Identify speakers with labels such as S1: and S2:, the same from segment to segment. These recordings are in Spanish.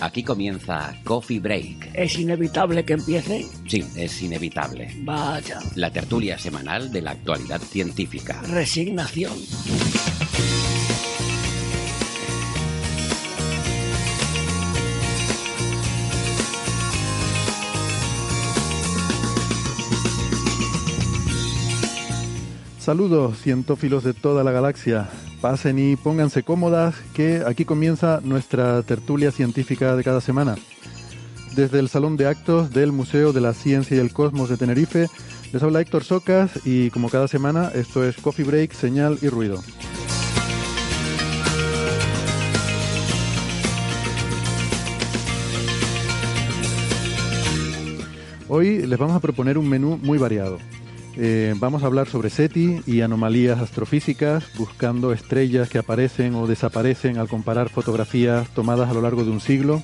S1: Aquí comienza Coffee Break.
S2: ¿Es inevitable que empiece?
S1: Sí, es inevitable.
S2: Vaya.
S1: La tertulia semanal de la actualidad científica.
S2: Resignación.
S3: Saludos, cientófilos de toda la galaxia. Pasen y pónganse cómodas, que aquí comienza nuestra tertulia científica de cada semana. Desde el Salón de Actos del Museo de la Ciencia y el Cosmos de Tenerife, les habla Héctor Socas y como cada semana, esto es Coffee Break, Señal y Ruido. Hoy les vamos a proponer un menú muy variado. Eh, vamos a hablar sobre SETI y anomalías astrofísicas, buscando estrellas que aparecen o desaparecen al comparar fotografías tomadas a lo largo de un siglo.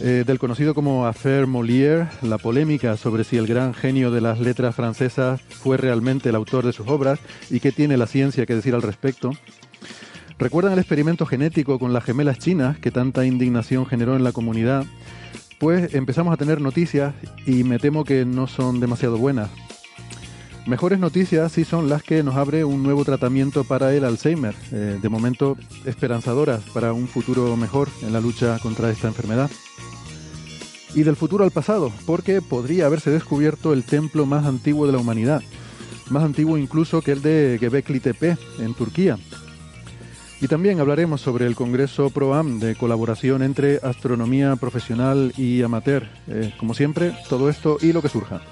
S3: Eh, del conocido como Affaire Molière, la polémica sobre si el gran genio de las letras francesas fue realmente el autor de sus obras y qué tiene la ciencia que decir al respecto. ¿Recuerdan el experimento genético con las gemelas chinas que tanta indignación generó en la comunidad? Pues empezamos a tener noticias y me temo que no son demasiado buenas. Mejores noticias sí son las que nos abre un nuevo tratamiento para el Alzheimer, eh, de momento esperanzadoras para un futuro mejor en la lucha contra esta enfermedad. Y del futuro al pasado, porque podría haberse descubierto el templo más antiguo de la humanidad, más antiguo incluso que el de Göbekli Tepe, en Turquía. Y también hablaremos sobre el Congreso ProAm de colaboración entre astronomía profesional y amateur. Eh, como siempre, todo esto y lo que surja.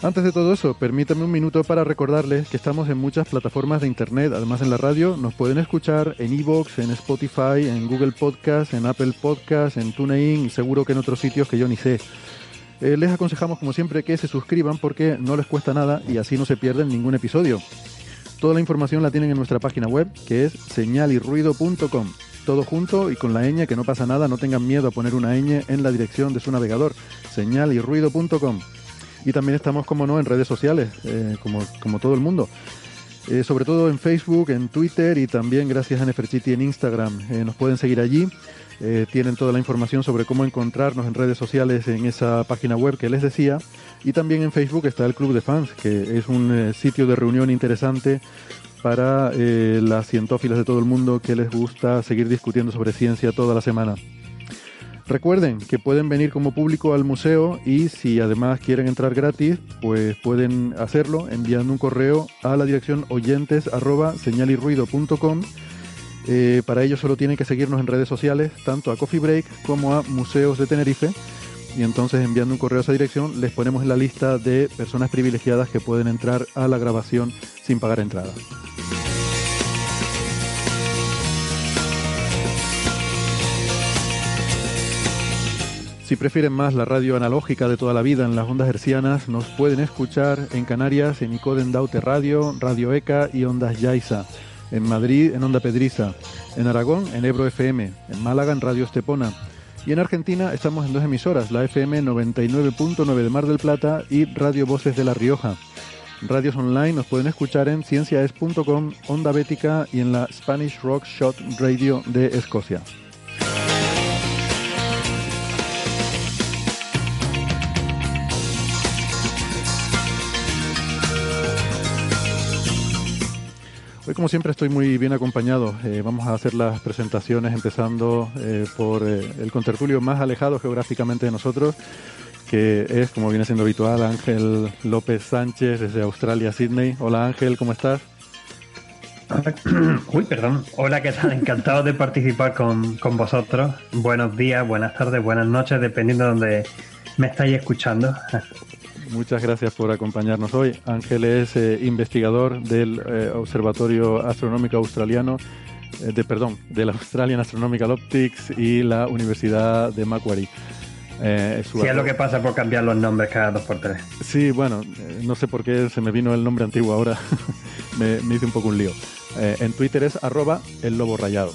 S3: Antes de todo eso, permítame un minuto para recordarles que estamos en muchas plataformas de internet, además en la radio, nos pueden escuchar en Evox, en Spotify, en Google Podcast, en Apple Podcast, en TuneIn y seguro que en otros sitios que yo ni sé. Eh, les aconsejamos como siempre que se suscriban porque no les cuesta nada y así no se pierden ningún episodio. Toda la información la tienen en nuestra página web que es señalirruido.com. Todo junto y con la ñ que no pasa nada, no tengan miedo a poner una ñ en la dirección de su navegador, señalirruido.com. Y también estamos, como no, en redes sociales, eh, como, como todo el mundo. Eh, sobre todo en Facebook, en Twitter y también gracias a Neferchiti en Instagram. Eh, nos pueden seguir allí. tienen toda la información sobre cómo encontrarnos en redes sociales en esa página web que les decía. Y también en Facebook está el Club de Fans, que es un sitio de reunión interesante para las cientófilas de todo el mundo que les gusta seguir discutiendo sobre ciencia toda la semana. Recuerden que pueden venir como público al museo y si además quieren entrar gratis, pues pueden hacerlo enviando un correo a la dirección oyentes eh, para ello solo tienen que seguirnos en redes sociales, tanto a Coffee Break como a Museos de Tenerife. Y entonces enviando un correo a esa dirección les ponemos en la lista de personas privilegiadas que pueden entrar a la grabación sin pagar entrada. Si prefieren más la radio analógica de toda la vida en las ondas hercianas, nos pueden escuchar en Canarias en Icoden Daute Radio, Radio ECA y Ondas Yaiza. En Madrid en Onda Pedriza. En Aragón en Ebro FM. En Málaga en Radio Estepona. Y en Argentina estamos en dos emisoras, la FM 99.9 de Mar del Plata y Radio Voces de La Rioja. Radios online nos pueden escuchar en ciencias.com, Onda Bética y en la Spanish Rock Shot Radio de Escocia. Hoy, como siempre, estoy muy bien acompañado. Eh, vamos a hacer las presentaciones empezando eh, por eh, el contertulio más alejado geográficamente de nosotros, que es, como viene siendo habitual, Ángel López Sánchez desde Australia, Sydney. Hola Ángel, ¿cómo estás?
S4: Uy, perdón. Hola, ¿qué tal? Encantado de participar con, con vosotros. Buenos días, buenas tardes, buenas noches, dependiendo de donde me estáis escuchando.
S3: Muchas gracias por acompañarnos hoy. Ángel es eh, investigador del eh, Observatorio Astronómico Australiano, eh, de perdón, del Australian Astronomical Optics y la Universidad de Macquarie.
S4: Eh, sí, es lo que pasa por cambiar los nombres cada dos por tres.
S3: Sí, bueno, eh, no sé por qué se me vino el nombre antiguo ahora. me, me, hice un poco un lío. Eh, en Twitter es arroba el lobo rayado.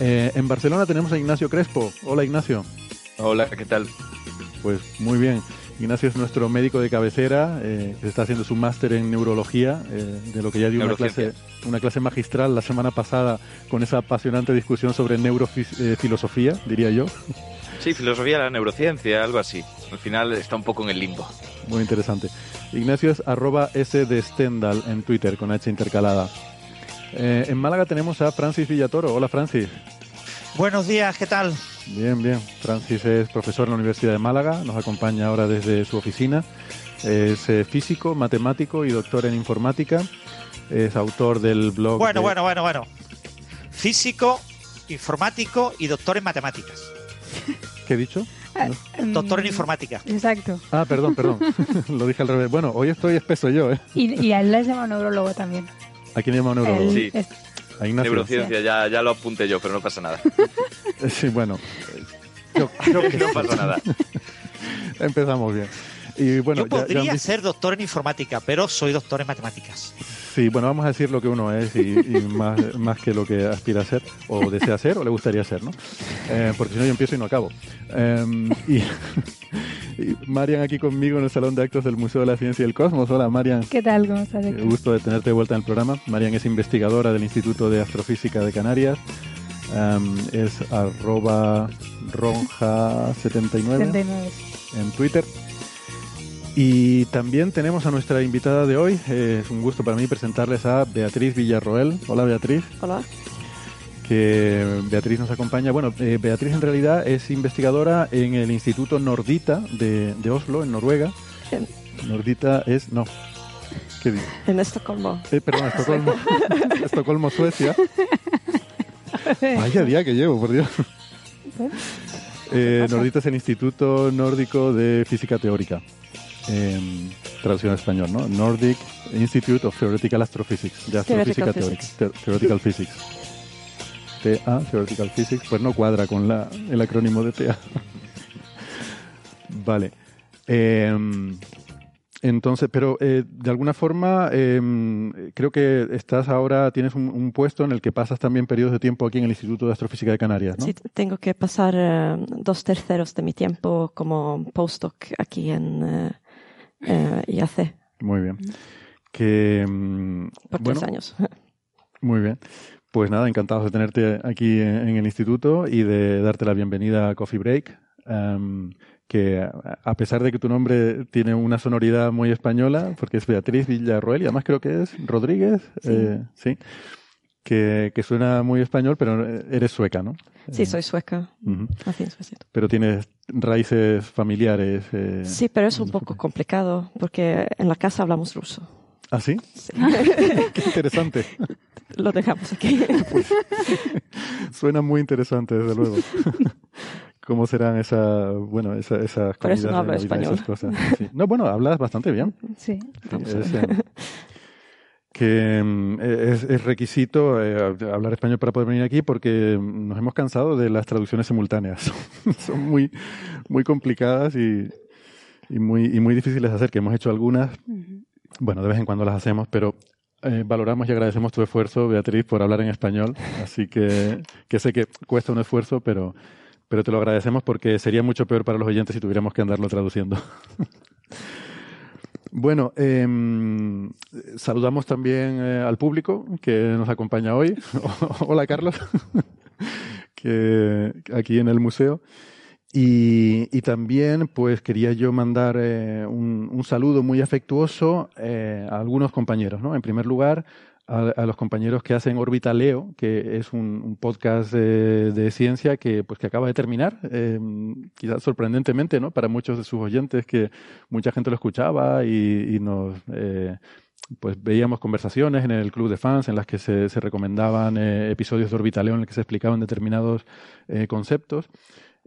S3: en Barcelona tenemos a Ignacio Crespo. Hola Ignacio.
S5: Hola, ¿qué tal?
S3: Pues muy bien. Ignacio es nuestro médico de cabecera, eh, está haciendo su máster en neurología, eh, de lo que ya dio una clase, una clase magistral la semana pasada con esa apasionante discusión sobre neurofilosofía, diría yo.
S5: Sí, filosofía de la neurociencia, algo así. Al final está un poco en el limbo.
S3: Muy interesante. Ignacio es arroba S de Stendhal en Twitter, con H intercalada. Eh, en Málaga tenemos a Francis Villatoro. Hola, Francis.
S6: Buenos días, ¿qué tal?
S3: Bien, bien. Francis es profesor en la Universidad de Málaga, nos acompaña ahora desde su oficina. Es eh, físico, matemático y doctor en informática. Es autor del blog.
S6: Bueno,
S3: de...
S6: bueno, bueno, bueno. Físico, informático y doctor en matemáticas.
S3: ¿Qué he dicho?
S6: ¿No? Doctor en informática.
S7: Exacto.
S3: Ah, perdón, perdón. Lo dije al revés. Bueno, hoy estoy espeso yo, ¿eh?
S7: Y, y a él le llama neurólogo también.
S3: ¿A quién llama neurólogo?
S5: Sí. Es... A Ignacio. Neurociencia, ya, ya lo apunté yo, pero no pasa nada.
S3: Sí, bueno.
S5: Yo creo que no pasa nada.
S3: Empezamos bien. Y bueno,
S6: yo podría ya, ya ser doctor en informática, pero soy doctor en matemáticas.
S3: Sí, bueno, vamos a decir lo que uno es y, y más, más, que lo que aspira a ser, o desea ser, o le gustaría ser, ¿no? Eh, porque si no, yo empiezo y no acabo. Eh, y, y, Marian aquí conmigo en el Salón de Actos del Museo de la Ciencia y el Cosmos. Hola, Marian.
S7: ¿Qué tal? ¿Cómo estás?
S3: Qué gusto de tenerte de vuelta en el programa. Marian es investigadora del Instituto de Astrofísica de Canarias. Um, es arroba ronja79 en Twitter. Y también tenemos a nuestra invitada de hoy. Eh, es un gusto para mí presentarles a Beatriz Villarroel. Hola Beatriz.
S8: Hola.
S3: Que Beatriz nos acompaña. Bueno, eh, Beatriz en realidad es investigadora en el Instituto Nordita de, de Oslo, en Noruega.
S8: En...
S3: Nordita es, no. ¿Qué digo?
S8: En Estocolmo.
S3: Eh, perdón, Estocolmo. Estocolmo, Suecia. Vaya día que llevo, por Dios. Eh, Nordita es el Instituto Nórdico de Física Teórica. Eh, traducción a español, ¿no? Nordic Institute of Theoretical Astrophysics, de astrofísica teórica, te Theoretical Physics. TA, Theoretical Physics, pues no cuadra con la, el acrónimo de TA. vale. Eh, entonces, pero eh, de alguna forma eh, creo que estás ahora, tienes un, un, puesto en el que pasas también periodos de tiempo aquí en el Instituto de Astrofísica de Canarias, ¿no?
S8: Sí, tengo que pasar uh, dos terceros de mi tiempo como postdoc aquí en uh, IAC.
S3: Muy bien. Que, um,
S8: Por
S3: bueno,
S8: tres años.
S3: Muy bien. Pues nada, encantados de tenerte aquí en, en el instituto y de darte la bienvenida a Coffee Break. Um, que a pesar de que tu nombre tiene una sonoridad muy española, porque es Beatriz Villarroel y además creo que es Rodríguez,
S8: sí,
S3: eh, ¿sí? Que, que, suena muy español, pero eres sueca, ¿no?
S8: Sí, soy sueca.
S3: Uh -huh. Pero tienes raíces familiares. Eh,
S8: sí, pero es un poco complicado porque en la casa hablamos ruso.
S3: ¿Ah, sí?
S8: sí.
S3: Qué interesante.
S8: Lo dejamos aquí.
S3: Pues, suena muy interesante, desde luego. cómo serán esa, bueno, esa, esas
S8: Por eso no hablo español.
S3: Esas cosas. Sí. No, bueno, hablas bastante bien.
S7: Sí.
S3: sí es, eh, que es, es requisito eh, hablar español para poder venir aquí porque nos hemos cansado de las traducciones simultáneas. Son muy, muy complicadas y, y, muy, y muy difíciles de hacer, que hemos hecho algunas. Uh -huh. Bueno, de vez en cuando las hacemos, pero eh, valoramos y agradecemos tu esfuerzo, Beatriz, por hablar en español. Así que, que sé que cuesta un esfuerzo, pero, pero te lo agradecemos porque sería mucho peor para los oyentes si tuviéramos que andarlo traduciendo. bueno, eh, saludamos también eh, al público que nos acompaña hoy. Hola, Carlos, que aquí en el museo. Y, y, también, pues, quería yo mandar eh, un, un, saludo muy afectuoso eh, a algunos compañeros, ¿no? En primer lugar, a, los compañeros que hacen Orbitaleo, que es un, podcast de, ciencia que, pues, que acaba de terminar, eh, quizás sorprendentemente, ¿no? Para muchos de sus oyentes, que mucha gente lo escuchaba y, y nos... Eh, pues veíamos conversaciones en el club de fans en las que se, se recomendaban eh, episodios de Orbitaleo en los que se explicaban determinados eh, conceptos.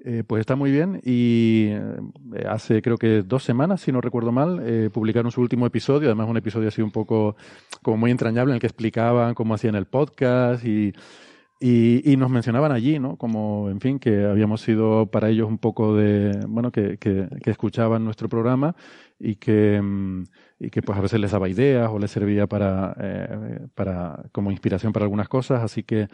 S3: Eh, pues está muy bien y eh, hace creo que dos semanas, si no recuerdo mal, eh, publicaron su último episodio, además un episodio así un poco como muy entrañable en el que explicaban cómo hacían el podcast y, y, nos mencionaban allí, ¿no? Como, en fin, que habíamos sido para ellos un poco de, bueno, que, que, que escuchaban nuestro programa y que, mm, y que pues a veces les daba ideas o les servía para, para como inspiración para algunas cosas, así que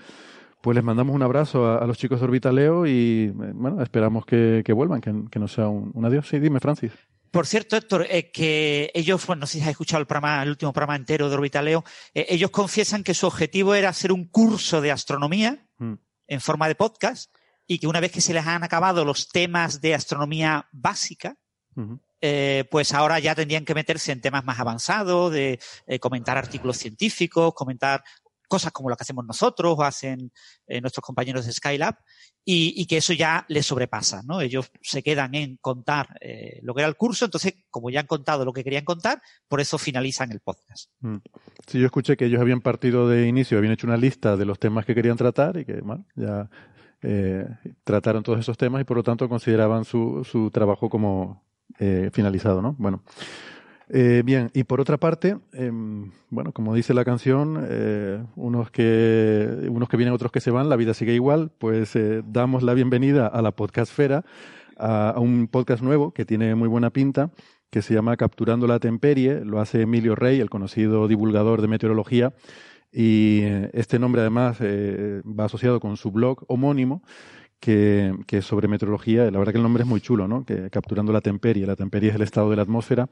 S3: pues les mandamos un abrazo a, a los chicos de Orbitaleo y eh, bueno, esperamos que, que vuelvan, que, que no sea un, un adiós. Sí, dime, Francis.
S6: Por cierto, Héctor, eh, que ellos, bueno, no sé si has escuchado el programa, el último programa entero de Orbitaleo, eh, ellos confiesan que su objetivo era hacer un curso de astronomía
S3: Mm.
S6: en forma de podcast y que una vez que se les han acabado los temas de astronomía básica, eh, pues ahora ya tendrían que meterse en temas más avanzados, de comentar artículos científicos, comentar cosas como lo que hacemos nosotros o hacen eh, nuestros compañeros de Skylab, y, y que eso ya les sobrepasa, ¿no? Ellos se quedan en contar eh, lo que era el curso, entonces, como ya han contado lo que querían contar, por eso finalizan el podcast.
S3: Mm. Sí, yo escuché que ellos habían partido de inicio, habían hecho una lista de los temas que querían tratar y que, bueno, ya eh, trataron todos esos temas y por lo tanto consideraban su, su trabajo como eh, finalizado, ¿no? Bueno. Eh, bien, y por otra parte, eh, bueno, como dice la canción, eh, unos, que, unos que vienen, otros que se van, la vida sigue igual, pues eh, damos la bienvenida a la podcastfera, a, a un podcast nuevo que tiene muy buena pinta, que se llama Capturando la Temperie, lo hace Emilio Rey, el conocido divulgador de meteorología, y eh, este nombre además eh, va asociado con su blog homónimo, que, que es sobre meteorología. La verdad que el nombre es muy chulo, ¿no? Que capturando la temperie. La temperie es el estado de la atmósfera.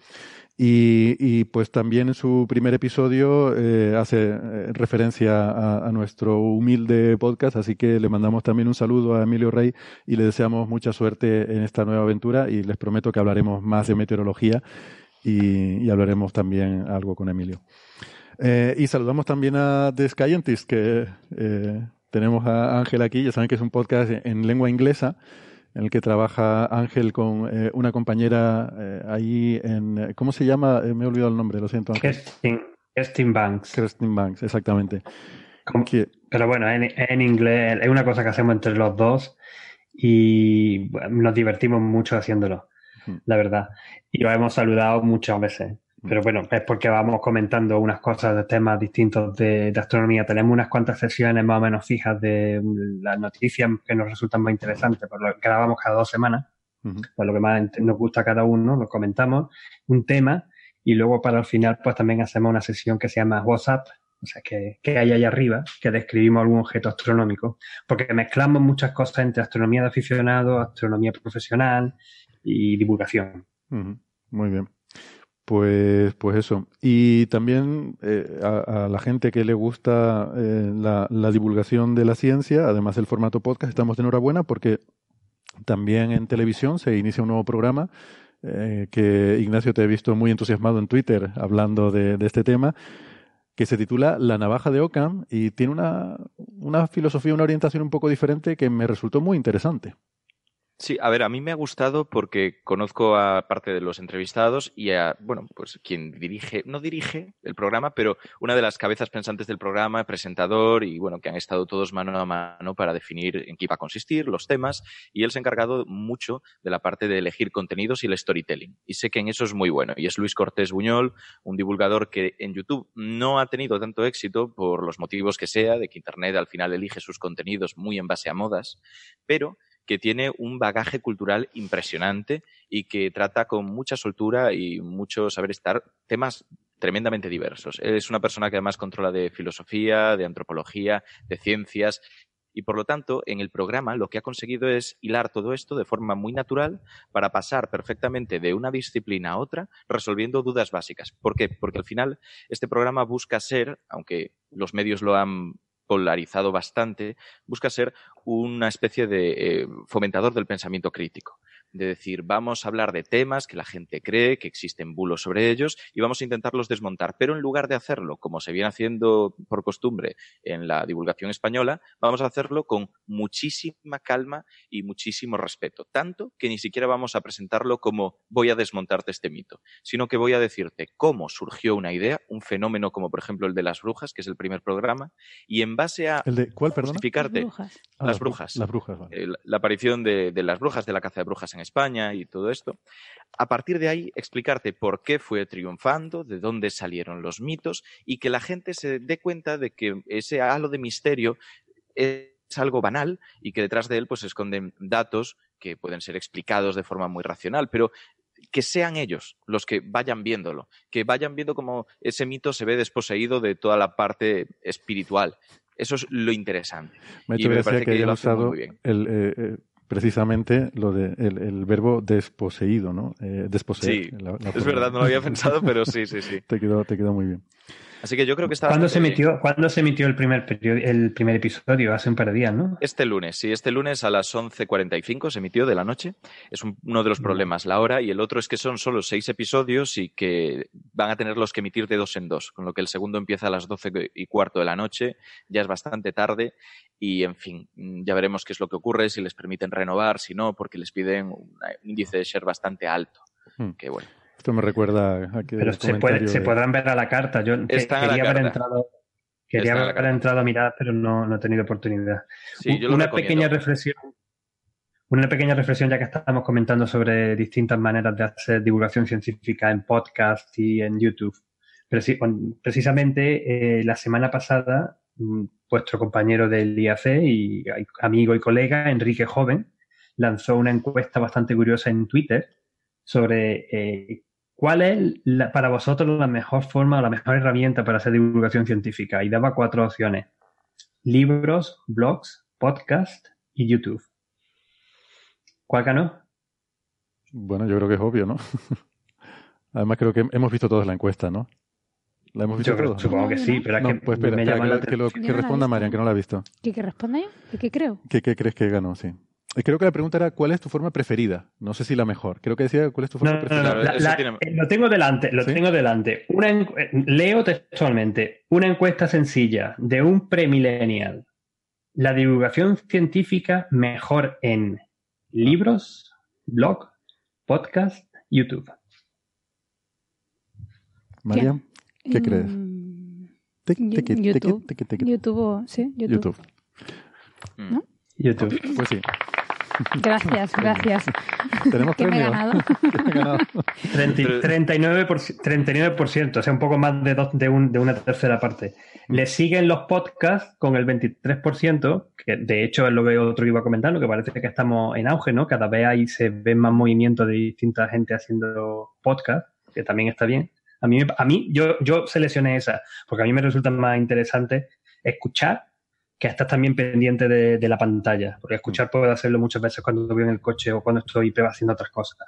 S3: Y, y pues también en su primer episodio eh, hace eh, referencia a, a, nuestro humilde podcast, así que le mandamos también un saludo a Emilio Rey y le deseamos mucha suerte en esta nueva aventura y les prometo que hablaremos más de meteorología y, y hablaremos también algo con Emilio. Eh, y saludamos también a The Scientist, que eh, tenemos a Ángel aquí, ya saben que es un podcast en lengua inglesa, en el que trabaja Ángel con eh, una compañera eh, ahí en... ¿Cómo se llama? Eh, me he olvidado el nombre, lo siento. Ángel.
S4: Kerstin, Kerstin Banks.
S3: Kerstin Banks, exactamente.
S4: Como- pero bueno, en, en inglés es una cosa que hacemos entre los dos y nos divertimos mucho haciéndolo, la verdad. Y lo hemos saludado muchas veces. Pero bueno, es porque vamos comentando unas cosas de temas distintos de, de astronomía. Tenemos unas cuantas sesiones más o menos fijas de mm, las noticias que nos resultan más interesantes, por lo que grabamos cada dos semanas, por lo que más nos gusta a cada uno, lo comentamos, un tema, y luego para el final pues también hacemos una sesión que se llama WhatsApp, o sea, que, que hay ahí arriba, que describimos algún objeto astronómico, porque mezclamos muchas cosas entre astronomía de aficionado, astronomía profesional y divulgación.
S3: Muy bien. Pues, pues eso. Y también eh, a, la gente que le gusta eh, la, divulgación de la ciencia, además del formato podcast, estamos de enhorabuena porque también en televisión se inicia un nuevo programa eh, que Ignacio te he visto muy entusiasmado en Twitter hablando de, de este tema, que se titula La navaja de Ockham y tiene una, una filosofía, una orientación un poco diferente que me resultó muy interesante.
S5: Sí, a ver, a mí me ha gustado porque conozco a parte de los entrevistados y a, bueno, pues quien dirige, no dirige el programa, pero una de las cabezas pensantes del programa, presentador y, bueno, que han estado todos mano a mano para definir en qué iba a consistir, los temas, y él se ha encargado mucho de la parte de elegir contenidos y el storytelling. Y sé que en eso es muy bueno. Y es Luis Cortés Buñol, un divulgador que en YouTube no ha tenido tanto éxito por los motivos que sea, de que Internet al final elige sus contenidos muy en base a modas, pero que tiene un bagaje cultural impresionante y que trata con mucha soltura y mucho saber estar temas tremendamente diversos. Él es una persona que además controla de filosofía, de antropología, de ciencias y por lo tanto, en el programa lo que ha conseguido es hilar todo esto de forma muy natural para pasar perfectamente de una disciplina a otra resolviendo dudas básicas. ¿Por qué? Porque al final este programa busca ser, aunque los medios lo han polarizado bastante, busca ser una especie de eh, fomentador del pensamiento crítico. De decir, vamos a hablar de temas que la gente cree, que existen bulos sobre ellos y vamos a intentarlos desmontar. Pero en lugar de hacerlo como se viene haciendo por costumbre en la divulgación española, vamos a hacerlo con muchísima calma y muchísimo respeto. Tanto que ni siquiera vamos a presentarlo como voy a desmontarte este mito, sino que voy a decirte cómo surgió una idea, un fenómeno como por ejemplo el de las brujas, que es el primer programa, y en base a
S3: ¿El de cuál, perdón?
S5: justificarte
S7: Las brujas.
S3: Ah,
S5: las
S3: bru-
S5: brujas.
S3: Las brujas, vale.
S5: eh, la aparición de, de las brujas, de la caza de brujas en España y todo esto. A partir de ahí, explicarte por qué fue triunfando, de dónde salieron los mitos y que la gente se dé cuenta de que ese halo de misterio es algo banal y que detrás de él pues se esconden datos que pueden ser explicados de forma muy racional, pero que sean ellos los que vayan viéndolo, que vayan viendo cómo ese mito se ve desposeído de toda la parte espiritual. Eso es lo interesante.
S3: Me
S5: y me parece
S3: que
S5: que muy,
S3: usado
S5: muy bien.
S3: el, eh, eh, precisamente lo de el, el verbo desposeído, ¿no? Eh, desposeer.
S5: Sí,
S3: la- la
S5: Es verdad, no lo había pensado, pero sí, sí, sí.
S3: Te quedó, te quedó muy bien.
S5: Así que yo creo que está
S4: ¿Cuándo se,
S5: bien.
S4: emitió, ¿Cuándo se emitió el primer, el primer episodio? Hace un par de días, ¿no?
S5: Este lunes, sí, este lunes a las 11.45 se emitió de la noche. Es un- uno de los problemas, la hora, y el otro es que son solo seis episodios y que van a tenerlos que emitir de dos en dos, con lo que el segundo empieza a las 12 y cuarto de la noche, ya es bastante tarde y, en fin, mm, ya veremos qué es lo que ocurre, si les permiten renovar, si no, porque les piden un índice de share bastante alto.
S3: Hmm.
S5: Que bueno.
S3: Esto me recuerda a que
S4: Pero se, puede, se podrán ver a la carta. Yo quería haber
S5: carta.
S4: entrado, quería haber entrado a mirar, pero no, no he tenido oportunidad.
S5: Sí, yo lo
S4: una
S5: recomiendo.
S4: pequeña reflexión. Una pequeña reflexión, ya que estamos comentando sobre distintas maneras de hacer divulgación científica en podcast y en YouTube. Preci- precisamente eh, la semana pasada, mm, vuestro compañero del IAC y amigo y colega, Enrique Joven, lanzó una encuesta bastante curiosa en Twitter sobre eh, cuál es la- para vosotros la mejor forma o la mejor herramienta para hacer divulgación científica. Y daba cuatro opciones. Libros, blogs, podcast y YouTube. ¿Cuál ganó?
S3: Bueno, yo creo que es obvio, ¿no? Además creo que hemos visto todos la encuesta, ¿no? La hemos visto
S4: Yo creo-
S3: todos.
S4: supongo que
S7: No,
S4: sí,
S7: no.
S4: pero es
S3: No,
S4: que
S3: pues espera,
S4: me
S3: espera,
S4: llama la
S3: que, que lo-
S4: atención.
S3: que
S7: Yo no la he
S3: responda
S7: visto.
S3: Marian, que no la ha visto.
S7: ¿Qué, que responda yo? ¿De qué creo?
S3: ¿Qué, qué crees que. Eh, Creo que la pregunta era ¿cuál es tu forma preferida? No sé si la mejor. Creo que decía ¿cuál es tu forma
S4: No, no, no,
S3: preferida?
S4: La-
S5: eso
S4: la-
S5: tiene-
S4: eh, lo tengo delante, lo
S3: ¿Sí?
S4: tengo delante. Una eh, leo textualmente, una encuesta sencilla de un premillennial. La divulgación científica mejor en libros, blog, podcast, YouTube.
S3: Marian, ¿qué crees?
S7: Mm,
S3: Tiqui, tiqui, tiqui,
S7: YouTube. YouTube, o- sí, YouTube.
S3: YouTube.
S7: ¿No?
S4: YouTube.
S3: Pues sí.
S7: Gracias, gracias.
S3: Tenemos
S7: que me he ganado.
S3: He ganado.
S4: 30 y- 39%, 39%, o sea, un poco más de, dos- de, un- de una tercera parte. Le siguen los podcasts con el 23%, que de hecho es lo que otro iba comentando, que parece que estamos en auge, ¿no? Cada vez ahí se ven más movimientos de distinta gente haciendo podcast, que también está bien. A mí, me- a mí yo, yo seleccioné esa, porque a mí me resulta más interesante escuchar que estar también pendiente de, de la pantalla, porque escuchar puedo hacerlo muchas veces cuando voy en el coche o cuando estoy haciendo otras cosas.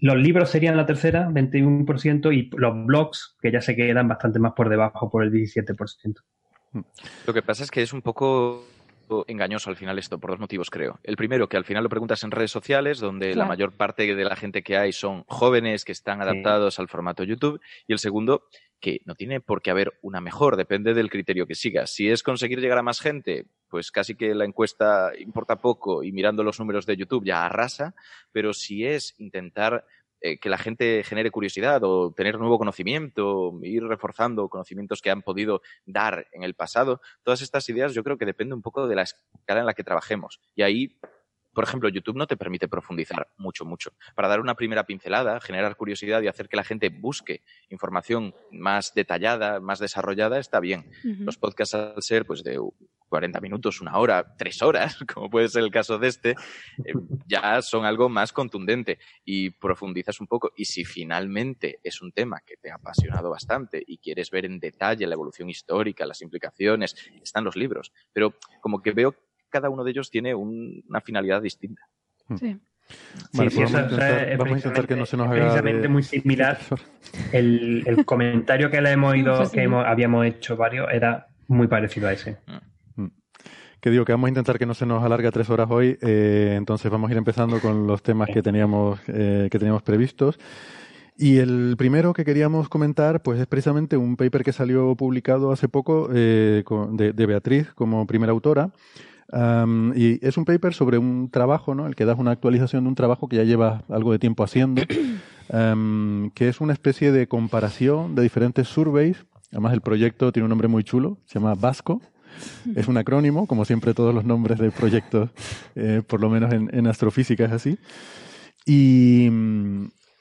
S4: Los libros serían la tercera, 21%, y los blogs, que ya se quedan bastante más por debajo, por el 17%.
S5: Lo que pasa es que es un poco engañoso al final esto, por dos motivos creo. El primero, que al final lo preguntas en redes sociales, donde la mayor parte de la gente que hay son jóvenes que están adaptados al formato YouTube. Y el segundo, que no tiene por qué haber una mejor, depende del criterio que sigas. Si es conseguir llegar a más gente, pues casi que la encuesta importa poco y mirando los números de YouTube ya arrasa, pero si es intentar eh, que la gente genere curiosidad o tener nuevo conocimiento, ir reforzando conocimientos que han podido dar en el pasado, todas estas ideas yo creo que depende un poco de la escala en la que trabajemos. Y ahí, por ejemplo, YouTube no te permite profundizar mucho, mucho. Para dar una primera pincelada, generar curiosidad y hacer que la gente busque información más detallada, más desarrollada, está bien. Los podcasts al ser pues de 40 minutos, una hora, tres horas, como puede ser el caso de este, eh, ya son algo más contundente y profundizas un poco. Y si finalmente es un tema que te ha apasionado bastante y quieres ver en detalle la evolución histórica, las implicaciones, están los libros. Pero como que veo cada uno de ellos tiene un- una finalidad distinta.
S7: Sí.
S3: Vale,
S4: Sí, sí,
S3: vamos, a intentar,
S4: eso es
S3: vamos a intentar que no se nos haga
S4: precisamente
S3: de-
S4: muy similar. El, el comentario que le hemos oído,
S7: sí.
S4: que hemos- habíamos hecho varios, era muy parecido a ese.
S3: Que que digo que vamos a intentar que no se nos alargue tres horas hoy, eh, entonces vamos a ir empezando con los temas que teníamos, eh, que teníamos previstos. Y el primero que queríamos comentar, pues es precisamente un paper que salió publicado hace poco eh, con- de, de Beatriz como primera autora. Y es un paper sobre un trabajo, ¿no? El que das una actualización de un trabajo que ya lleva algo de tiempo haciendo, que es una especie de comparación de diferentes surveys. Además, el proyecto tiene un nombre muy chulo, se llama Vasco. Es un acrónimo, como siempre todos los nombres de proyectos, eh, por lo menos en, en astrofísica es así. Y,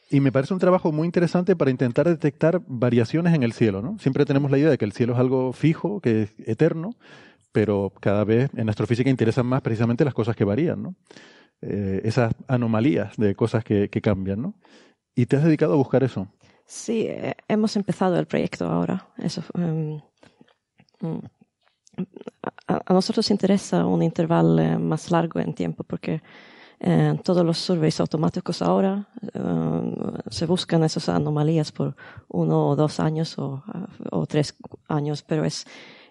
S3: y me parece un trabajo muy interesante para intentar detectar variaciones en el cielo. ¿no? Siempre tenemos la idea de que el cielo es algo fijo, que es eterno, pero cada vez en astrofísica interesan más precisamente las cosas que varían, ¿no? Eh, esas anomalías de cosas que, que cambian. ¿no? Y te has dedicado a buscar eso.
S8: Sí, eh, hemos empezado el proyecto ahora. Eso, mm, a, a nosotros interesa un intervalo eh, más largo en tiempo porque eh, todos los surveys automáticos ahora eh, se buscan esas anomalías por uno o dos años o, o tres años, pero es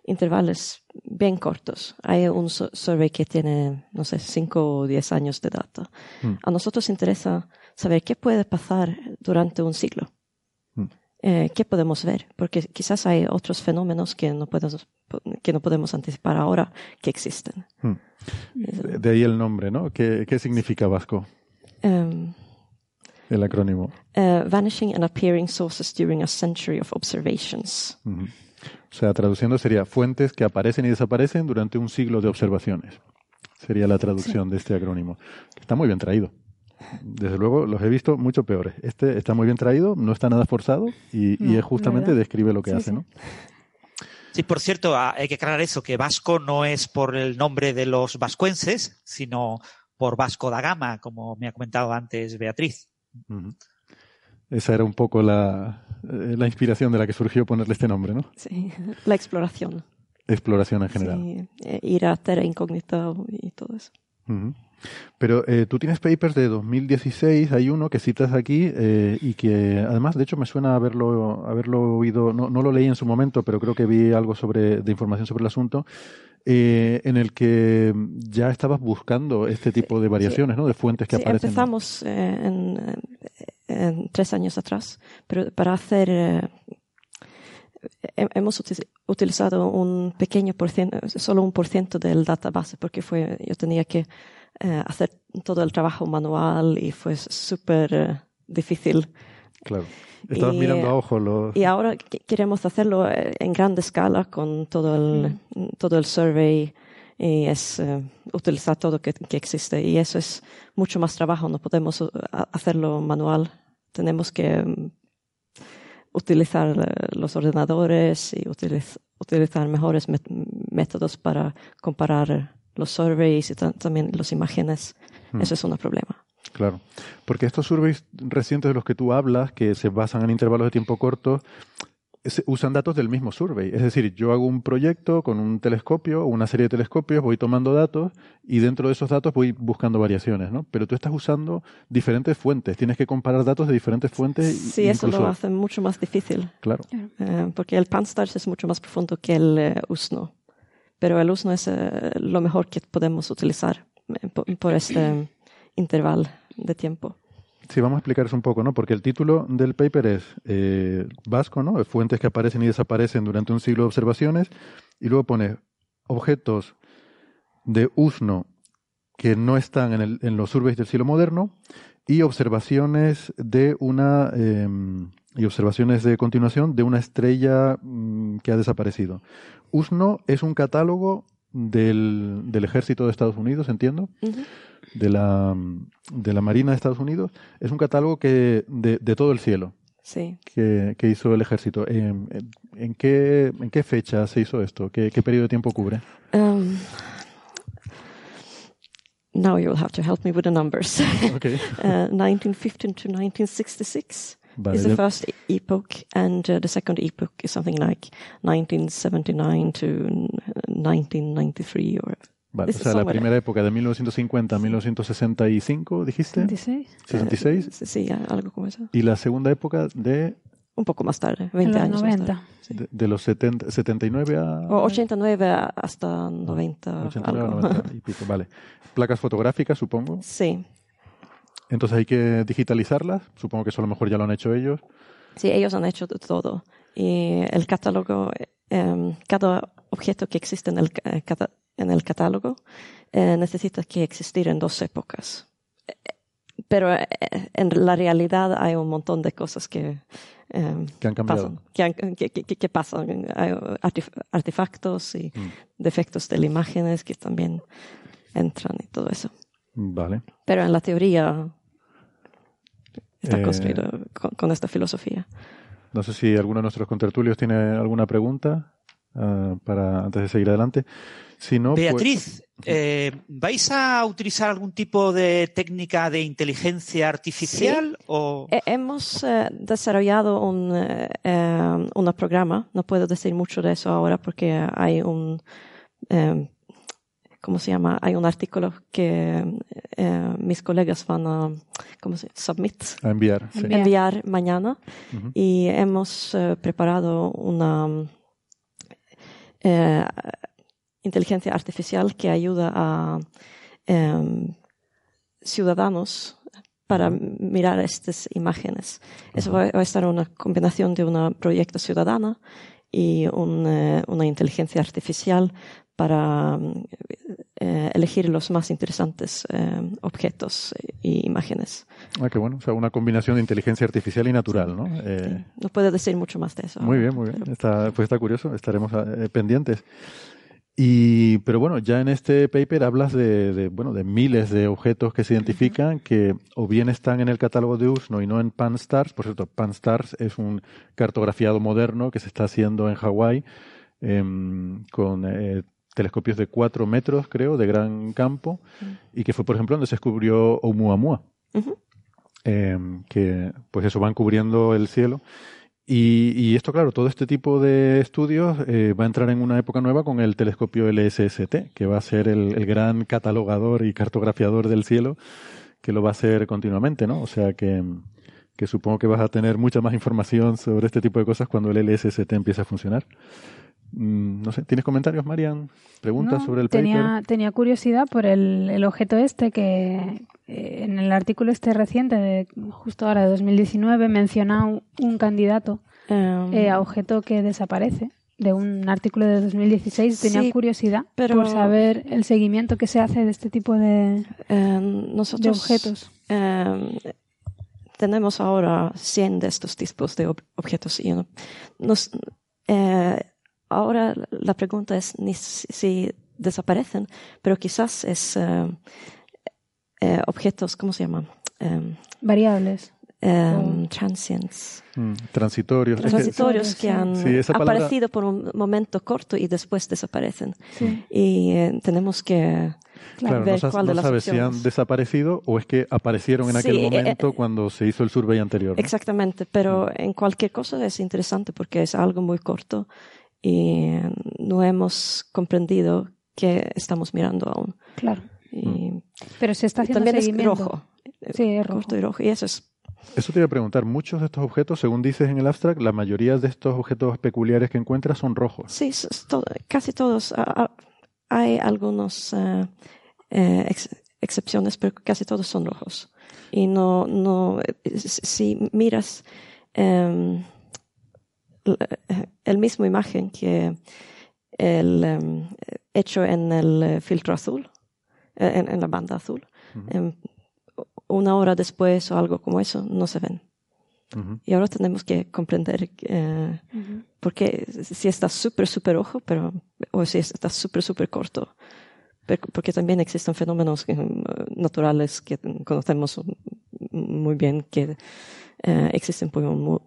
S8: intervalos bien cortos. Hay un su- survey que tiene, no sé, cinco o diez años de data.
S3: Mm.
S8: A nosotros interesa saber qué puede pasar durante un siglo.
S3: Mm.
S8: Eh, ¿Qué podemos ver? Porque quizás hay otros fenómenos que no podemos, que no podemos anticipar ahora que existen.
S3: Mm. De ahí el nombre, ¿no? ¿Qué, qué significa Vasco,
S8: Um,
S3: el acrónimo?
S8: uh, vanishing and appearing sources during a century of observations.
S3: Ujú. O sea, traduciendo sería fuentes que aparecen y desaparecen durante un siglo de observaciones. Sería la traducción de este acrónimo. Está muy bien traído. Desde luego, los he visto mucho peores. Este está muy bien traído, no está nada forzado y, y es justamente
S8: ¿verdad?
S3: describe lo que
S8: Sí,
S3: hace,
S8: sí.
S3: ¿no?
S6: Sí, por cierto, ah, hay que aclarar eso, que Vasco no es por el nombre de los vascuenses, sino por Vasco da Gama, como me ha comentado antes Beatriz.
S3: Esa era un poco la, eh, la inspiración de la que surgió ponerle este nombre, ¿no?
S8: Sí, la exploración.
S3: Exploración en general.
S8: Sí, eh, ir a Terra Incógnita y todo eso.
S3: Pero eh, tú tienes papers de 2016, hay uno que citas aquí eh, y que además, de hecho, me suena haberlo, haberlo oído, no, no lo leí en su momento, pero creo que vi algo sobre, de información sobre el asunto, eh, en el que ya estabas buscando este tipo de variaciones, ¿no? De fuentes que
S8: Sí,
S3: aparecen.
S8: empezamos en, eh, en tres años atrás, pero para hacer eh, he- hemos uti- utilizado un pequeño por ciento, solo un por ciento del database, porque fue, yo tenía que eh, hacer todo el trabajo manual y fue súper eh, difícil.
S3: Claro. Estabas
S8: Y,
S3: mirando a ojo los...
S8: Y ahora que- queremos hacerlo eh, en grande escala con todo el, todo el survey es eh, utilizar todo que, que existe. Y eso es mucho más trabajo, no podemos a- hacerlo manual. Tenemos que mm, utilizar eh, los ordenadores y utiliz- utilizar mejores métodos para comparar los surveys y ta- también las imágenes.
S3: Mm.
S8: Eso es un problema.
S3: Claro, porque estos surveys recientes de los que tú hablas, que se basan en intervalos de tiempo cortos, usan datos del mismo survey. Es decir, yo hago un proyecto con un telescopio o una serie de telescopios, voy tomando datos y dentro de esos datos voy buscando variaciones, ¿no? Pero tú estás usando diferentes fuentes, tienes que comparar datos de diferentes fuentes. y-
S8: Sí, eso lo hace mucho más difícil.
S3: Claro,
S8: Eh, porque el Pan-STARRS es mucho más profundo que el eh, USNO. Pero el USNO es eh, lo mejor que podemos utilizar eh, por, por este intervalo de tiempo.
S3: Sí, vamos a explicar eso un poco, ¿no? Porque el título del paper es eh, vasco, ¿no? Fuentes que aparecen y desaparecen durante un siglo de observaciones. Y luego pone objetos de USNO que no están en, el- en los surveys del cielo moderno y observaciones de una eh, y observaciones de continuación de una estrella mm, que ha desaparecido. USNO es un catálogo del, del ejército de Estados Unidos, entiendo de la, de la Marina de Estados Unidos, es un catálogo que de, de todo el cielo
S8: Sí.
S3: que, que hizo el ejército. ¿En, en qué, ¿En qué fecha se hizo esto? ¿Qué, qué periodo de tiempo cubre?
S8: Um, now you will have to help me with the numbers.
S3: Okay.
S8: uh, 1915 to 1966
S3: Vale,
S8: is the
S3: yo-
S8: first e- epoch, and uh, the second epoch is something like 1979 to 1993 or
S3: vale, o sea, la primera época de 1950 a 1965, dijiste.
S7: 26.
S3: 66.
S8: Sí, sí, algo como eso.
S3: Y la segunda época de
S8: un poco más tarde, 20
S7: En los
S8: años más
S7: 90.
S8: tarde. sí.
S3: De, de los 70, 79 a...
S8: O 89 a- hasta 90.
S3: 89 a
S8: algo.
S3: 90 y pico, vale. Placas fotográficas, supongo.
S8: Sí,
S3: Entonces hay que digitalizarlas. Supongo que eso a lo mejor ya lo han hecho ellos.
S8: sí, ellos han hecho todo. Y el catálogo, em, cada objeto que existe en el, eh, en el catálogo eh, necesita que existir en dos épocas. Eh, Pero eh, en la realidad hay un montón de cosas que, em,
S3: Que han cambiado.
S8: pasan, que, han- que- que- que pasan. Hay artefactos y
S3: Mm.
S8: defectos de las imágenes que también entran y todo eso.
S3: Vale.
S8: Pero en la teoría está
S3: Eh,
S8: construido con, con esta filosofía.
S3: No sé si alguno de nuestros contertulios tiene alguna pregunta ah, para antes de seguir adelante. Si no, pues-
S6: Beatriz, eh, ¿vais a utilizar algún tipo de técnica de inteligencia artificial o
S8: He- Hemos eh, desarrollado un, eh, eh, un programa, no puedo decir mucho de eso ahora porque hay un, eh, ¿cómo se llama? Hay un artículo que eh, mis colegas van a, ¿cómo se submit?
S3: a enviar. sí.
S7: Enviar.
S8: mañana
S3: Ujú.
S8: y hemos eh, preparado una eh, inteligencia artificial que ayuda a em, ciudadanos para mirar estas imágenes. Eso va, va a estar una combinación de un proyecto ciudadana y un, eh, una inteligencia artificial para mm, eh, elegir los más interesantes eh, objetos e imágenes.
S3: Ah, qué bueno. O sea, una combinación de inteligencia artificial y natural, ¿no? Eh,
S8: No puedo decir mucho más de eso.
S3: Muy bien, muy bien.
S8: pero-
S3: Está, pues está curioso, estaremos eh, pendientes. Y, pero bueno, ya en este paper hablas de, de, bueno, de miles de objetos que se identifican que o bien están en el catálogo de USNO y no en PanStars. Por cierto, PanStars es un cartografiado moderno que se está haciendo en Hawái em, con eh, telescopios de 4 metros, creo, de gran campo, y que fue, por ejemplo, donde se descubrió Oumuamua em, que pues eso van cubriendo el cielo. Y, y esto, claro, todo este tipo de estudios eh, va a entrar en una época nueva con el telescopio LSST, que va a ser el, el gran catalogador y cartografiador del cielo, que lo va a hacer continuamente, ¿no? O sea que, que supongo que vas a tener mucha más información sobre este tipo de cosas cuando el LSST empiece a funcionar. Mm, No sé, ¿tienes comentarios, Marian? ¿Preguntas
S7: No,
S3: sobre el paper?
S7: tenía, tenía curiosidad por el, el objeto este que eh, en el artículo este reciente, de, justo ahora de 2019, menciona un, un candidato
S8: Em,
S7: eh, a objeto que desaparece de un artículo de 2016. Tenía
S8: Sí,
S7: curiosidad
S8: pero-
S7: por saber el seguimiento que se hace de este tipo de,
S8: em,
S7: de objetos.
S8: em, tenemos ahora 100 de estos tipos de ob- objetos y no- nos, eh, ahora la pregunta es ni si, si desaparecen, pero quizás es em, eh, objetos, ¿cómo se llaman? Em,
S7: Variables.
S8: em, transients.
S3: Mm, transitorios. Es que-
S8: Transitorios que han
S3: Sí, palabra-
S8: aparecido por un momento corto y después desaparecen.
S7: Sí,
S8: Y eh, tenemos que
S3: Claro,
S8: ver
S3: no, sa-
S8: cuál
S3: no
S8: de las
S3: sabes si
S8: opciones.
S3: han desaparecido o es que aparecieron en aquel
S8: Sí, eh,
S3: momento cuando se hizo el survey anterior. ¿no?
S8: Exactamente, pero en cualquier cosa es interesante porque es algo muy corto y no hemos comprendido que estamos mirando aún.
S7: claro.
S8: Y
S7: Pero se está haciendo
S8: también es
S7: seguimiento.
S8: rojo.
S7: Sí, es rojo.
S8: Corto y rojo. Y eso es
S3: Eso te iba a preguntar, muchos de estos objetos, según dices en el abstract, la mayoría de estos objetos peculiares que encuentras son rojos.
S8: Sí, es- es todo- casi todos. ah, ah, hay algunos eh, eh, ex- excepciones, pero casi todos son rojos. Y no, no, eh, si miras em, eh, el mismo imagen que el em, hecho en el eh, filtro azul, eh, en, en la banda azul,
S3: Ujú.
S8: em, una hora después o algo como eso, no se ven.
S3: Ujú.
S8: Y ahora tenemos que comprender eh,
S7: Ujú.
S8: porque si está súper, súper rojo, pero, o si está súper, súper corto. Porque también existen fenómenos eh, naturales que conocemos muy bien que eh, existen, por un, mu-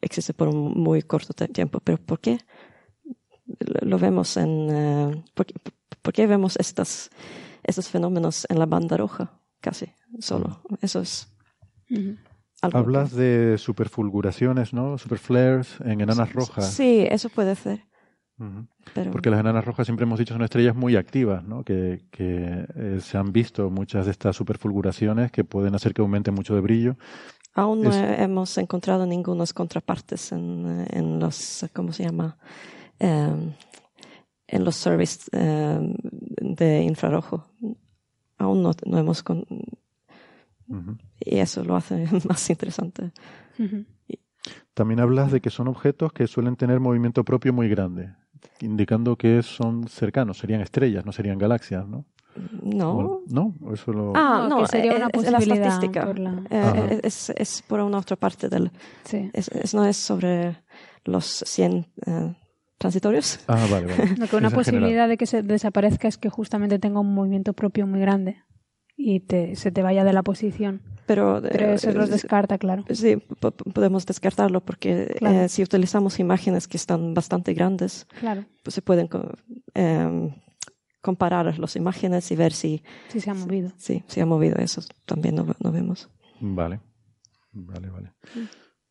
S8: existen por un muy corto tiempo. Pero ¿por qué lo vemos en... eh, por, qué- por qué vemos estas, estos fenómenos en la banda roja? Casi, solo. Eso es algo.
S3: Hablas de superfulguraciones, ¿no? Superflares en enanas rojas.
S8: Sí, eso puede ser. Pero...
S3: Porque las enanas rojas siempre hemos dicho son estrellas muy activas, ¿no? Que, que, eh, se han visto muchas de estas superfulguraciones que pueden hacer que aumente mucho de brillo.
S8: Aún no
S3: Es-
S8: hemos encontrado ningunas contrapartes en, en los, ¿cómo se llama? Em, en los servicios em, de infrarrojo. Aún no, no hemos... con- y eso lo hace más interesante.
S3: También hablas de que son objetos que suelen tener movimiento propio muy grande, indicando que son cercanos, serían estrellas, no serían galaxias, ¿no?
S8: No.
S3: ¿No? Eso lo...
S8: Ah,
S7: No,
S8: no,
S7: que sería
S8: eh,
S7: una
S8: es la
S7: posibilidad
S8: estadística.
S7: por la-
S8: Eh,
S3: Ajá.
S8: es, es por una otra parte del...
S7: Sí.
S8: Es, es- no es sobre los 100 eh, transitorios.
S3: Ah, vale, vale.
S7: Lo que una
S3: Es en general.
S7: posibilidad de que se desaparezca es que justamente tenga un movimiento propio muy grande y te, se te vaya de la posición.
S8: Pero,
S7: Pero
S8: eh,
S7: eso los
S8: es-
S7: descarta, claro.
S8: Sí, po- po- podemos descartarlo porque
S7: Claro.
S8: eh, si utilizamos imágenes que están bastante grandes,
S7: Claro,
S8: pues se pueden em, comparar las imágenes y ver si,
S7: sí se ha movido.
S8: si, si ha movido eso. También no, no vemos.
S3: Vale, vale, vale.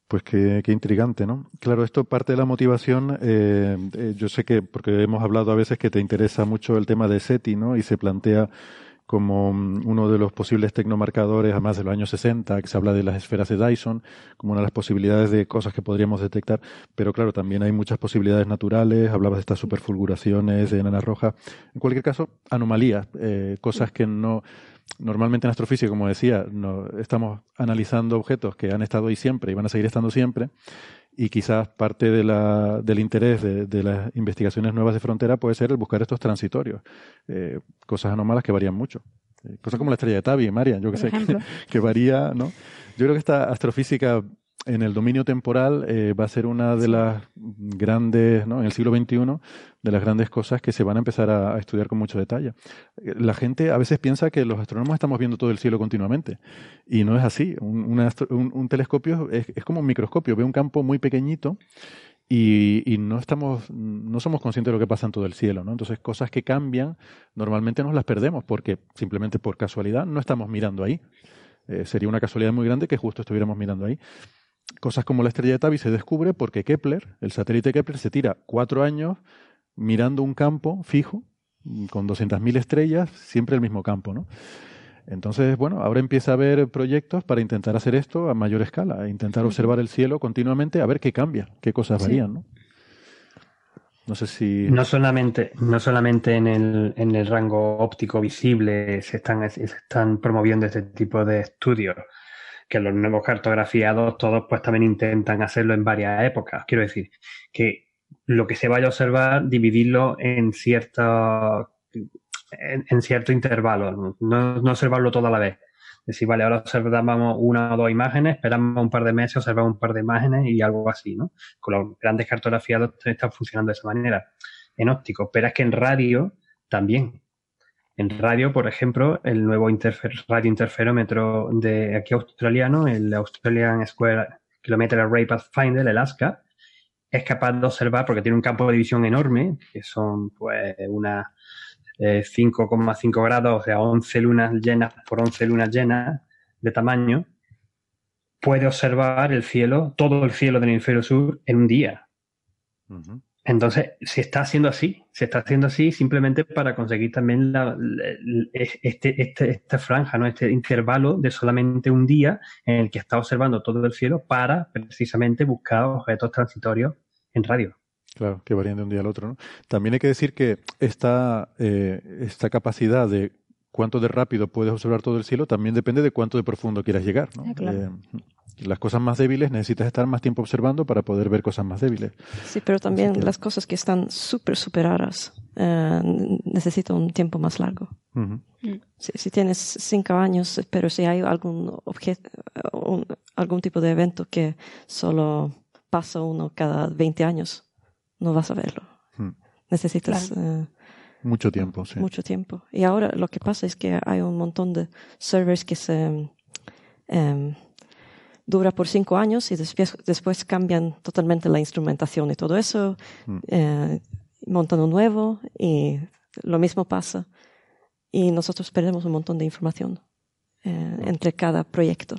S3: Pues qué, qué intrigante, ¿no? Claro, esto parte de la motivación. eh, eh, yo sé que, porque hemos hablado a veces que te interesa mucho el tema de SETI, ¿no? Y se plantea como mm, uno de los posibles tecnomarcadores, además de los años 60, que se habla de las esferas de Dyson, como una de las posibilidades de cosas que podríamos detectar. Pero claro, también hay muchas posibilidades naturales. Hablabas de estas superfulguraciones, de enanas rojas. En cualquier caso, anomalías, eh, cosas que no. Normalmente en astrofísica, como decía, no, estamos analizando objetos que han estado ahí siempre y van a seguir estando siempre. Y quizás parte de la, del interés de, de las investigaciones nuevas de frontera puede ser el buscar estos transitorios, eh, cosas anómalas que varían mucho. Eh, cosas como la estrella de Tabi, María, yo que
S7: Por
S3: sé, que varía, ¿no? Yo creo que esta astrofísica en el dominio temporal eh, va a ser una de las grandes, ¿no? En el siglo XXI, de las grandes cosas que se van a empezar a, a estudiar con mucho detalle. Eh, La gente a veces piensa que los astrónomos estamos viendo todo el cielo continuamente y no es así. Un, telescopio es, es como un microscopio, ve un campo muy pequeñito y, y no estamos, no somos conscientes de lo que pasa en todo el cielo, ¿no? Entonces, cosas que cambian, normalmente nos las perdemos porque simplemente por casualidad no estamos mirando ahí. Eh, sería una casualidad muy grande que justo estuviéramos mirando ahí. Cosas como la estrella de Tabi se descubre porque Kepler, el satélite Kepler, se tira cuatro años mirando un campo fijo, mm, con 200.000 estrellas, siempre el mismo campo, ¿no? Entonces, bueno, ahora empieza a haber proyectos para intentar hacer esto a mayor escala, e intentar observar el cielo continuamente a ver qué cambia, qué cosas
S7: Sí.
S3: varían, ¿no? No sé si...
S4: No solamente, no solamente en el, en el rango óptico visible se están, se están promoviendo este tipo de estudios, que los nuevos cartografiados todos pues también intentan hacerlo en varias épocas. Quiero decir, que lo que se vaya a observar, dividirlo en ciertos en, en cierto intervalo, no, no observarlo todo a la vez. Decir, vale, ahora observamos una o dos imágenes, esperamos un par de meses, observamos un par de imágenes y algo así, ¿no? Con los grandes cartografiados están funcionando de esa manera en óptico, pero es que en radio también. En radio, por ejemplo, el nuevo interfer- radiointerferómetro de aquí australiano, el Australian Square Kilometer Array Pathfinder, el ASCA, es capaz de observar, porque tiene un campo de visión enorme, que son pues unas eh, 5,5 grados, o sea, 11 lunas llenas por 11 lunas llenas de tamaño, puede observar el cielo, todo el cielo del hemisferio sur en un día.
S3: Ujú.
S4: Entonces, se está haciendo así, se está haciendo así simplemente para conseguir también la, la- este, este, esta franja, ¿no? este intervalo de solamente un día en el que está observando todo el cielo para precisamente buscar objetos transitorios en radio.
S3: Claro, que varían de un día al otro, ¿no? También hay que decir que esta, eh, esta capacidad de cuánto de rápido puedes observar todo el cielo también depende de cuánto de profundo quieras llegar, ¿no?
S7: Ah, claro.
S3: Eh, las cosas más débiles necesitas estar más tiempo observando para poder ver cosas más débiles.
S8: Sí, pero también
S3: que-
S8: las cosas que están súper, súper raras eh, necesitan un tiempo más largo.
S3: Ujú.
S8: Si, si tienes cinco años, pero si hay algún objeto, un- algún tipo de evento que solo pasa uno cada 20 años, no vas a verlo.
S3: Hmm.
S8: Necesitas eh,
S3: Mucho tiempo, sí.
S8: mucho tiempo. Y ahora lo que pasa es que hay un montón de servers que se em, dura por cinco años y después, después cambian totalmente la instrumentación y todo eso,
S3: Mm.
S8: eh, montan un nuevo y lo mismo pasa. Y nosotros perdemos un montón de información eh, entre cada proyecto.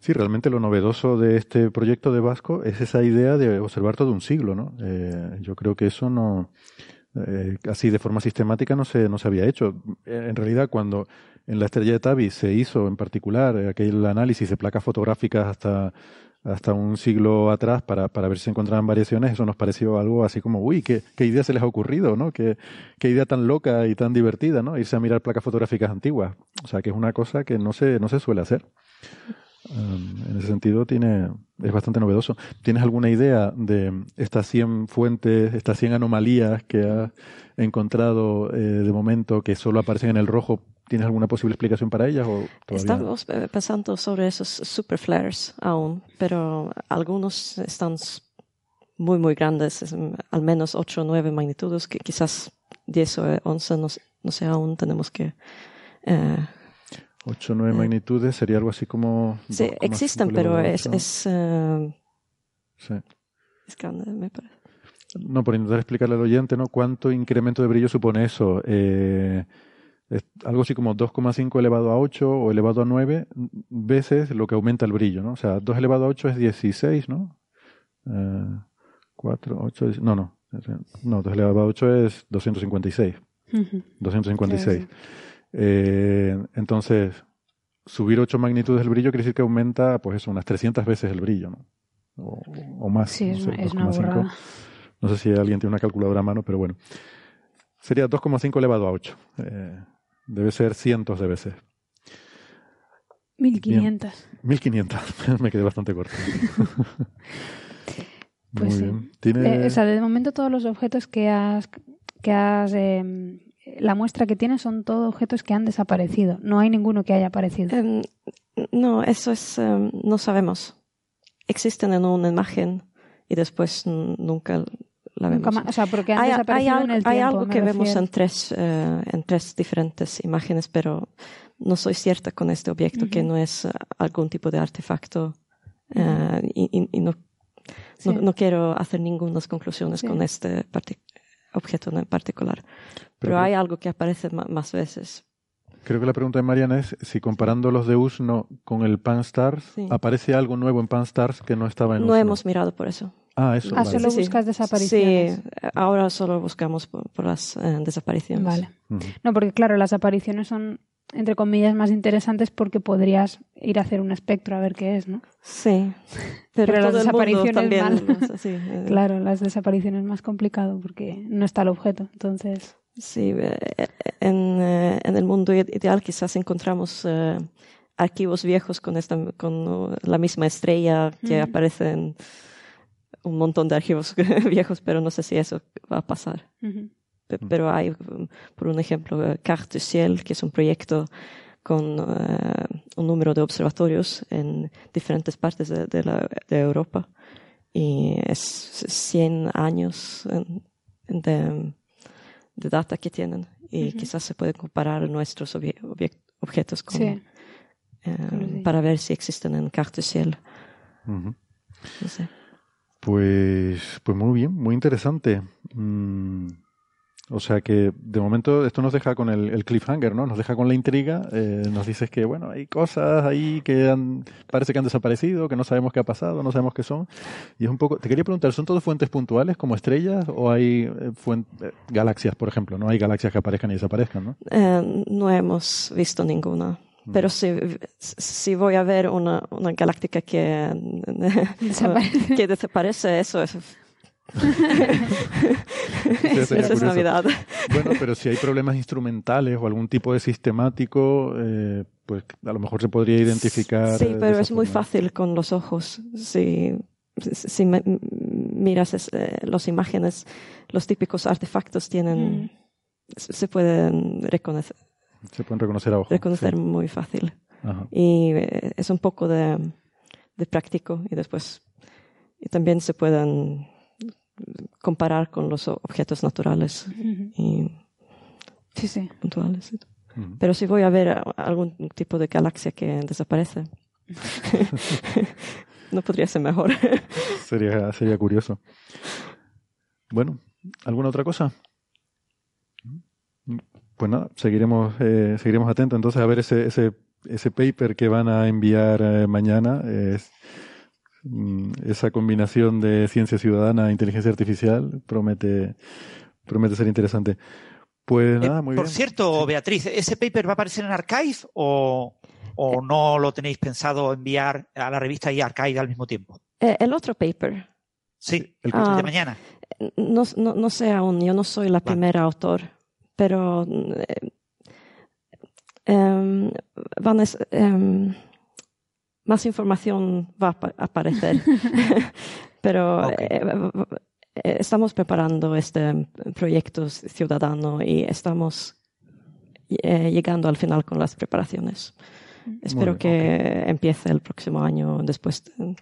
S3: Sí, realmente lo novedoso de este proyecto de Vasco es esa idea de observar todo un siglo, ¿no? Eh, yo creo que eso no, eh, así de forma sistemática no se, no se había hecho. En realidad, cuando en la estrella de Tabi se hizo en particular eh, aquel análisis de placas fotográficas hasta, hasta un siglo atrás para, para ver si se encontraban variaciones, eso nos pareció algo así como, uy, qué, qué idea se les ha ocurrido, ¿no? Qué, qué idea tan loca y tan divertida, ¿no? Irse a mirar placas fotográficas antiguas. O sea, que es una cosa que no se, no se suele hacer. Um, en ese sentido tiene, es bastante novedoso. ¿Tienes alguna idea de estas 100 fuentes, estas 100 anomalías que has encontrado eh, de momento que solo aparecen en el rojo? ¿Tienes alguna posible explicación para ellas? O
S8: Estamos eh, pensando sobre esos superflares aún, pero algunos están muy, muy grandes, al menos 8 o 9 magnitudes, que quizás 10 o 11, no, no sé, aún tenemos que eh,
S3: 8 o 9 magnitudes sería algo así como.
S8: Sí, existen, pero es. es uh, sí. Es grande, me parece.
S3: No, por intentar explicarle al oyente, ¿no? ¿Cuánto incremento de brillo supone eso? Eh, algo así como 2,5 elevado a 8 o elevado a 9 veces lo que aumenta el brillo, ¿no? O sea, 2 elevado a 8 es 16, ¿no? Eh, 4, 8, no, no. No, 2 elevado a 8 es 256. Uh -huh. 256. Sí, eh, entonces, subir 8 magnitudes del brillo quiere decir que aumenta, pues eso, unas 300 veces el brillo, ¿no? O, o más.
S7: Sí,
S3: no
S7: es,
S3: sé,
S7: es una
S3: 2,5.
S7: borrada.
S3: No sé si alguien tiene una calculadora a mano, pero bueno. Sería 2,5 elevado a 8. Eh, debe ser cientos de veces.
S7: 1500.
S3: 1500. Me quedé bastante corto.
S7: Pues
S3: Muy
S7: sí.
S3: bien. Tiene...
S7: Eh, o sea, de momento todos los objetos que has, que has eh, la muestra que tienes son todos objetos que han desaparecido. No hay ninguno que haya aparecido.
S8: Em, no, eso es, em, no sabemos. Existen en una imagen y después nunca la vemos.
S7: Nunca más- o sea, porque han
S8: hay,
S7: desaparecido
S8: hay
S7: en
S8: algo, hay que vemos en tres, eh, en tres diferentes imágenes, pero no soy cierta con este objeto que no es algún tipo de artefacto eh, y, y- y no,
S7: Sí.
S8: no, no quiero hacer ninguna conclusiones
S7: Sí.
S8: con este parti- objeto en particular. Pero,
S3: Pero-
S8: hay algo que aparece más veces.
S3: Creo que la pregunta de Mariana es si comparando los de USNO con el Pan-STARRS,
S8: Sí.
S3: aparece algo nuevo en Pan-STARRS que no estaba en
S8: No
S3: USNO.
S8: hemos mirado por eso.
S3: Ah, eso.
S7: Ah,
S3: vale.
S7: solo buscas desapariciones.
S8: Sí, ahora solo buscamos por, por las eh, desapariciones.
S7: Vale. No, porque claro, las apariciones son, entre comillas, más interesantes porque podrías ir a hacer un espectro a ver qué es, ¿no?
S8: Sí, pero,
S7: Pero las desapariciones
S8: también. hace, sí, eh,
S7: Claro, las desapariciones es más complicado porque no está el objeto. Entonces,
S8: Sí, eh, en, eh, en el mundo ide- ideal quizás encontramos eh, archivos viejos con, esta, con uh, la misma estrella que
S7: Ujú.
S8: aparece en un montón de archivos viejos, pero no sé si eso va a pasar.
S7: ujú.
S8: Pe- Pero hay, um, por un ejemplo, eh, Carte du Ciel, que es un proyecto con eh, un número de observatorios en diferentes partes de, de la, de Europa. Y es 100 años de, de data que tienen. Y quizás se puede comparar nuestros obje- obje- objetos con,
S7: sí.
S8: eh,
S7: sí.
S8: para ver si existen en Carte du Ciel. No sé.
S3: Pues, pues muy bien, muy interesante. Mm, o sea que de momento esto nos deja con el, el cliffhanger, ¿no? Nos deja con la intriga. eh, nos dices que, bueno, hay cosas ahí que han, parece que han desaparecido, que no sabemos qué ha pasado, no sabemos qué son. Y es un poco, te quería preguntar, ¿son todas fuentes puntuales como estrellas o hay eh, eh, galaxias, por ejemplo? ¿No hay galaxias que aparezcan y desaparezcan, no?
S8: Eh, no hemos visto ninguna. Pero si, si voy a ver una, una galáctica que
S7: Desaparece.
S8: que desaparece, eso es, eso es
S3: curioso.
S8: Navidad.
S3: Bueno, pero si hay problemas instrumentales o algún tipo de sistemático, eh, pues a lo mejor se podría identificar.
S8: Sí, pero es muy
S3: forma.
S8: fácil con los ojos. Si, si, miras es- eh, las imágenes, los típicos artefactos tienen,
S7: Mm.
S8: se se pueden reconocer,
S3: Se pueden reconocer a ojo.
S8: reconocer
S3: sí.
S8: muy fácil.
S3: Ajá.
S8: Y eh, es un poco de, de práctico y después y también se pueden comparar con los objetos naturales
S7: Ujú.
S8: y
S7: Sí, sí.
S8: puntuales.
S3: Ujú.
S8: Pero si voy a ver algún tipo de galaxia que desaparece, no podría ser mejor.
S3: Sería, sería curioso. Bueno, ¿alguna otra cosa? Pues nada, seguiremos, eh, seguiremos atentos entonces a ver ese, ese, ese paper que van a enviar eh, mañana. Es, mm, esa combinación de ciencia ciudadana e inteligencia artificial promete, promete ser interesante. Pues nada, muy
S6: Por
S3: bien.
S6: cierto, Beatriz, ¿ese paper va a aparecer en Archive o, o no lo tenéis pensado enviar a la revista y Archive al mismo tiempo?
S8: Eh, el otro paper,
S6: Sí,
S3: El-
S6: el
S8: Ah.
S6: de mañana.
S8: no, no, no sé aún, yo no soy la primera autor, pero eh, em, van a em, más información va a apa- aparecer. pero
S6: Ok.
S8: eh, eh, estamos preparando este proyecto ciudadano y estamos eh, llegando al final con las preparaciones. Espero
S3: bien,
S8: que empiece el próximo año después. de-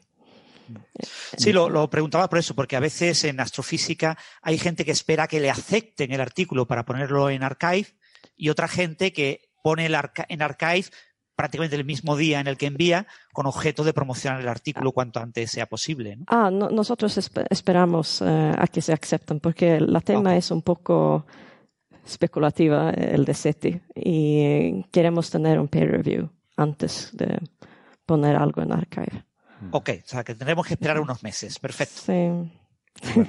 S6: Sí, lo, lo preguntaba por eso, porque a veces en astrofísica hay gente que espera que le acepten el artículo para ponerlo en Archive y otra gente que pone el arca- en Archive prácticamente el mismo día en el que envía con objeto de promocionar el artículo cuanto antes sea posible. ¿no?
S8: Ah, no- nosotros esp- esperamos eh, a que se acepten porque la tema es un poco especulativa, eh, el de SETI, y queremos tener un peer review antes de poner algo en archive.
S6: Ok, o sea que tendremos que esperar unos meses. Perfecto.
S8: Sí.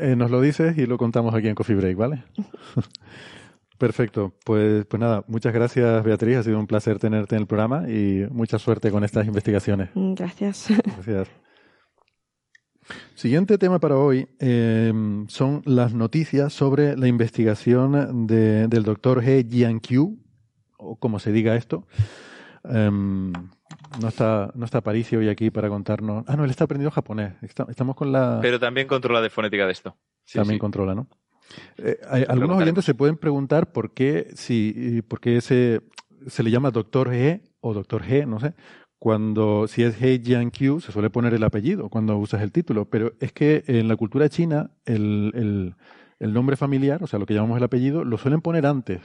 S3: Eh, nos lo dices y lo contamos aquí en Coffee Break, ¿vale? Perfecto. Pues, pues nada, muchas gracias Beatriz, ha sido un placer tenerte en el programa y mucha suerte con estas investigaciones.
S8: Mm, Gracias.
S3: Gracias. Siguiente tema para hoy eh, son las noticias sobre la investigación de- del doctor He Jiankyu, o como se diga esto. Em, no está, no está París hoy aquí para contarnos. Ah, no, él está aprendiendo japonés. Está- estamos con la.
S5: Pero también controla de fonética de esto. Sí,
S3: también
S5: sí.
S3: controla, ¿no? Eh, hay- algunos oyentes se pueden preguntar por qué, si, por qué se, se le llama doctor He o doctor G, no sé, cuando si es He Jiankyu se suele poner el apellido cuando usas el título, pero es que en la cultura china el, el- el nombre familiar, o sea, lo que llamamos el apellido, lo suelen poner antes.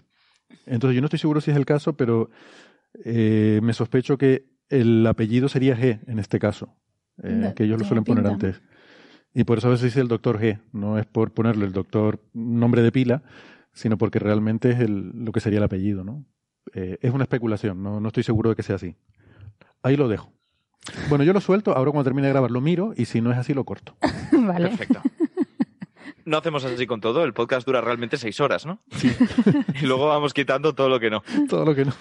S3: Entonces yo no estoy seguro si es el caso, pero eh, me sospecho que el apellido sería G en este caso, eh,
S7: No,
S3: que ellos lo suelen poner antes. Y por eso a veces dice el doctor G, no es por ponerle el doctor nombre de pila, sino porque realmente es el, lo que sería el apellido, ¿no? Eh, es una especulación, no, no estoy seguro de que sea así. Ahí lo dejo. Bueno, yo lo suelto, ahora cuando termine de grabar lo miro y si no es así lo corto.
S7: vale.
S5: Perfecto. No hacemos así con todo, el podcast dura realmente seis horas, ¿no? Sí. y luego vamos quitando todo lo que no.
S3: Todo lo que no.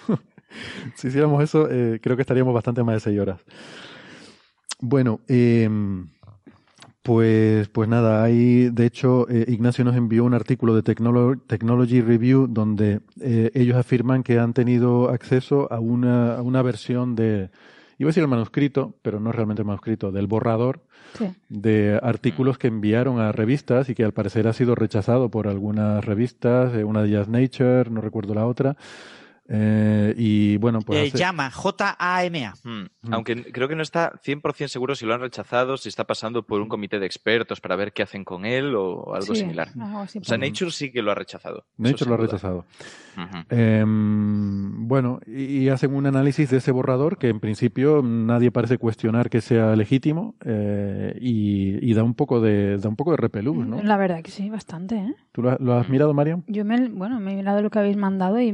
S3: si hiciéramos eso, eh, creo que estaríamos bastante más de seis horas. Bueno, eh, pues, pues nada, ahí, de hecho, eh, Ignacio nos envió un artículo de Technolo- Technology Review donde eh, ellos afirman que han tenido acceso a una, a una versión de, iba a decir el manuscrito, pero no es realmente el manuscrito, del borrador
S7: Sí.
S3: de artículos que enviaron a revistas y que al parecer ha sido rechazado por algunas revistas, eh, una de ellas Nature, no recuerdo la otra. Eh, y bueno, pues.
S6: Eh,
S3: hace-
S6: llama, J-A-M-A.
S5: Hmm.
S3: Mm.
S5: Aunque creo que no está 100% seguro si lo han rechazado, si está pasando por un comité de expertos para ver qué hacen con él o algo
S7: Sí,
S5: similar.
S7: así
S5: O sea, Nature sí que lo ha rechazado.
S3: Nature lo ha
S5: duda.
S3: rechazado.
S5: Ujú.
S3: Em, bueno, y, hacen un análisis de ese borrador que en principio nadie parece cuestionar que sea legítimo eh, y, y da un poco de da un poco de repelús, ¿no?
S7: La verdad que sí, bastante, ¿eh?
S3: ¿Tú lo, has- lo has mirado, Mariam?
S7: Yo me, bueno, me he mirado lo que habéis mandado y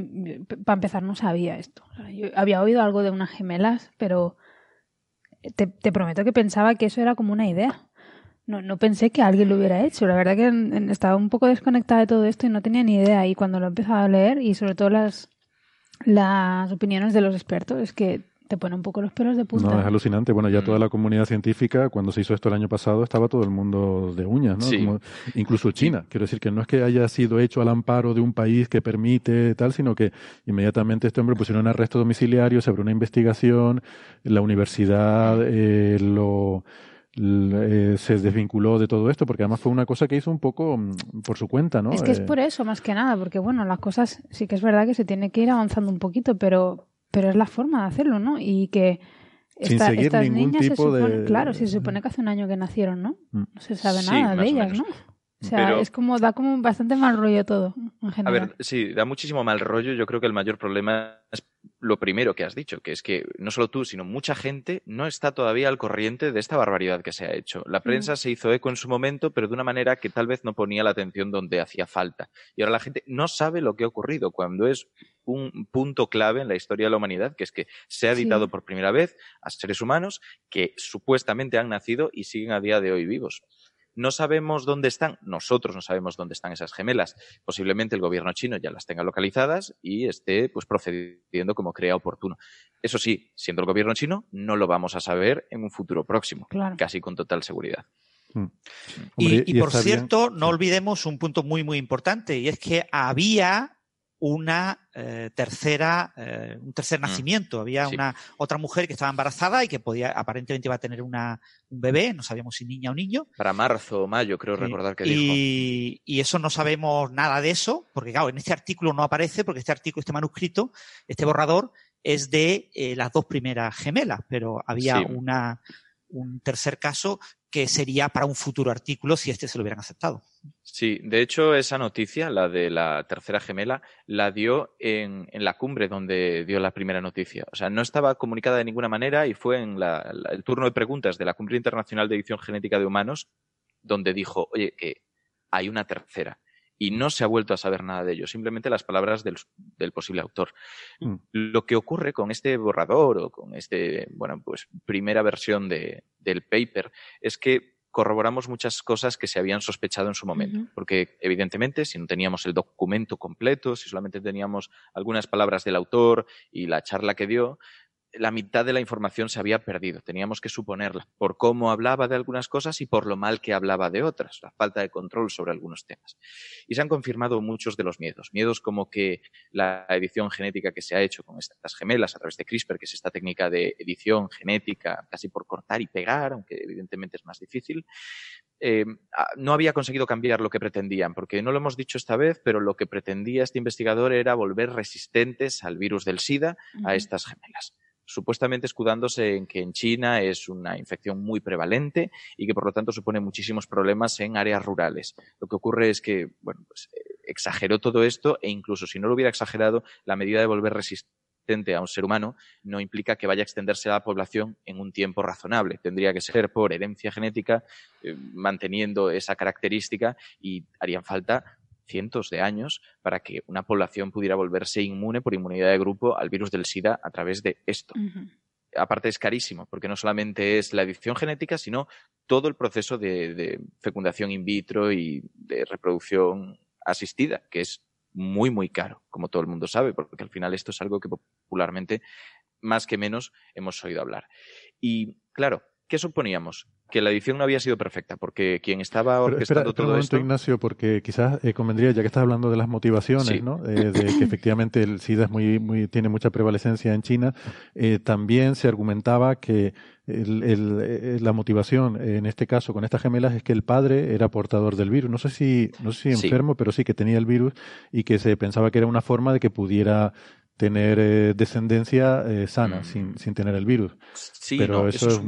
S7: para empezar no sabía esto. Yo había oído algo de unas gemelas, pero te, te prometo que pensaba que eso era como una idea. No, no pensé que alguien lo hubiera hecho. La verdad que estaba un poco desconectada de todo esto y no tenía ni idea. Y cuando lo he empezado a leer y sobre todo las, las opiniones de los expertos, es que te pone un poco los pelos de punta.
S3: No, es alucinante. Bueno, ya
S5: Mm.
S3: toda la comunidad científica, cuando se hizo esto el año pasado, estaba todo el mundo de uñas, ¿no?
S5: Sí.
S3: Como- incluso China. Quiero decir que no es que haya sido hecho al amparo de un país que permite tal, sino que inmediatamente este hombre pusieron arresto domiciliario, se abrió una investigación, la universidad eh, lo eh, se desvinculó de todo esto, porque además fue una cosa que hizo un poco mm, por su cuenta, ¿no?
S7: Es que es
S3: Eh,
S7: por eso, más que nada, porque bueno, las cosas sí que es verdad que se tiene que ir avanzando un poquito, pero, pero es la forma de hacerlo, ¿no? Y que
S3: Sin seguir
S7: estas
S3: ningún
S7: niñas se
S3: de-
S7: supone, claro, si se supone que hace un año que nacieron, ¿no?
S3: Mm.
S7: No se sabe
S5: Sí,
S7: nada de ellas. ¿no? O sea,
S5: Pero-
S7: es como, da como bastante mal rollo todo, en
S5: A
S7: general.
S5: ver, sí, da muchísimo mal rollo. Yo creo que el mayor problema es lo primero que has dicho, que es que no solo tú, sino mucha gente no está todavía al corriente de esta barbaridad que se ha hecho. La prensa se hizo eco en su momento, pero de una manera que tal vez no ponía la atención donde hacía falta. Y ahora la gente no sabe lo que ha ocurrido cuando es un punto clave en la historia de la humanidad, que es que se ha
S7: Sí.
S5: editado por primera vez a seres humanos que supuestamente han nacido y siguen a día de hoy vivos. No sabemos dónde están, nosotros no sabemos dónde están esas gemelas. Posiblemente el gobierno chino ya las tenga localizadas y esté pues procediendo como crea oportuno. Eso sí, siendo el gobierno chino, no lo vamos a saber en un futuro próximo, casi con total seguridad.
S3: Mm.
S6: y, por cierto, no olvidemos un punto muy, muy importante, y es que había una eh, tercera, eh, un tercer mm. nacimiento. Había una otra mujer que estaba embarazada y que podía, aparentemente iba a tener una, un bebé, no sabíamos si niña o niño.
S5: Para marzo o mayo, creo recordar que
S6: y,
S5: dijo.
S6: Y eso no sabemos nada de eso, porque claro, en este artículo no aparece, porque este artículo, este manuscrito, este borrador, es de eh, las dos primeras gemelas, pero había una, un tercer caso que sería para un futuro artículo si este se lo hubieran aceptado.
S5: Sí, de hecho esa noticia, la de la tercera gemela, la dio en, la cumbre donde dio la primera noticia. O sea, no estaba comunicada de ninguna manera y fue en el turno de preguntas de la Cumbre Internacional de Edición Genética de Humanos donde dijo, oye, que hay una tercera y no se ha vuelto a saber nada de ello, simplemente las palabras del, posible autor. Mm. Lo que ocurre con este borrador o con este, bueno, pues primera versión de, del paper es que corroboramos muchas cosas que se habían sospechado en su momento, porque evidentemente si no teníamos el documento completo, si solamente teníamos algunas palabras del autor y la charla que dio, la mitad de la información se había perdido. Teníamos que suponerla por cómo hablaba de algunas cosas y por lo mal que hablaba de otras, la falta de control sobre algunos temas. Y se han confirmado muchos de los miedos. Miedos como que la edición genética que se ha hecho con estas gemelas a través de CRISPR, que es esta técnica de edición genética casi por cortar y pegar, aunque evidentemente es más difícil, eh, no había conseguido cambiar lo que pretendían, porque no lo hemos dicho esta vez, pero lo que pretendía este investigador era volver resistentes al virus del SIDA a estas gemelas supuestamente escudándose en que en China es una infección muy prevalente y que por lo tanto supone muchísimos problemas en áreas rurales. Lo que ocurre es que, bueno, pues, eh, exageró todo esto e incluso si no lo hubiera exagerado, la medida de volver resistente a un ser humano no implica que vaya a extenderse a la población en un tiempo razonable. Tendría que ser por herencia genética, eh, manteniendo esa característica y harían falta cientos de años para que una población pudiera volverse inmune por inmunidad de grupo al virus del SIDA a través de esto. Aparte es carísimo, porque no solamente es la edición genética, sino todo el proceso de, fecundación in vitro y de reproducción asistida, que es muy, muy caro, como todo el mundo sabe, porque al final esto es algo que popularmente, más que menos, hemos oído hablar. Y claro, ¿qué suponíamos? Que la edición no había sido perfecta, porque quien estaba orquestando todo esto...
S3: Ignacio, porque quizás eh, convendría, ya que estás hablando de las motivaciones, ¿no? Eh, de que efectivamente el SIDA es muy, muy, tiene mucha prevalecencia en China, eh, también se argumentaba que el, la motivación en este caso con estas gemelas es que el padre era portador del virus. No sé si, no sé si enfermo, pero sí que tenía el virus y que se pensaba que era una forma de que pudiera tener descendencia sana mm. sin, sin tener el virus.
S5: Sí, pero eso, es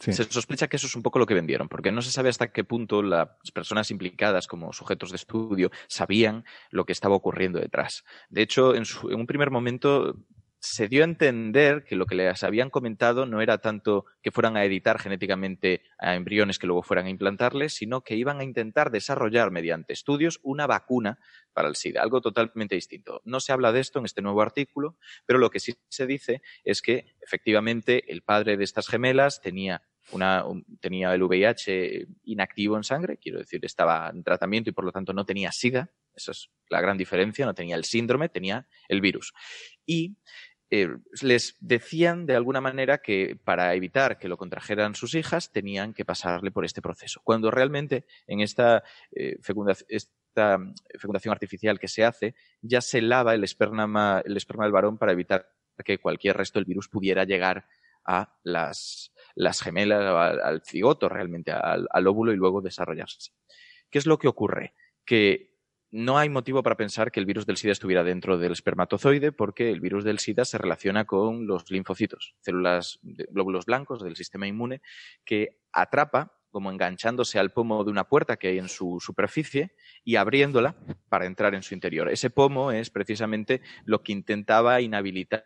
S5: se sospecha que eso es un poco lo que vendieron, porque no se sabe hasta qué punto las personas implicadas como sujetos de estudio sabían lo que estaba ocurriendo detrás. De hecho, en, un primer momento se dio a entender que lo que les habían comentado no era tanto que fueran a editar genéticamente a embriones que luego fueran a implantarles, sino que iban a intentar desarrollar mediante estudios una vacuna para el SIDA, algo totalmente distinto. No se habla de esto en este nuevo artículo, pero lo que sí se dice es que efectivamente el padre de estas gemelas tenía una, tenía el VIH inactivo en sangre, quiero decir, estaba en tratamiento y por lo tanto no tenía SIDA, esa es la gran diferencia, no tenía el síndrome, tenía el virus. Y eh, les decían de alguna manera que para evitar que lo contrajeran sus hijas tenían que pasarle por este proceso, cuando realmente en esta, eh, fecundación artificial que se hace ya se lava el esperma del varón para evitar que cualquier resto del virus pudiera llegar a las, las gemelas, al, cigoto realmente, al, óvulo y luego desarrollarse. ¿Qué es lo que ocurre? Que no hay motivo para pensar que el virus del SIDA estuviera dentro del espermatozoide porque el virus del SIDA se relaciona con los linfocitos, células, glóbulos blancos del sistema inmune, que atrapa como enganchándose al pomo de una puerta que hay en su superficie y abriéndola para entrar en su interior. Ese pomo es precisamente lo que intentaba inhabilitar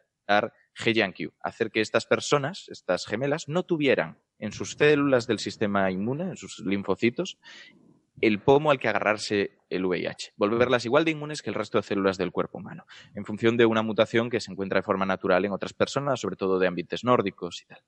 S5: G-Q, hacer que estas personas, estas gemelas, no tuvieran en sus células del sistema inmune, en sus linfocitos, el pomo al que agarrarse el VIH, volverlas igual de inmunes que el resto de células del cuerpo humano, en función de una mutación que se encuentra de forma natural en otras personas, sobre todo de ambientes nórdicos y tal.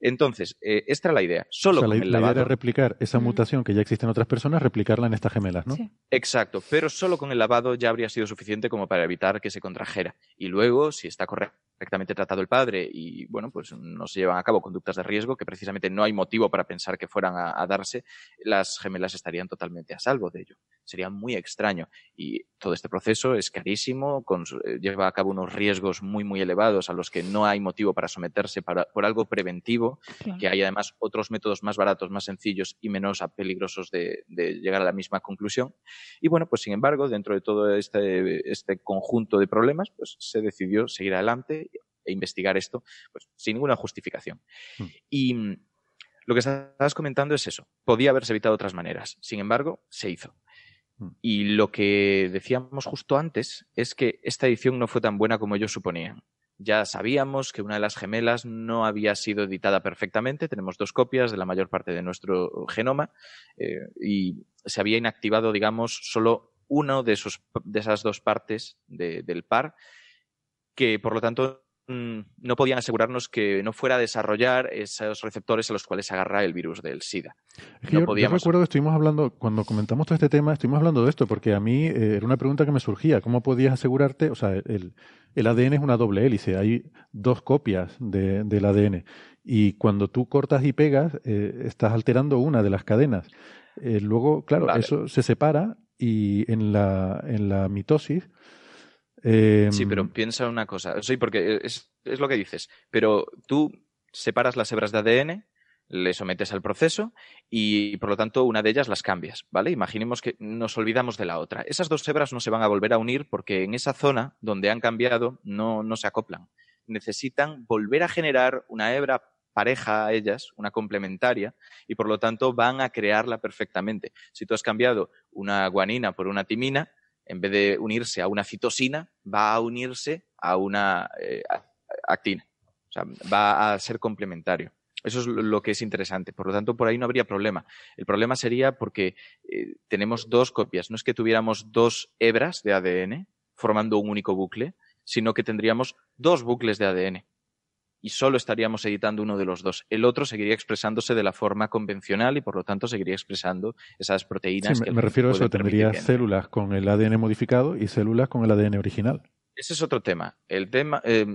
S5: Entonces, eh, esta era la idea. Solo
S3: O sea,
S5: con
S3: la,
S5: el
S3: la idea
S5: lavado.
S3: era replicar esa mutación que ya existe en otras personas, replicarla en estas gemelas, ¿no?
S7: Sí.
S5: Exacto, pero solo con el lavado ya habría sido suficiente como para evitar que se contrajera. Y luego, si está correctamente tratado el padre y, bueno, pues no se llevan a cabo conductas de riesgo, que precisamente no hay motivo para pensar que fueran a, a darse, las gemelas estarían totalmente a salvo de ello. Sería muy extraño. Y todo este proceso es carísimo, con eh, lleva a cabo unos riesgos muy, muy elevados a los que no hay motivo para someterse para- por algo preventivo
S7: Claro.
S5: que hay además otros métodos más baratos, más sencillos y menos peligrosos de, de llegar a la misma conclusión. Y bueno, pues sin embargo, dentro de todo este, este conjunto de problemas, pues se decidió seguir adelante e investigar esto pues, sin ninguna justificación.
S3: Mm.
S5: Y mm, lo que estabas comentando es eso. Podía haberse evitado de otras maneras. Sin embargo, se hizo.
S3: Mm.
S5: Y lo que decíamos justo antes es que esta edición no fue tan buena como ellos suponían. Ya sabíamos que una de las gemelas no había sido editada perfectamente. Tenemos dos copias de la mayor parte de nuestro genoma eh, y se había inactivado, digamos, solo uno de, esos, de esas dos partes de- del par, que por lo tanto mm, no podían asegurarnos que no fuera a desarrollar esos receptores a los cuales se agarra el virus del SIDA.
S3: Es que
S5: No
S3: yo, yo
S5: podíamos-
S3: recuerdo que estuvimos hablando, cuando comentamos todo este tema, estuvimos hablando de esto, porque a mí eh, era una pregunta que me surgía. ¿Cómo podías asegurarte? O sea, el, el ADN es una doble hélice, hay dos copias de- del ADN. Y cuando tú cortas y pegas, eh, estás alterando una de las cadenas. Eh, luego, claro,
S5: Vale.
S3: eso se separa y en la, en la mitosis. Eh,
S5: Sí, pero piensa una cosa. Sí, porque es, es lo que dices. Pero tú separas las hebras de ADN, le sometes al proceso y, por lo tanto, una de ellas las cambias, ¿vale? Imaginemos que nos olvidamos de la otra. Esas dos hebras no se van a volver a unir porque en esa zona donde han cambiado no, no se acoplan. Necesitan volver a generar una hebra pareja a ellas, una complementaria, y por lo tanto van a crearla perfectamente. Si tú has cambiado una guanina por una timina, en vez de unirse a una citosina, va a unirse a una eh, actina. O sea, va a ser complementario. Eso es lo lo que es interesante. Por lo tanto, por ahí no habría problema. El problema sería porque eh, tenemos dos copias. No es que tuviéramos dos hebras de ADN formando un único bucle, sino que tendríamos dos bucles de ADN. Y solo estaríamos editando uno de los dos. El otro seguiría expresándose de la forma convencional y por lo tanto seguiría expresando esas proteínas
S3: sí,
S5: que
S3: me, me refiero a eso,
S5: entren.
S3: células con el ADN modificado y células con el ADN original.
S5: Ese es otro tema. El tema eh,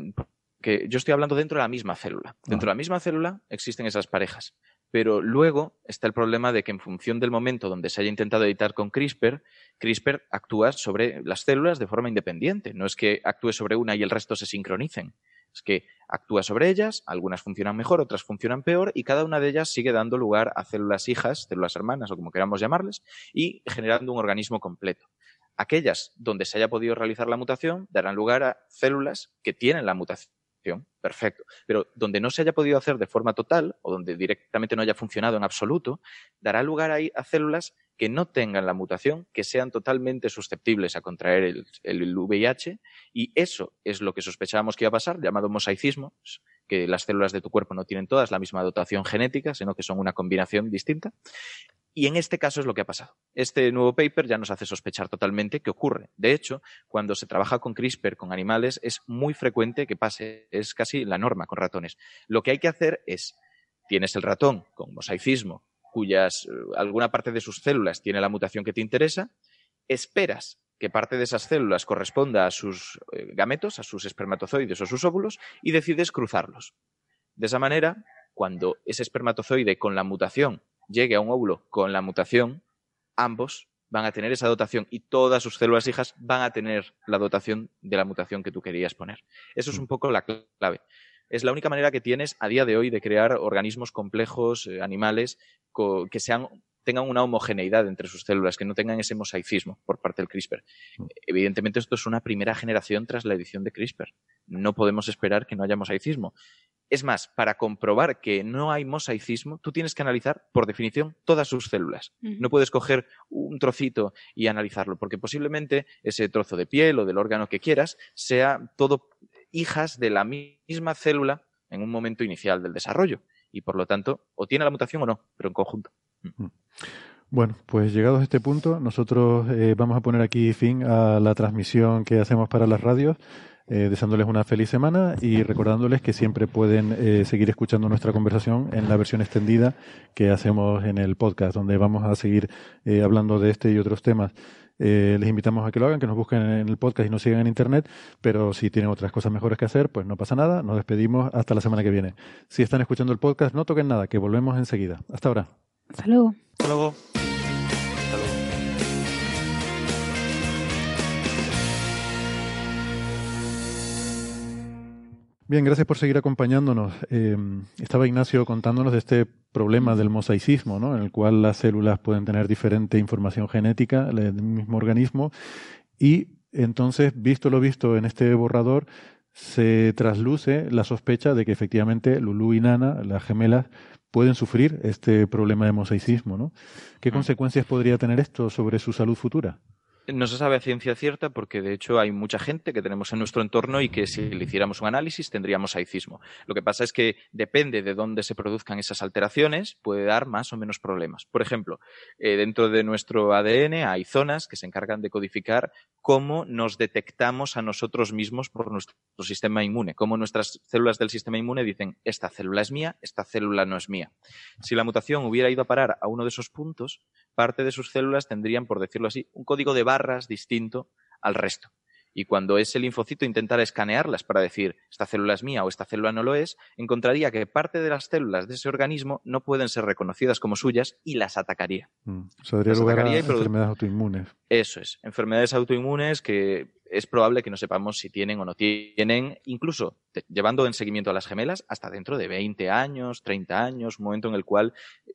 S5: que yo estoy hablando dentro de la misma célula. Dentro de la misma célula existen esas parejas. Pero luego está el problema de que en función del momento donde se haya intentado editar con CRISPR, CRISPR actúa sobre las células de forma independiente. No es que actúe sobre una y el resto se sincronicen. Es que actúa sobre ellas, algunas funcionan mejor, otras funcionan peor, y cada una de ellas sigue dando lugar a células hijas, células hermanas o como queramos llamarles, y generando un organismo completo. Aquellas donde se haya podido realizar la mutación darán lugar a células que tienen la mutación. Perfecto. Pero donde no se haya podido hacer de forma total o donde directamente no haya funcionado en absoluto, dará lugar a células que no tengan la mutación, que sean totalmente susceptibles a contraer el, VIH. Y eso es lo que sospechábamos que iba a pasar, llamado mosaicismo, que las células de tu cuerpo no tienen todas la misma dotación genética, sino que son una combinación distinta. Y en este caso es lo que ha pasado. Este nuevo paper ya nos hace sospechar totalmente que ocurre. De hecho, cuando se trabaja con CRISPR con animales es muy frecuente que pase, es casi la norma con ratones. Lo que hay que hacer es, tienes el ratón con mosaicismo, cuyas eh, alguna parte de sus células tiene la mutación que te interesa, esperas que parte de esas células corresponda a sus eh, gametos, a sus espermatozoides o sus óvulos, y decides cruzarlos. De esa manera, cuando ese espermatozoide con la mutación llegue a un óvulo con la mutación, ambos van a tener esa dotación y todas sus células hijas van a tener la dotación de la mutación que tú querías poner. Eso es un poco la clave. Es la única manera que tienes a día de hoy de crear organismos complejos, eh, animales, que sean tengan una homogeneidad entre sus células, que no tengan ese mosaicismo por parte del CRISPR. Evidentemente, esto es una primera generación tras la edición de CRISPR. No podemos esperar que no haya mosaicismo. Es más, para comprobar que no hay mosaicismo, tú tienes que analizar, por definición, todas sus células. No puedes coger un trocito y analizarlo, porque posiblemente ese trozo de piel o del órgano que quieras sea todo hijas de la misma célula en un momento inicial del desarrollo. Y por lo tanto, o tiene la mutación o no, pero en conjunto.
S3: -huh. Bueno, pues llegados a este punto, nosotros eh, vamos a poner aquí fin a la transmisión que hacemos para las radios, eh, deseándoles una feliz semana y recordándoles que siempre pueden eh, seguir escuchando nuestra conversación en la versión extendida que hacemos en el podcast, donde vamos a seguir hablando de este y otros temas. Eh, les invitamos a que lo hagan, que nos busquen en el podcast y nos sigan en internet, pero si tienen otras cosas mejores que hacer, pues no pasa nada. Nos despedimos hasta la semana que viene. Si están escuchando el podcast, no toquen nada, que volvemos enseguida. Hasta ahora.
S7: Hasta luego.
S6: Hasta luego.
S3: Bien, gracias por seguir acompañándonos. Eh, estaba Ignacio contándonos de este problema del mosaicismo, ¿no? en el cual las células pueden tener diferente información genética del mismo organismo y entonces, visto lo visto en este borrador, se trasluce la sospecha de que efectivamente Lulu y Nana, las gemelas, pueden sufrir este problema de mosaicismo. ¿no? ¿Qué consecuencias podría tener esto sobre su salud futura?
S5: No se sabe a ciencia cierta porque, de hecho, hay mucha gente que tenemos en nuestro entorno y que si le hiciéramos un análisis tendríamos aicismo. Lo que pasa es que depende de dónde se produzcan esas alteraciones, puede dar más o menos problemas. Por ejemplo, eh, dentro de nuestro ADN hay zonas que se encargan de codificar cómo nos detectamos a nosotros mismos por nuestro sistema inmune, cómo nuestras células del sistema inmune dicen, esta célula es mía, esta célula no es mía. Si la mutación hubiera ido a parar a uno de esos puntos, parte de sus células tendrían, por decirlo así, un código de barras distinto al resto. Y cuando ese linfocito intentara escanearlas para decir esta célula es mía o esta célula no lo es, encontraría que parte de las células de ese organismo no pueden ser reconocidas como suyas y las atacaría.
S3: Mm. O sea, daría
S5: Las
S3: lugar a
S5: atacaría
S3: enfermedades autoinmunes.
S5: Eso es, enfermedades autoinmunes que es probable que no sepamos si tienen o no tienen, incluso llevando en seguimiento a las gemelas hasta dentro de 20 años, 30 años, un momento en el cual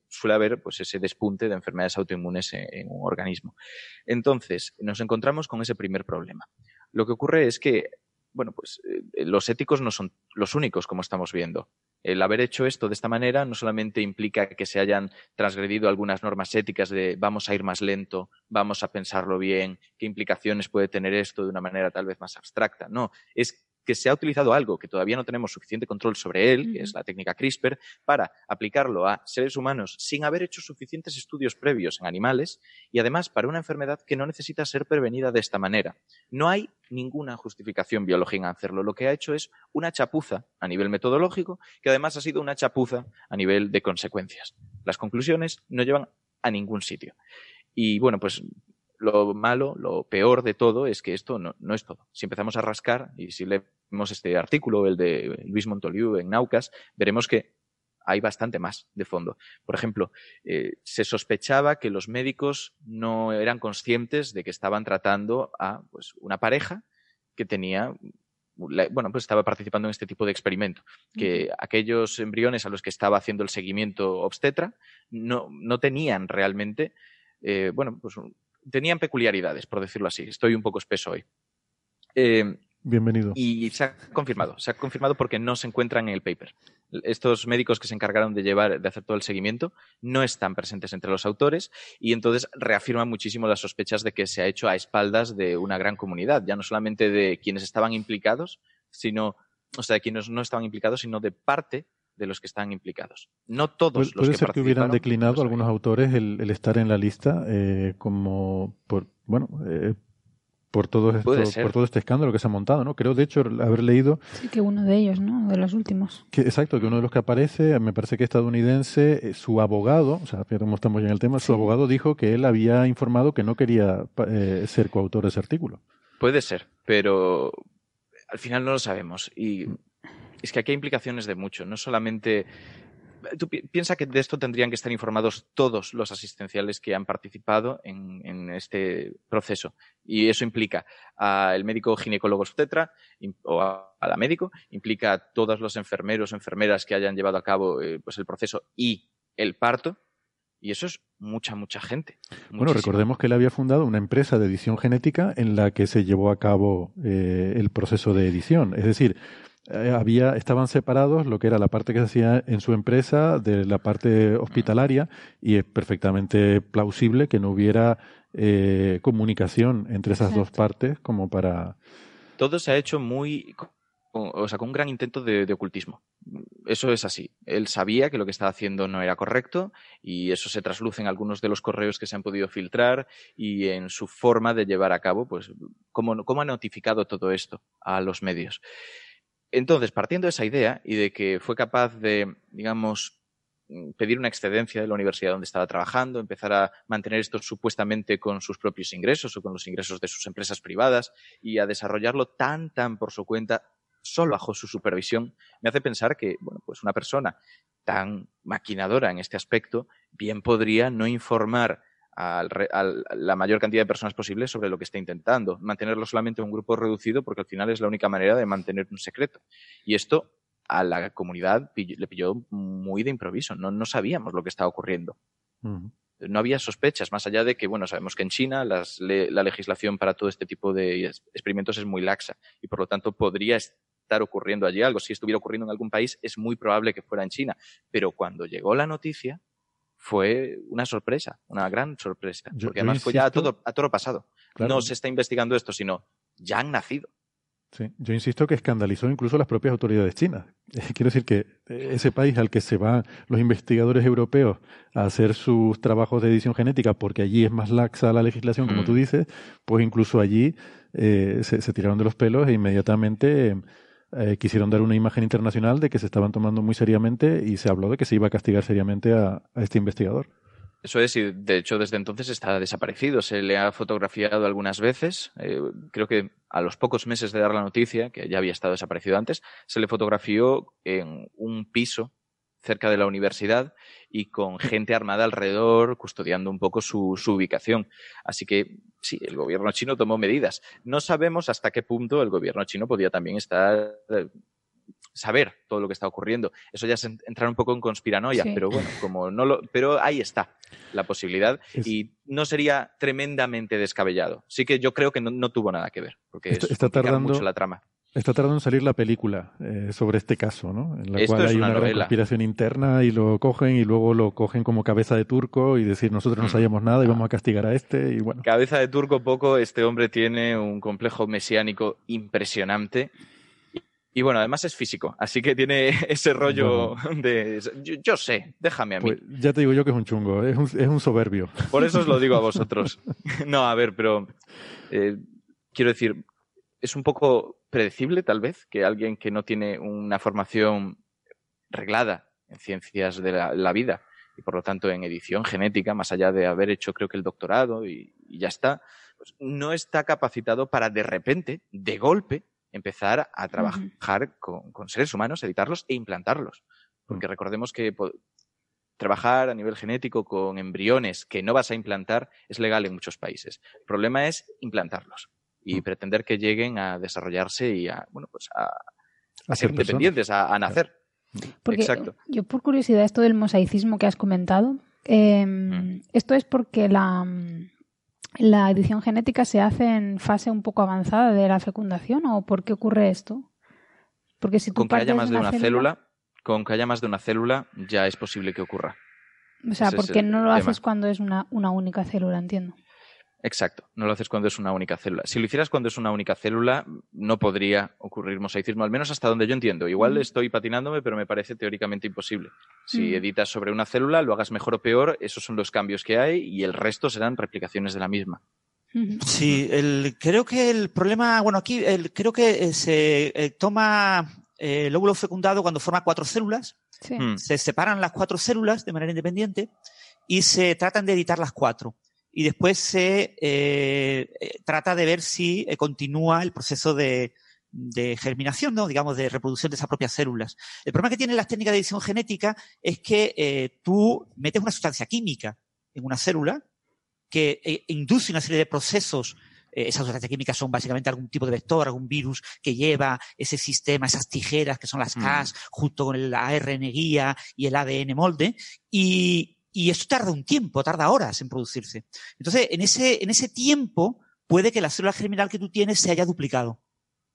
S5: suele haber pues, ese despunte de enfermedades autoinmunes en, en un organismo. Entonces, nos encontramos con ese primer problema. Lo que ocurre es que, bueno, pues eh, los éticos no son los únicos, como estamos viendo. El haber hecho esto de esta manera no solamente implica que se hayan transgredido algunas normas éticas de vamos a ir más lento, vamos a pensarlo bien, qué implicaciones puede tener esto de una manera tal vez más abstracta. No, es que se ha utilizado algo que todavía no tenemos suficiente control sobre él, que es la técnica CRISPR, para aplicarlo a seres humanos sin haber hecho suficientes estudios previos en animales y además para una enfermedad que no necesita ser prevenida de esta manera. No hay ninguna justificación biológica en hacerlo. Lo que ha hecho es una chapuza a nivel metodológico, que además ha sido una chapuza a nivel de consecuencias. Las conclusiones no llevan a ningún sitio. Y bueno, pues lo malo, lo peor de todo es que esto no, no es todo. Si empezamos a rascar y si leemos este artículo, el de Luis Montoliu en Naucas, veremos que hay bastante más de fondo. Por ejemplo, eh, se sospechaba que los médicos no eran conscientes de que estaban tratando a pues, una pareja que tenía bueno, pues estaba participando en este tipo de experimento, que aquellos embriones a los que estaba haciendo el seguimiento obstetra no, no tenían realmente, eh, bueno, pues tenían peculiaridades, por decirlo así. Estoy un poco espeso hoy. Eh,
S3: Bienvenido.
S5: y se ha confirmado, se ha confirmado porque no se encuentran en el paper. Estos médicos que se encargaron de llevar, de hacer todo el seguimiento, no están presentes entre los autores y entonces reafirman muchísimo las sospechas de que se ha hecho a espaldas de una gran comunidad, ya no solamente de quienes estaban implicados, sino, o sea, de quienes no estaban implicados, sino de parte de los que están implicados. No todos
S3: Puede,
S5: los
S3: puede
S5: que
S3: ser que hubieran declinado algunos autores el, el estar en la lista eh, como por bueno eh, por todo esto, por todo este escándalo que se ha montado, ¿no? Creo de hecho haber leído
S7: Sí, que uno de ellos, ¿no? De los últimos.
S3: que exacto que uno de los que aparece, me parece que estadounidense, eh, su abogado, o sea, cómo estamos ya en el tema, su abogado dijo que él había informado que no quería eh, ser coautor de ese artículo.
S5: Puede ser, pero al final no lo sabemos. Y es que aquí hay implicaciones de mucho, no solamente... Tú pi- piensa que de esto tendrían que estar informados todos los asistenciales que han participado en, en este proceso. Y eso implica al médico ginecólogo obstetra o a, a la médico, implica a todos los enfermeros o enfermeras que hayan llevado a cabo eh, pues el proceso y el parto. Y eso es mucha, mucha gente.
S3: Bueno, recordemos que él había fundado una empresa de edición genética en la que se llevó a cabo eh, el proceso de edición. Es decir, eh, había, estaban separados lo que era la parte que se hacía en su empresa de la parte hospitalaria y es perfectamente plausible que no hubiera eh, comunicación entre esas dos partes como para...
S5: todo se ha hecho muy o sea, con un gran intento de, de, ocultismo. Eso es así. Él sabía que lo que estaba haciendo no era correcto y eso se trasluce en algunos de los correos que se han podido filtrar y en su forma de llevar a cabo, pues, cómo, cómo ha notificado todo esto a los medios. Entonces, partiendo de esa idea y de que fue capaz de, digamos, pedir una excedencia de la universidad donde estaba trabajando, empezar a mantener esto supuestamente con sus propios ingresos o con los ingresos de sus empresas privadas y a desarrollarlo tan, tan por su cuenta, solo bajo su supervisión, me hace pensar que, bueno, pues una persona tan maquinadora en este aspecto bien podría no informar a la mayor cantidad de personas posible sobre lo que está intentando, mantenerlo solamente en un grupo reducido porque al final es la única manera de mantener un secreto. Y esto a la comunidad le pilló muy de improviso, no, no sabíamos lo que estaba ocurriendo. No había sospechas, más allá de que, bueno, sabemos que en China las, la legislación para todo este tipo de experimentos es muy laxa y por lo tanto podría estar ocurriendo allí algo. Si estuviera ocurriendo en algún país, es muy probable que fuera en China. Pero cuando llegó la noticia, fue una sorpresa, una gran sorpresa. porque además fue ya a todo, a todo pasado. No se está investigando esto, sino ya han nacido.
S3: Sí, yo insisto que escandalizó incluso las propias autoridades chinas. Quiero decir que ese país al que se van los investigadores europeos a hacer sus trabajos de edición genética, porque allí es más laxa la legislación, como tú mm. dices, pues incluso allí eh, se, se, tiraron de los pelos e inmediatamente eh, quisieron dar una imagen internacional de que se estaban tomando muy seriamente y se habló de que se iba a castigar seriamente a, este investigador.
S5: Eso es, y de hecho desde entonces está desaparecido. Se le ha fotografiado algunas veces. Eh, creo que a los pocos meses de dar la noticia, que ya había estado desaparecido antes, se le fotografió en un piso cerca de la universidad y con gente armada alrededor custodiando un poco su, su, ubicación. Así que sí, el gobierno chino tomó medidas. No sabemos hasta qué punto el gobierno chino podía también estar eh, saber todo lo que está ocurriendo. Eso ya es entrar un poco en conspiranoia, pero bueno, como no lo, pero ahí está la posibilidad y no sería tremendamente descabellado. Sí que yo creo que no, no tuvo nada que ver, porque está,
S3: está tardando
S5: mucho la trama.
S3: Está tardando en salir la película eh, sobre este caso, ¿no? En la cual hay una, una conspiración interna y lo cogen y luego lo cogen como cabeza de turco y decir nosotros no mm. sabíamos nada y vamos a castigar a este y bueno.
S5: Cabeza de turco poco, este hombre tiene un complejo mesiánico impresionante y bueno, además es físico, así que tiene ese rollo de yo, sé, déjame a mí. Pues
S3: ya te digo yo que es un chungo, es un, es un soberbio.
S5: Por eso os lo digo a vosotros. no, a ver, pero eh, quiero decir, es un poco predecible, tal vez, que alguien que no tiene una formación reglada en ciencias de la, vida y por lo tanto en edición genética, más allá de haber hecho creo que el doctorado y, ya está, pues no está capacitado para de repente, de golpe, empezar a trabajar con, con, seres humanos, editarlos e implantarlos. Porque mm. recordemos que trabajar a nivel genético con embriones que no vas a implantar es legal en muchos países. El problema es implantarlos y mm. pretender que lleguen a desarrollarse y a, bueno, pues a, ser independientes, a, nacer.
S7: Porque Exacto. Yo, por curiosidad, esto del mosaicismo que has comentado, em, mm. esto es porque la, la edición genética se hace en fase un poco avanzada de la fecundación o por qué ocurre esto?
S5: Porque si tú con que haya más de una, célula, con que haya más de una célula ya es posible que ocurra.
S7: O sea, porque no lo haces cuando es una, una única célula, entiendo.
S5: Exacto, no lo haces cuando es una única célula. Si lo hicieras cuando es una única célula, no podría ocurrir mosaicismo, al menos hasta donde yo entiendo. Igual mm. estoy patinándome, pero me parece teóricamente imposible. Si mm. editas sobre una célula, lo hagas mejor o peor, esos son los cambios que hay y el resto serán replicaciones de la misma.
S6: Sí, el, creo que el problema, bueno, aquí el, creo que eh, se eh, toma eh, el óvulo fecundado cuando forma cuatro células, mm. se separan las cuatro células de manera independiente y se tratan de editar las cuatro y después se eh, eh, trata de ver si eh, continúa el proceso de, de germinación, ¿no? digamos, de reproducción de esas propias células. El problema que tienen las técnicas de edición genética es que tú metes una sustancia química en una célula que induce una serie de procesos esas sustancias químicas son básicamente algún tipo de vector, algún virus que lleva ese sistema, esas tijeras que son las mm. Cas, junto con el ARN guía y el ADN molde, y, y esto tarda un tiempo, tarda horas en producirse. Entonces, en ese, en ese tiempo puede que la célula germinal que tú tienes se haya duplicado.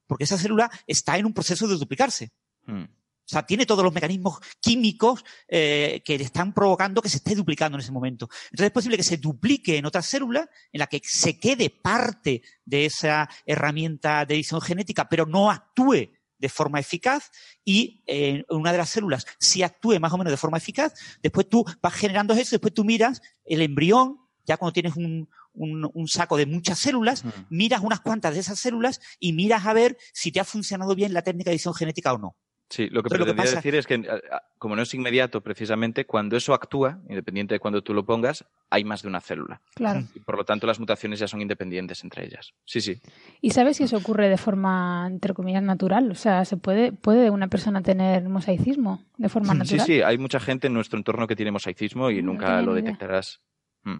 S6: Porque esa célula está en un proceso de duplicarse. Hmm. O sea, tiene todos los mecanismos químicos eh, que le están provocando que se esté duplicando en ese momento. Entonces es posible que se duplique en otra célula en la que se quede parte de esa herramienta de edición genética, pero no actúe de forma eficaz y eh, una de las células si actúe más o menos de forma eficaz, después tú vas generando eso, después tú miras el embrión, ya cuando tienes un, un, un saco de muchas células, miras unas cuantas de esas células y miras a ver si te ha funcionado bien la técnica de edición genética o no.
S5: Sí, lo que
S6: lo que
S5: pretendía
S6: pasa-
S5: decir es que, a- a- como no es inmediato precisamente, cuando eso actúa, independiente de cuando tú lo pongas, hay más de una célula.
S7: Claro.
S5: Y por lo tanto, las mutaciones ya son independientes entre ellas. Sí, sí.
S7: ¿Y sabes si eso ocurre de forma, entre comillas, natural? O sea, ¿se puede, puede una persona tener mosaicismo de forma
S5: Sí,
S7: natural?
S5: sí, hay mucha gente en nuestro entorno que tiene mosaicismo y
S7: No
S5: nunca lo detectarás. Mm.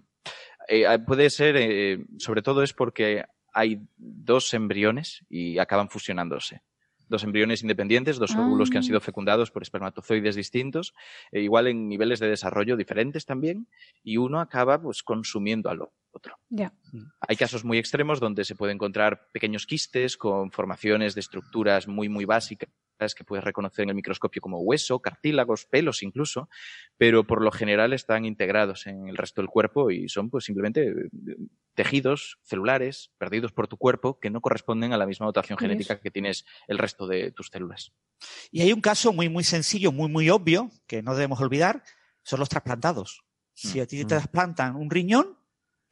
S5: Eh, eh, puede ser, eh, sobre todo es porque hay dos embriones y acaban fusionándose. Dos embriones independientes, dos óvulos que han
S7: Ah.
S5: sido fecundados por espermatozoides distintos, eh, igual en niveles de desarrollo diferentes también, y uno acaba pues consumiendo al otro.
S7: Ya.
S5: Hay casos muy extremos donde se puede encontrar pequeños quistes con formaciones de estructuras muy, muy básicas que puedes reconocer en el microscopio como hueso, cartílagos, pelos incluso, pero por lo general están integrados en el resto del cuerpo y son pues simplemente eh, tejidos celulares perdidos por tu cuerpo que no corresponden a la misma dotación genética que tienes el resto de tus células.
S6: Y hay un caso muy, muy sencillo, muy, muy obvio, que no debemos olvidar, son los trasplantados. Si a ti te
S5: Mm.
S6: trasplantan un riñón,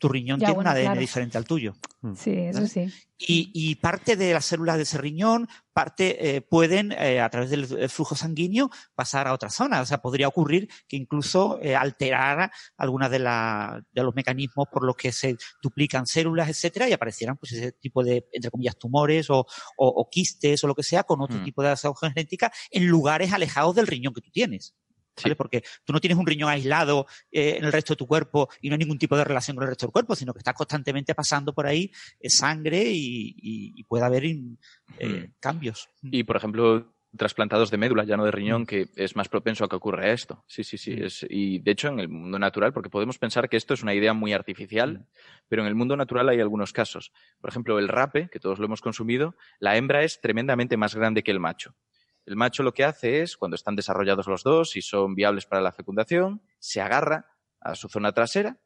S6: tu riñón
S7: Ya,
S6: tiene
S7: bueno,
S6: un ADN
S7: claro.
S6: diferente al tuyo.
S7: Sí, eso sí.
S6: Y, y parte de las células de ese riñón, parte eh, pueden, eh, a través del flujo sanguíneo, pasar a otras zonas. O sea, podría ocurrir que incluso eh, alterara algunas de, los mecanismos por los que se duplican células, etcétera, y aparecieran pues ese tipo de, entre comillas, tumores o, o- o quistes o lo que sea con otro
S5: Mm.
S6: tipo de adaptación genética en lugares alejados del riñón que tú tienes. ¿Vale? Porque tú no tienes un riñón aislado eh, en el resto de tu cuerpo y no hay ningún tipo de relación con el resto del cuerpo, sino que estás constantemente pasando por ahí eh, sangre y, y- y puede haber in- eh, cambios.
S5: Y, por ejemplo, trasplantados de médula, ya no de riñón, que es más propenso a que ocurra esto. Sí, sí, sí. Es, y de hecho, en el mundo natural, porque podemos pensar que esto es una idea muy artificial, pero en el mundo natural hay algunos casos. Por ejemplo, el rape, que todos lo hemos consumido, la hembra es tremendamente más grande que el macho. El macho lo que hace es, cuando están desarrollados los dos y son viables para la fecundación, se agarra a su zona trasera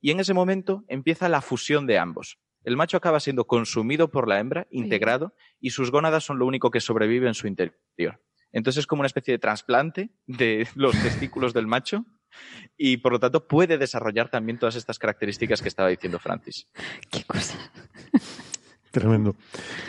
S5: y en ese momento empieza la fusión de ambos. El macho acaba siendo consumido por la hembra, integrado, y sus gónadas son lo único que sobrevive en su interior. Entonces es como una especie de trasplante de los testículos del macho y por lo tanto puede desarrollar también todas estas características que estaba diciendo Francis.
S7: Qué cosa.
S3: Tremendo.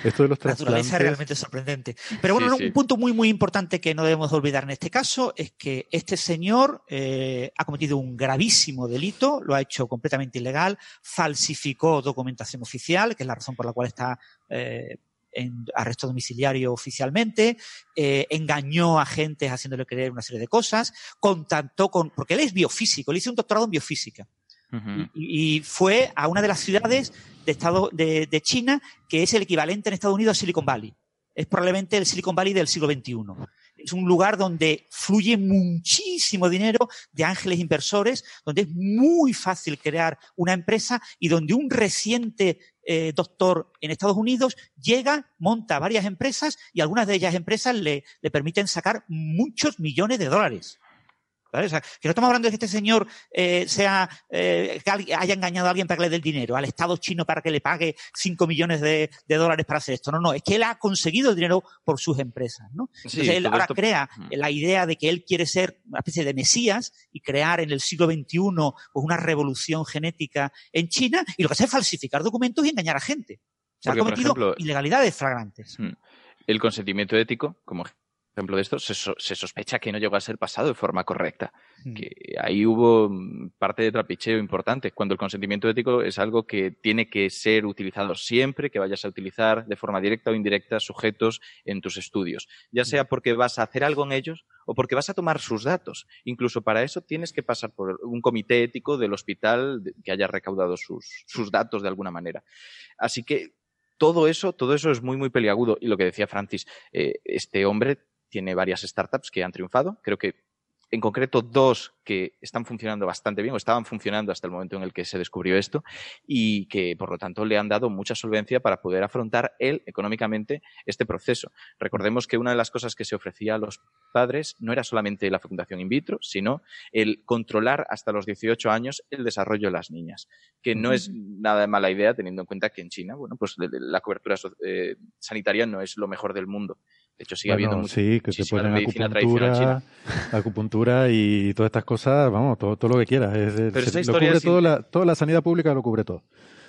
S3: Esto de los
S6: La naturaleza es realmente sorprendente. Pero bueno,
S5: Sí,
S6: no,
S5: sí.
S6: un punto muy, muy importante que no debemos olvidar en este caso es que este señor eh, ha cometido un gravísimo delito, lo ha hecho completamente ilegal, falsificó documentación oficial, que es la razón por la cual está eh, en arresto domiciliario oficialmente, eh, engañó a agentes haciéndole creer una serie de cosas, contactó con, porque él es biofísico, él hizo un doctorado en biofísica y, fue a una de las ciudades de, estado, de, China que es el equivalente en Estados Unidos a Silicon Valley. Es probablemente el Silicon Valley del siglo XXI. Es un lugar donde fluye muchísimo dinero de ángeles inversores, donde es muy fácil crear una empresa y donde un reciente eh, doctor en Estados Unidos llega, monta varias empresas y algunas de ellas empresas le permiten sacar muchos millones de dólares. ¿Vale? O sea, que no estamos hablando de que este señor eh, sea eh, que haya engañado a alguien para que le dé el dinero, al Estado chino para que le pague 5 millones de, de dólares para hacer esto. No, no, es que él ha conseguido el dinero por sus empresas. ¿no?
S5: Sí,
S6: Entonces él ahora
S5: esto-
S6: crea la idea de que él quiere ser una especie de mesías y crear en el siglo XXI pues, una revolución genética en China y lo que hace es falsificar documentos y engañar a gente.
S5: Porque,
S6: ha cometido
S5: ejemplo-
S6: ilegalidades flagrantes.
S5: El consentimiento ético, como ejemplo de esto, se, so- se sospecha que no llegó a ser pasado de forma correcta.
S6: Mm.
S5: Que ahí hubo mm, parte de trapicheo importante, cuando el consentimiento ético es algo que tiene que ser utilizado siempre que vayas a utilizar de forma directa o indirecta sujetos en tus estudios, ya sea porque vas a hacer algo en ellos o porque vas a tomar sus datos. Incluso para eso tienes que pasar por un comité ético del hospital que haya recaudado sus, sus datos de alguna manera. Así que todo eso, todo eso es muy, muy peliagudo. Y lo que decía Francis, eh, este hombre tiene varias startups que han triunfado. Creo que en concreto dos que están funcionando bastante bien o estaban funcionando hasta el momento en el que se descubrió esto y que por lo tanto le han dado mucha solvencia para poder afrontar él económicamente este proceso. Recordemos que una de las cosas que se ofrecía a los padres no era solamente la fecundación in vitro, sino el controlar hasta los 18 años el desarrollo de las niñas, que no es nada de mala idea teniendo en cuenta que en China, bueno, pues la cobertura eh, sanitaria no es lo mejor del mundo. De hecho, sigue habiendo
S3: Bueno, sí, que te ponen
S5: medicina tradicional
S3: acupuntura,
S5: china.
S3: acupuntura y todas estas cosas, vamos, todo, todo lo que quieras. Es-
S5: Pero esa
S3: lo
S5: historia
S3: cubre
S5: es
S3: todo la, toda la sanidad pública lo cubre todo.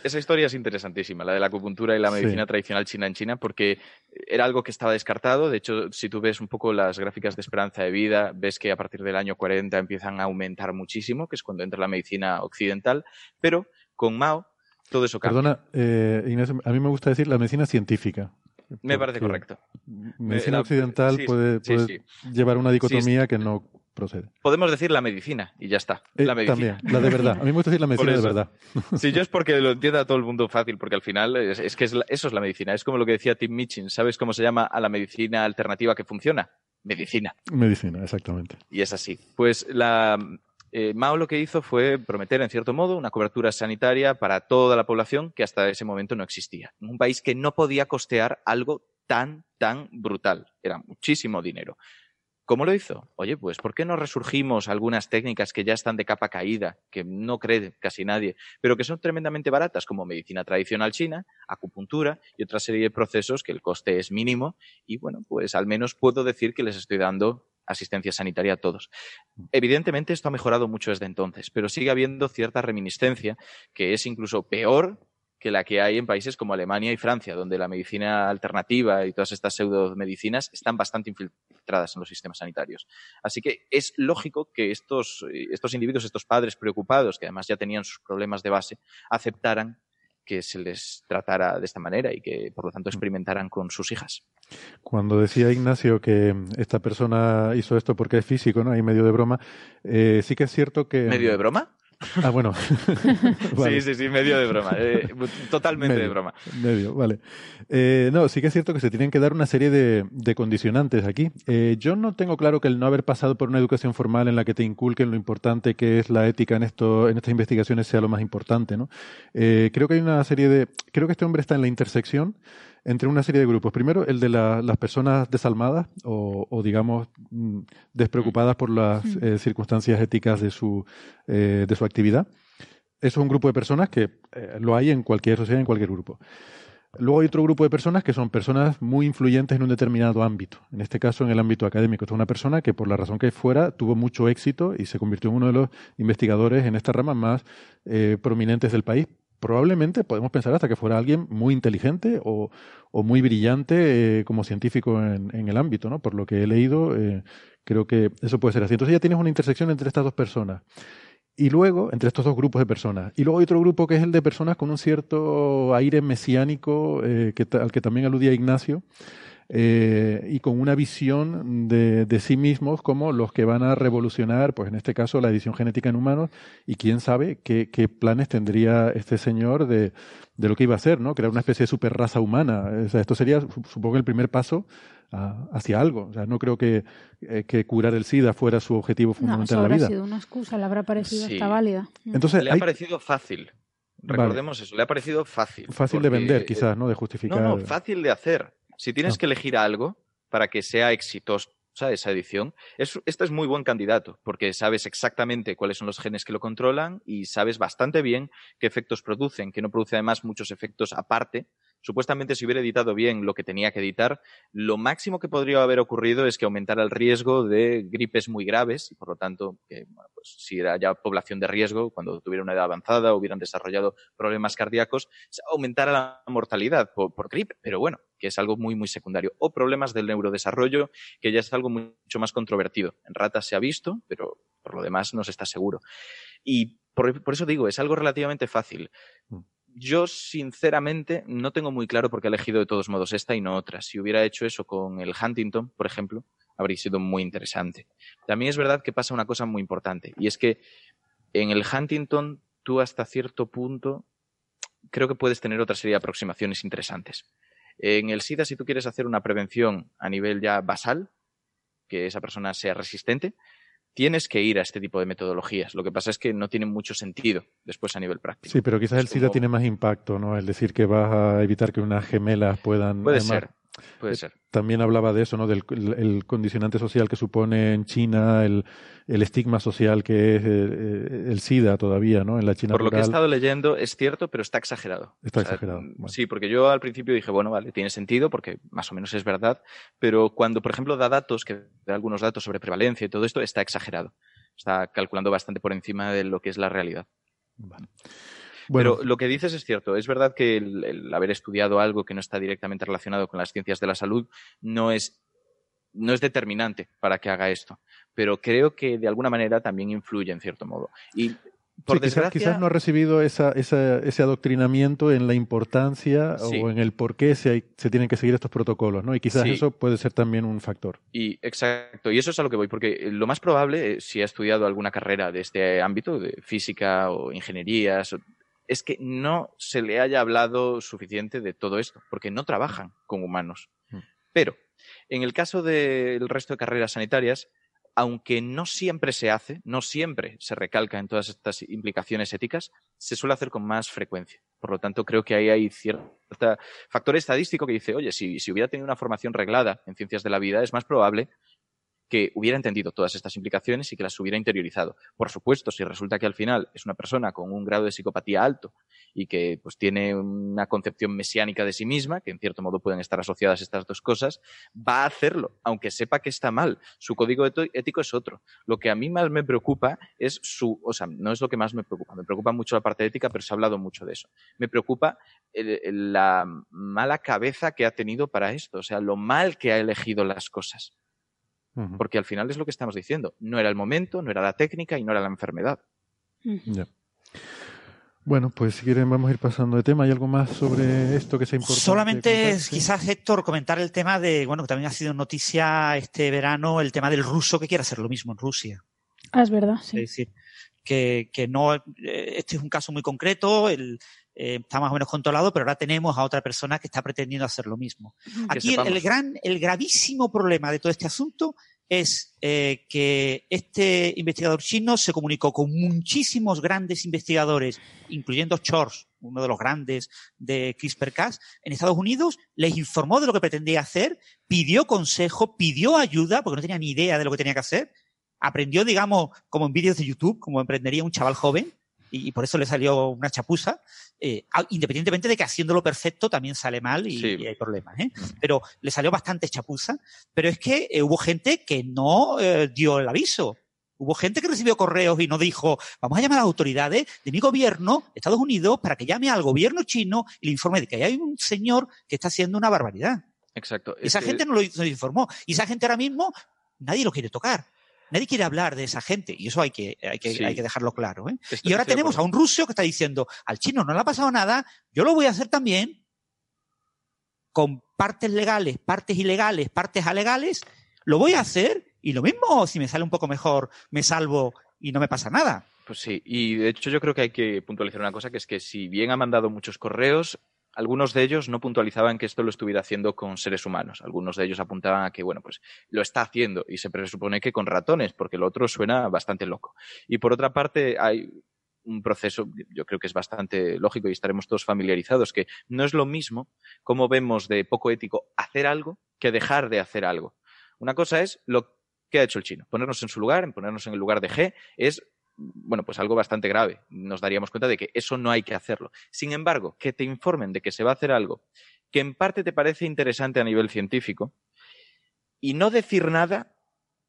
S5: Esa historia es interesantísima, la de la acupuntura y la
S3: Sí.
S5: medicina tradicional china en China, porque era algo que estaba descartado. De hecho, si tú ves un poco las gráficas de esperanza de vida, ves que a partir del año 40 empiezan a aumentar muchísimo, que es cuando entra la medicina occidental. Pero con Mao, todo eso cambia.
S3: Perdona, eh, Inés, a mí me gusta decir la medicina científica.
S5: Me parece correcto.
S3: Medicina
S5: la-
S3: occidental
S5: sí,
S3: puede,
S5: sí,
S3: puede
S5: sí.
S3: llevar una dicotomía que no procede.
S5: Podemos decir la medicina y ya está.
S3: Eh,
S5: la medicina.
S3: también, la de verdad. A mí me gusta decir la medicina de verdad.
S5: Sí, yo es porque lo entienda todo el mundo fácil, porque al final es, es que es la- eso es la medicina. Es como lo que decía Tim Mitchin. ¿Sabes cómo se llama a la medicina alternativa que funciona? Medicina.
S3: Medicina, exactamente.
S5: Y es así. Pues la, eh, Mao lo que hizo fue prometer, en cierto modo, una cobertura sanitaria para toda la población que hasta ese momento no existía. Un país que no podía costear algo tan, tan brutal. Era muchísimo dinero. ¿Cómo lo hizo? Oye, pues ¿por qué no resurgimos algunas técnicas que ya están de capa caída, que no cree casi nadie, pero que son tremendamente baratas, como medicina tradicional china, acupuntura y otra serie de procesos que el coste es mínimo y bueno, pues al menos puedo decir que les estoy dando asistencia sanitaria a todos. Evidentemente esto ha mejorado mucho desde entonces, pero sigue habiendo cierta reminiscencia que es incluso peor que la que hay en países como Alemania y Francia, donde la medicina alternativa y todas estas pseudomedicinas están bastante infiltradas en los sistemas sanitarios. Así que es lógico que estos, eh, estos individuos, estos padres preocupados, que además ya tenían sus problemas de base, aceptaran que se les tratara de esta manera y que, por lo tanto, experimentaran con sus hijas.
S3: Cuando decía Ignacio que esta persona hizo esto porque es físico, ¿no? Ahí medio de broma, eh, sí que es cierto que...
S5: ¿Medio de broma?
S3: Ah, bueno. Vale.
S5: Sí, sí, sí, medio de broma. eh, totalmente de
S3: Medio,
S5: broma.
S3: Medio, vale. Eh, no, sí que es cierto que se tienen que dar una serie de, de condicionantes aquí. Eh, yo no tengo claro que el no haber pasado por una educación formal en la que te inculquen lo importante que es la ética en esto, en estas investigaciones sea lo más importante, ¿no? Creo que hay una serie de, creo que este hombre está en la intersección entre una serie de grupos. Primero, el de la- las personas desalmadas o, o, digamos, mm, despreocupadas por las eh, circunstancias éticas de su, eh, de su actividad. Eso es un grupo de personas que eh, lo hay en cualquier sociedad, en cualquier grupo. Luego hay otro grupo de personas que son personas muy influyentes en un determinado ámbito. En este caso, en el ámbito académico. Esta es una persona que, por la razón que fuera, tuvo mucho éxito y se convirtió en uno de los investigadores en esta rama más eh, prominentes del país. Probablemente podemos pensar hasta que fuera alguien muy inteligente o, muy brillante eh, como científico en, el ámbito, ¿no? Por lo que he leído, eh, creo que eso puede ser así. Entonces ya tienes una intersección entre estas dos personas. Y luego, entre estos dos grupos de personas. Y luego hay otro grupo que es el de personas con un cierto aire mesiánico, eh, que, al que también aludía Ignacio, eh, y con una visión de, de sí mismos como los que van a revolucionar, pues en este caso, la edición genética en humanos, y quién sabe qué, qué planes tendría este señor de, de lo que iba a hacer, ¿no? Crear una especie de super raza humana. O sea, esto sería, su- supongo, el primer paso a- hacia algo. O sea, no creo que, eh, que curar el SIDA fuera su objetivo
S7: No,
S3: fundamental
S7: eso
S3: en la
S7: habrá
S3: vida.
S7: sido una excusa, le habrá parecido
S5: Sí.
S7: hasta válida. Mm.
S3: Entonces,
S5: Le ha parecido fácil.
S3: Vale.
S5: Recordemos eso, le ha parecido fácil.
S3: fácil de vender,
S5: eh,
S3: quizás, ¿no? De justificar.
S5: No, no, fácil de hacer. Si tienes
S3: No.
S5: que elegir algo para que sea exitosa esa edición, es, este es muy buen candidato, porque sabes exactamente cuáles son los genes que lo controlan y sabes bastante bien qué efectos producen, que no produce además muchos efectos aparte. Supuestamente, si hubiera editado bien lo que tenía que editar, lo máximo que podría haber ocurrido es que aumentara el riesgo de gripes muy graves y, por lo tanto, que, bueno, pues, si era ya población de riesgo, cuando tuviera una edad avanzada, hubieran desarrollado problemas cardíacos, aumentara la mortalidad por, por gripe, pero bueno, que es algo muy, muy secundario. O problemas del neurodesarrollo, que ya es algo mucho más controvertido. En ratas se ha visto, pero por lo demás no se está seguro. Y por, por eso digo, es algo relativamente fácil.
S3: Mm.
S5: Yo, sinceramente, no tengo muy claro por qué he elegido de todos modos esta y no otra. Si hubiera hecho eso con el Huntington, por ejemplo, habría sido muy interesante. También es verdad que pasa una cosa muy importante, y es que en el Huntington tú hasta cierto punto creo que puedes tener otra serie de aproximaciones interesantes. En el SIDA, si tú quieres hacer una prevención a nivel ya basal, que esa persona sea resistente, tienes que ir a este tipo de metodologías. Lo que pasa es que no tienen mucho sentido después a nivel práctico.
S3: Sí, pero quizás el SIDA
S5: como-
S3: tiene más impacto, ¿no? El decir que vas a evitar que unas gemelas puedan.
S5: Puede
S3: además,
S5: ser. Puede
S3: Eh,
S5: ser.
S3: También hablaba de eso, ¿no? Del el, el condicionante social que supone en China, el, el estigma social que es eh, eh, el SIDA todavía, ¿no? En la China
S5: Por lo que he estado leyendo, es cierto, pero está exagerado.
S3: Está
S5: O sea,
S3: exagerado,
S5: mm,
S3: bueno.
S5: Sí, porque yo al principio dije, bueno, vale, tiene sentido, porque más o menos es verdad, pero cuando, por ejemplo, da datos, que da algunos datos sobre prevalencia y todo esto, está exagerado. Está calculando bastante por encima de lo que es la realidad.
S3: Bueno,
S5: Pero lo que dices es cierto. Es verdad que el, el haber estudiado algo que no está directamente relacionado con las ciencias de la salud no es, no es determinante para que haga esto. Pero creo que de alguna manera también influye en cierto modo. Y por
S3: Sí, quizás,
S5: desgracia.
S3: quizás no ha recibido esa, esa- ese adoctrinamiento en la importancia
S5: Sí.
S3: o en el por qué se, hay- se tienen que seguir estos protocolos, ¿no? Y quizás
S5: Sí.
S3: eso puede ser también un factor.
S5: Y exacto, y eso es a lo que voy, porque lo más probable, eh, si ha estudiado alguna carrera de este ámbito, de física o ingenierías, o- es que no se le haya hablado suficiente de todo esto, porque no trabajan con humanos.
S3: Mm.
S5: Pero, en el caso del resto de carreras sanitarias, aunque no siempre se hace, no siempre se recalca en todas estas implicaciones éticas, se suele hacer con más frecuencia. Por lo tanto, creo que ahí hay cierto factor estadístico que dice, oye, si, si hubiera tenido una formación reglada en ciencias de la vida, es más probable que hubiera entendido todas estas implicaciones y que las hubiera interiorizado. Por supuesto, si resulta que al final es una persona con un grado de psicopatía alto y que pues tiene una concepción mesiánica de sí misma, que en cierto modo pueden estar asociadas estas dos cosas, va a hacerlo, aunque sepa que está mal. Su código ético es otro. Lo que a mí más me preocupa es su, o sea, no es lo que más me preocupa, me preocupa mucho la parte ética, pero se ha hablado mucho de eso. Me preocupa la mala cabeza que ha tenido para esto, o sea, lo mal que ha elegido las cosas. Porque al final es lo que estamos diciendo. No era el momento, no era la técnica y no era la enfermedad.
S3: Ya. Bueno, pues si quieren vamos a ir pasando de tema. ¿Hay algo más sobre esto que sea importante?
S6: Solamente quizás, Héctor, comentar el tema de, bueno, que también ha sido noticia este verano, el tema del ruso que quiere hacer lo mismo en Rusia.
S7: Ah, es verdad,
S6: Es
S7: sí.
S6: decir, que, que no, eh, este es un caso muy concreto, el, eh, está más o menos controlado, pero ahora tenemos a otra persona que está pretendiendo hacer lo mismo. Aquí el, el gran, el gravísimo problema de todo este asunto es eh, que este investigador chino se comunicó con muchísimos grandes investigadores, incluyendo Chors, uno de los grandes de CRISPR-Cas, en Estados Unidos, les informó de lo que pretendía hacer, pidió consejo, pidió ayuda, porque no tenía ni idea de lo que tenía que hacer, aprendió, digamos, como en vídeos de YouTube, como emprendería un chaval joven, y, y por eso le salió una chapuza, eh, a- independientemente de que haciéndolo perfecto también sale mal y,
S5: Sí.
S6: y hay problemas, ¿eh? Pero le salió bastante chapuza, pero es que eh, hubo gente que no eh, dio el aviso. Hubo gente que recibió correos y no dijo, vamos a llamar a las autoridades de mi gobierno, Estados Unidos, para que llame al gobierno chino y le informe de que hay un señor que está haciendo una barbaridad.
S5: Exacto. Es
S6: Esa gente no lo no lo informó. Y esa gente ahora mismo, nadie lo quiere tocar. Nadie quiere hablar de esa gente. Y eso hay que, hay que,
S5: Sí.
S6: hay que dejarlo claro. ¿eh? Y ahora tenemos a un ruso que está diciendo, al chino no le ha pasado nada, yo lo voy a hacer también con partes legales, partes ilegales, partes alegales, lo voy a hacer y lo mismo, si me sale un poco mejor, me salvo y no me pasa nada.
S5: Pues sí, y de hecho yo creo que hay que puntualizar una cosa, que es que si bien ha mandado muchos correos, algunos de ellos no puntualizaban que esto lo estuviera haciendo con seres humanos. Algunos de ellos apuntaban a que, bueno, pues lo está haciendo y se presupone que con ratones, porque lo otro suena bastante loco. Y por otra parte, hay un proceso, yo creo que es bastante lógico y estaremos todos familiarizados, que no es lo mismo como vemos de poco ético hacer algo que dejar de hacer algo. Una cosa es lo que ha hecho el chino, ponernos en su lugar, en ponernos en el lugar de G, es bueno, pues algo bastante grave. Nos daríamos cuenta de que eso no hay que hacerlo. Sin embargo, que te informen de que se va a hacer algo que en parte te parece interesante a nivel científico y no decir nada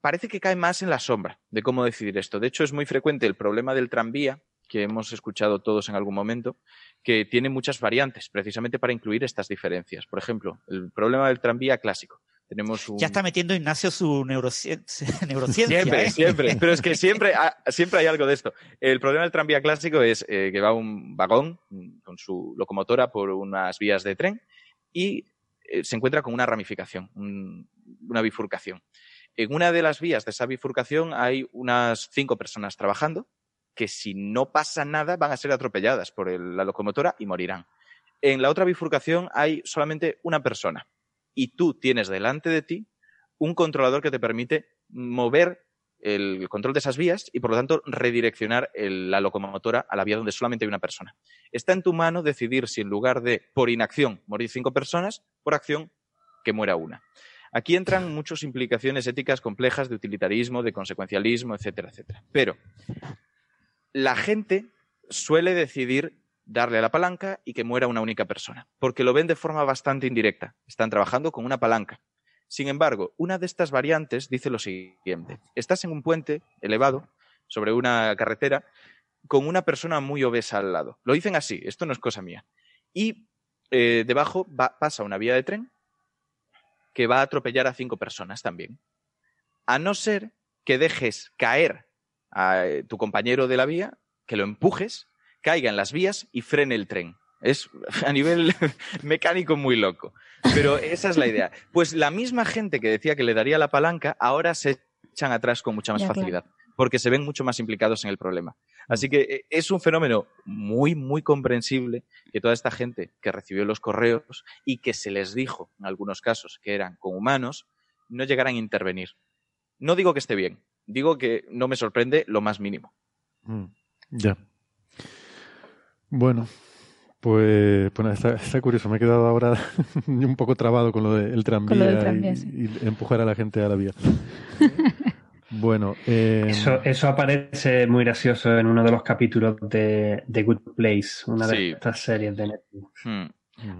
S5: parece que cae más en la sombra de cómo decidir esto. De hecho, es muy frecuente el problema del tranvía que hemos escuchado todos en algún momento, que tiene muchas variantes precisamente para incluir estas diferencias. Por ejemplo, el problema del tranvía clásico. Tenemos un...
S6: Ya está metiendo Ignacio su neurocien- neurociencia.
S5: Siempre,
S6: ¿eh?
S5: siempre. Pero es que siempre, ha- siempre hay algo de esto. El problema del tranvía clásico es eh, que va un vagón con su locomotora por unas vías de tren y eh, se encuentra con una ramificación, un- una bifurcación. En una de las vías de esa bifurcación hay unas cinco personas trabajando que si no pasa nada van a ser atropelladas por el- la locomotora y morirán. En la otra bifurcación hay solamente una persona y tú tienes delante de ti un controlador que te permite mover el control de esas vías y por lo tanto redireccionar la locomotora a la vía donde solamente hay una persona. Está en tu mano decidir si en lugar de por inacción morir cinco personas, por acción que muera una. Aquí entran muchas implicaciones éticas complejas de utilitarismo, de consecuencialismo, etcétera, etcétera. Pero la gente suele decidir darle a la palanca y que muera una única persona, porque lo ven de forma bastante indirecta. Están trabajando con una palanca. Sin embargo, una de estas variantes dice lo siguiente. Estás en un puente elevado, sobre una carretera, con una persona muy obesa al lado. Lo dicen así, esto no es cosa mía. Y eh, debajo pasa una vía de tren que va a atropellar a cinco personas también. A no ser que dejes caer a eh, tu compañero de la vía, que lo empujes caiga en las vías y frene el tren. Es a nivel mecánico muy loco. Pero esa es la idea. Pues la misma gente que decía que le daría la palanca, ahora se echan atrás con mucha más facilidad, porque se ven mucho más implicados en el problema. Así que eh, es un fenómeno muy, muy comprensible que toda esta gente que recibió los correos y que se les dijo, en algunos casos, que eran con humanos, no llegaran a intervenir. No digo que esté bien, digo que no me sorprende lo más mínimo.
S3: Mm, ya. Bueno, pues, está, curioso. Me he quedado ahora un poco trabado con lo del tranvía, y, empujar a la gente a la vía. bueno,
S4: eh... eso, eso aparece muy gracioso en uno de los capítulos de, The Good Place, una de estas series de Netflix.
S5: Hmm.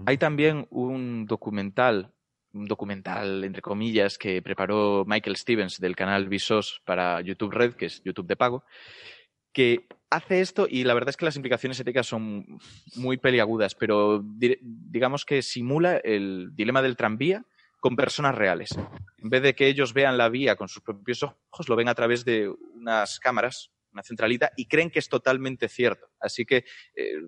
S5: Hay también un documental, un documental entre comillas que preparó Michael Stevens del canal Visos para YouTube Red, que es YouTube de pago, que hace esto y la verdad es que las implicaciones éticas son muy peliagudas, pero digamos que simula el dilema del tranvía con personas reales. En vez de que ellos vean la vía con sus propios ojos, lo ven a través de unas cámaras, una centralita, y creen que es totalmente cierto. Así que eh,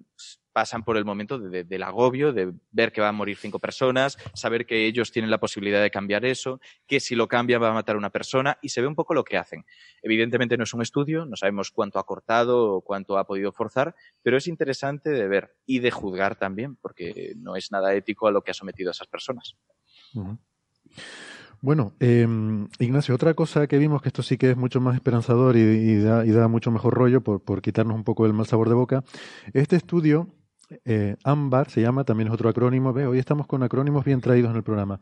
S5: pasan por el momento del agobio, de ver que van a morir cinco personas, saber que ellos tienen la posibilidad de cambiar eso, que si lo cambian va a matar a una persona y se ve un poco lo que hacen. Evidentemente no es un estudio, no sabemos cuánto ha cortado o cuánto ha podido forzar, pero es interesante de ver y de juzgar también, porque no es nada ético a lo que ha sometido a esas personas.
S3: Bueno, em, Ignacio, otra cosa que vimos, que esto sí que es mucho más esperanzador y, da, y da, mucho mejor rollo por, quitarnos un poco el mal sabor de boca, este estudio eh, AMBAR se llama, también es otro acrónimo, ve, hoy estamos con acrónimos bien traídos en el programa,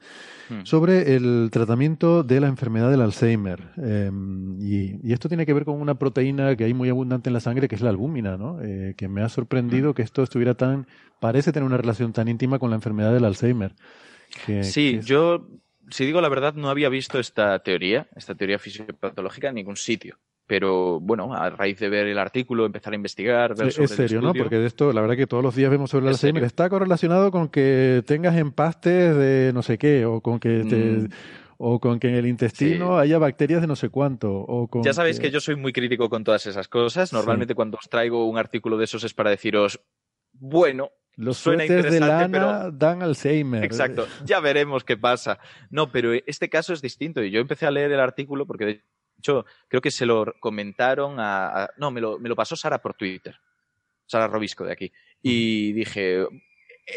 S3: hmm. sobre el tratamiento de la enfermedad del Alzheimer. Em, y, esto tiene que ver con una proteína que hay muy abundante en la sangre, que es la albúmina, ¿no? Eh, que me ha sorprendido hmm. que esto estuviera tan, parece tener una relación tan íntima con la enfermedad del Alzheimer.
S5: sí, yo, si digo la verdad, no había visto esta teoría, esta teoría fisiopatológica en ningún sitio pero bueno, a raíz de ver el artículo, empezar a investigar, ver sobre
S3: Es serio, ¿no? Porque de esto, la verdad que todos los días vemos sobre el Alzheimer, está correlacionado con que tengas empastes de no sé qué, o con que te... Mm. o con que en el intestino haya bacterias de no sé cuánto. O con
S5: ya sabéis que... yo soy muy crítico con todas esas cosas. Normalmente cuando os traigo un artículo de esos es para deciros, bueno,
S3: los suéteres de lana dan Alzheimer.
S5: Exacto, ya veremos qué pasa. No, pero este caso es distinto. Y yo empecé a leer el artículo porque de hecho, creo que se lo comentaron a. no, me lo, me lo pasó Sara por Twitter. Sara Robisco de aquí. Y dije,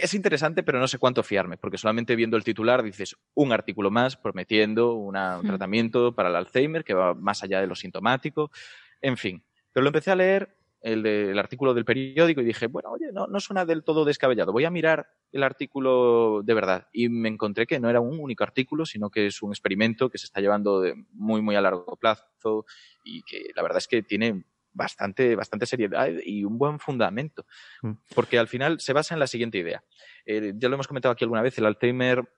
S5: es interesante, pero no sé cuánto fiarme, porque solamente viendo el titular dices un artículo más prometiendo un tratamiento para el Alzheimer que va más allá de lo sintomático, en fin. Pero lo empecé a leer el, artículo del periódico y dije, bueno, oye, no, no suena del todo descabellado, voy a mirar el artículo de verdad. Y me encontré que no era un único artículo, sino que es un experimento que se está llevando de muy, muy a largo plazo y que la verdad es que tiene bastante, bastante seriedad y un buen fundamento. Mm. Porque al final se basa en la siguiente idea. Eh, ya lo hemos comentado aquí alguna vez, el Alzheimer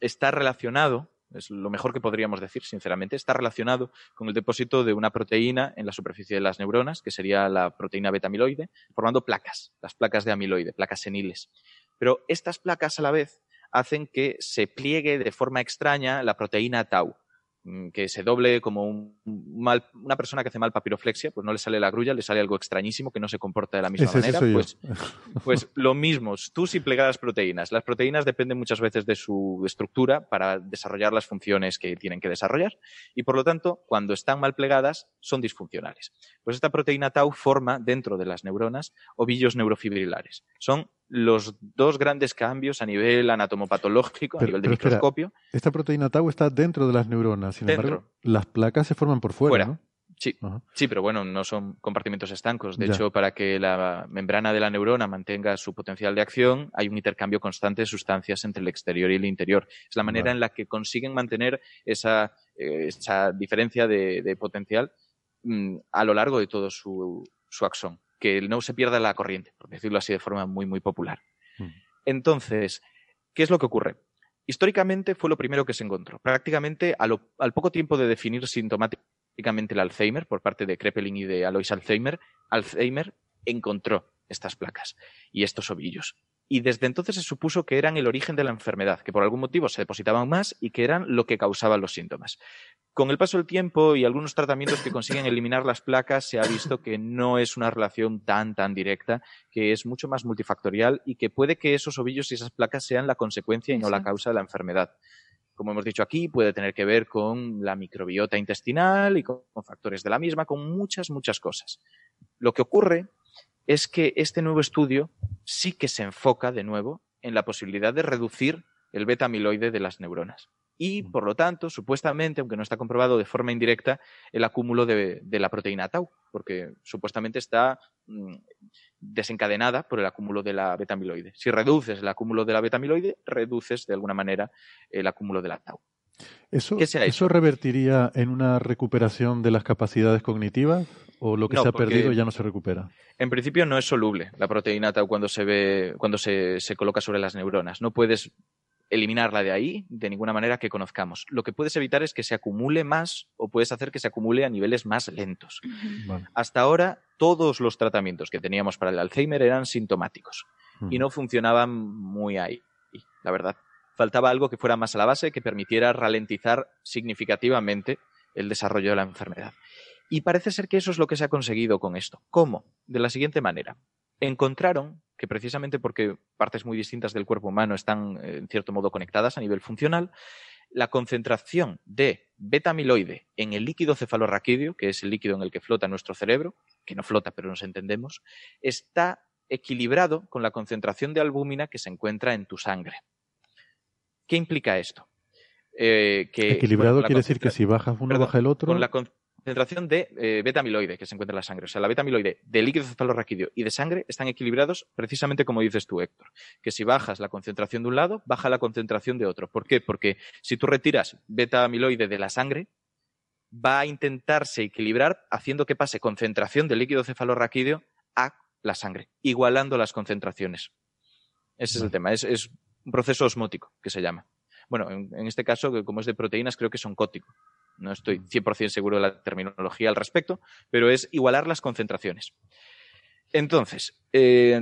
S5: está relacionado es lo mejor que podríamos decir, sinceramente, está relacionado con el depósito de una proteína en la superficie de las neuronas, que sería la proteína beta-amiloide, formando placas, las placas de amiloide, placas seniles. Pero estas placas a la vez hacen que se pliegue de forma extraña la proteína tau, que se doble como un mal, una persona que hace mal papiroflexia, pues no le sale la grulla, le sale algo extrañísimo que no se comporta de la misma manera. Pues, pues, lo mismo, tú si plegas proteínas. Las proteínas dependen muchas veces de su estructura para desarrollar las funciones que tienen que desarrollar y por lo tanto, cuando están mal plegadas, son disfuncionales. Pues esta proteína tau forma dentro de las neuronas ovillos neurofibrilares. Son los dos grandes cambios a nivel anatomopatológico, a nivel de microscopio.
S3: esta proteína tau está dentro de las neuronas, sin embargo, las placas se forman por fuera, ¿no?
S5: Sí,
S3: Ajá.
S5: sí, pero bueno, no son compartimentos estancos. De
S3: Ya.
S5: hecho, para que la membrana de la neurona mantenga su potencial de acción, hay un intercambio constante de sustancias entre el exterior y el interior. Es la manera
S3: Vale.
S5: en la que consiguen mantener esa, eh, esa diferencia de, de potencial mm, a lo largo de todo su, su axón. Que no se pierda la corriente, por decirlo así de forma muy, muy popular.
S3: Mm.
S5: Entonces, ¿qué es lo que ocurre? Históricamente fue lo primero que se encontró. Prácticamente a lo- al poco tiempo de definir sintomáticamente el Alzheimer por parte de Kreppelin y de Alois Alzheimer, Alzheimer encontró estas placas y estos ovillos. Y desde entonces se supuso que eran el origen de la enfermedad, que por algún motivo se depositaban más y que eran lo que causaban los síntomas. Con el paso del tiempo y algunos tratamientos que consiguen eliminar las placas, se ha visto que no es una relación tan, tan directa, que es mucho más multifactorial y que puede que esos ovillos y esas placas sean la consecuencia y no la causa de la enfermedad. Como hemos dicho aquí, puede tener que ver con la microbiota intestinal y con, con factores de la misma, con muchas, muchas cosas. Lo que ocurre es que este nuevo estudio sí que se enfoca de nuevo en la posibilidad de reducir el beta amiloide de las neuronas. Y, por lo tanto, supuestamente, aunque no está comprobado de forma indirecta, el acúmulo de, de la proteína tau, porque supuestamente está mm, desencadenada por el acúmulo de la beta amiloide. Si reduces el acúmulo de la beta amiloide, reduces de alguna manera el acúmulo de la tau.
S3: ¿Eso,
S5: ¿Qué se ha
S3: ¿Eso revertiría en una recuperación de las capacidades cognitivas? ¿O lo que
S5: No,
S3: se ha perdido ya no se recupera?
S5: En principio no es soluble la proteína tau cuando se ve, cuando se, se coloca sobre las neuronas. No puedes eliminarla de ahí de ninguna manera que conozcamos. Lo que puedes evitar es que se acumule más o puedes hacer que se acumule a niveles más lentos.
S3: Vale.
S5: Hasta ahora, todos los tratamientos que teníamos para el Alzheimer eran sintomáticos y no funcionaban muy ahí, la verdad. Faltaba algo que fuera más a la base, que permitiera ralentizar significativamente el desarrollo de la enfermedad. Y parece ser que eso es lo que se ha conseguido con esto. ¿Cómo? De la siguiente manera. Encontraron que precisamente porque partes muy distintas del cuerpo humano están eh, en cierto modo conectadas a nivel funcional, la concentración de beta amiloide en el líquido cefalorraquídeo, que es el líquido en el que flota nuestro cerebro, que no flota pero nos entendemos, está equilibrado con la concentración de albúmina que se encuentra en tu sangre. ¿Qué implica esto? Eh, que,
S3: Equilibrado
S5: bueno,
S3: quiere decir que si bajas uno,
S5: perdón,
S3: baja el otro.
S5: Con la concentración de eh, beta amiloide que se encuentra en la sangre. O sea, la beta amiloide de líquido cefalorraquídeo y de sangre están equilibrados precisamente como dices tú, Héctor. Que si bajas la concentración de un lado, baja la concentración de otro. ¿Por qué? Porque si tú retiras beta amiloide de la sangre, va a intentarse equilibrar haciendo que pase concentración de líquido cefalorraquídeo a la sangre, igualando las concentraciones. Ese es el tema. Es, es un proceso osmótico que se llama. Bueno, en, en este caso, que como es de proteínas, creo que es oncótico. No estoy 100% seguro de la terminología al respecto, pero es igualar las concentraciones. Entonces, eh,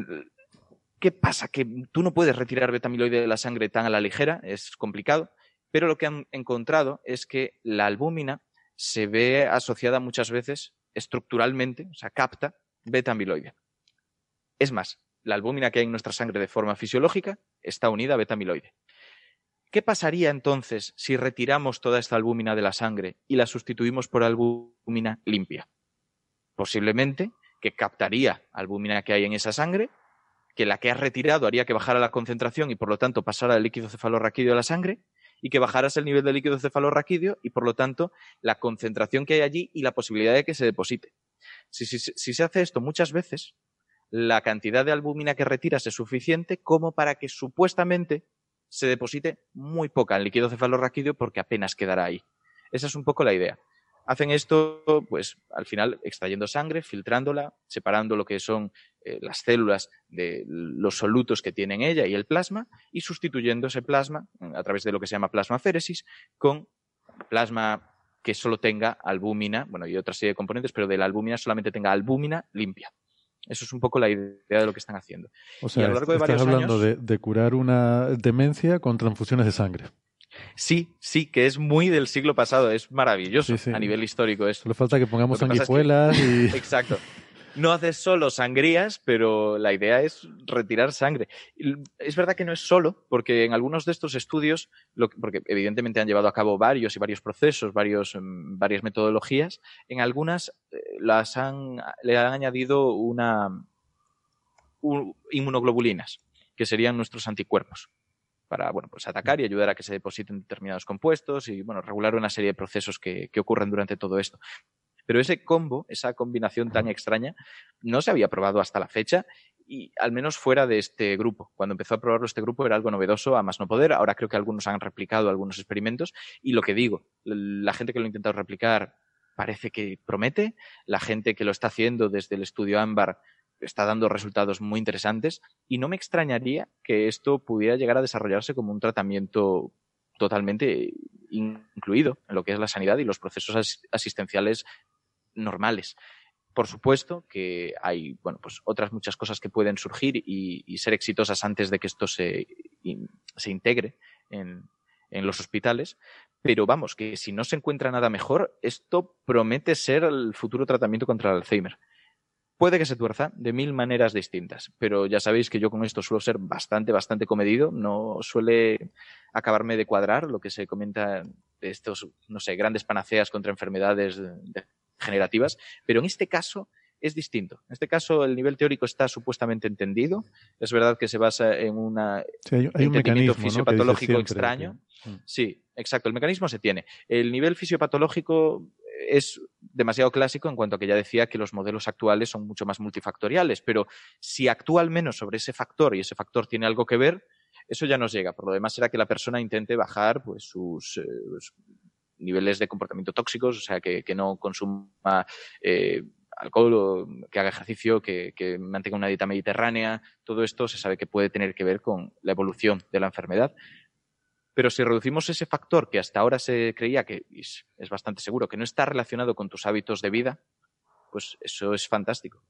S5: ¿qué pasa? Que tú no puedes retirar beta-amiloide de la sangre tan a la ligera, es complicado, pero lo que han encontrado es que la albúmina se ve asociada muchas veces estructuralmente, o sea, capta beta-amiloide. Es más, la albúmina que hay en nuestra sangre de forma fisiológica está unida a beta-amiloide. ¿Qué pasaría entonces si retiramos toda esta albúmina de la sangre y la sustituimos por albúmina limpia? Posiblemente que captaría albúmina que hay en esa sangre, que la que has retirado haría que bajara la concentración y por lo tanto pasara el líquido cefalorraquídeo a la sangre y que bajaras el nivel de líquido cefalorraquídeo y por lo tanto la concentración que hay allí y la posibilidad de que se deposite. Si, se hace esto muchas veces, la cantidad de albúmina que retiras es suficiente como para que supuestamente se deposite muy poca en líquido cefalorraquídeo porque apenas quedará ahí. Esa es un poco la idea. Hacen esto, pues, al final, extrayendo sangre, filtrándola, separando lo que son eh, las células de los solutos que tienen ella y el plasma, y sustituyendo ese plasma, a través de lo que se llama plasmaféresis, con plasma que solo tenga albúmina, bueno, y otra serie de componentes, pero de la albúmina solamente tenga albúmina limpia. Eso es un poco la idea de lo que están haciendo.
S3: O sea,
S5: y a lo largo de
S3: estás hablando
S5: años,
S3: de, de curar una demencia con transfusiones de sangre.
S5: Sí, sí, que es muy del siglo pasado, es maravilloso
S3: Sí, sí.
S5: a nivel histórico esto.
S3: Solo falta que pongamos
S5: es que-
S3: sanguijuelas y...
S5: Exacto. No haces solo sangrías, pero la idea es retirar sangre. Es verdad que no es solo, porque en algunos de estos estudios, porque evidentemente han llevado a cabo varios y varios procesos, varios, mm, varias metodologías, en algunas eh, las han, le han añadido una un- inmunoglobulinas, que serían nuestros anticuerpos para bueno, pues atacar y ayudar a que se depositen determinados compuestos y bueno, regular una serie de procesos que, que ocurren durante todo esto. Pero ese combo, esa combinación tan extraña, no se había probado hasta la fecha y al menos fuera de este grupo. Cuando empezó a probarlo este grupo era algo novedoso, a más no poder. Ahora creo que algunos han replicado algunos experimentos y lo que digo, la gente que lo ha intentado replicar parece que promete, la gente que lo está haciendo desde el estudio Ámbar está dando resultados muy interesantes y no me extrañaría que esto pudiera llegar a desarrollarse como un tratamiento totalmente incluido en lo que es la sanidad y los procesos asistenciales normales. Por supuesto que hay bueno, pues otras muchas cosas que pueden surgir y, ser exitosas antes de que esto se, se integre en, en los hospitales, pero vamos, que si no se encuentra nada mejor, esto promete ser el futuro tratamiento contra el Alzheimer. Puede que se tuerza de mil maneras distintas, pero ya sabéis que yo con esto suelo ser bastante, bastante comedido, no suele acabarme de cuadrar lo que se comenta de estos, no sé, grandes panaceas contra enfermedades degenerativas, pero en este caso es distinto. En este caso, el nivel teórico está supuestamente entendido. Es verdad que se basa en una
S3: un entendimiento
S5: fisiopatológico extraño. Mm. Sí, exacto. El mecanismo se tiene. El nivel fisiopatológico es demasiado clásico en cuanto a que ya decía que los modelos actuales son mucho más multifactoriales, pero si actúa al menos sobre ese factor y ese factor tiene algo que ver, eso ya nos llega. Por lo demás será que la persona intente bajar pues, sus, eh, niveles de comportamiento tóxicos, o sea, que, no consuma eh, alcohol, o que haga ejercicio, que, que, mantenga una dieta mediterránea. Todo esto se sabe que puede tener que ver con la evolución de la enfermedad. Pero si reducimos ese factor que hasta ahora se creía que es bastante seguro que no está relacionado con tus hábitos de vida, pues eso es fantástico.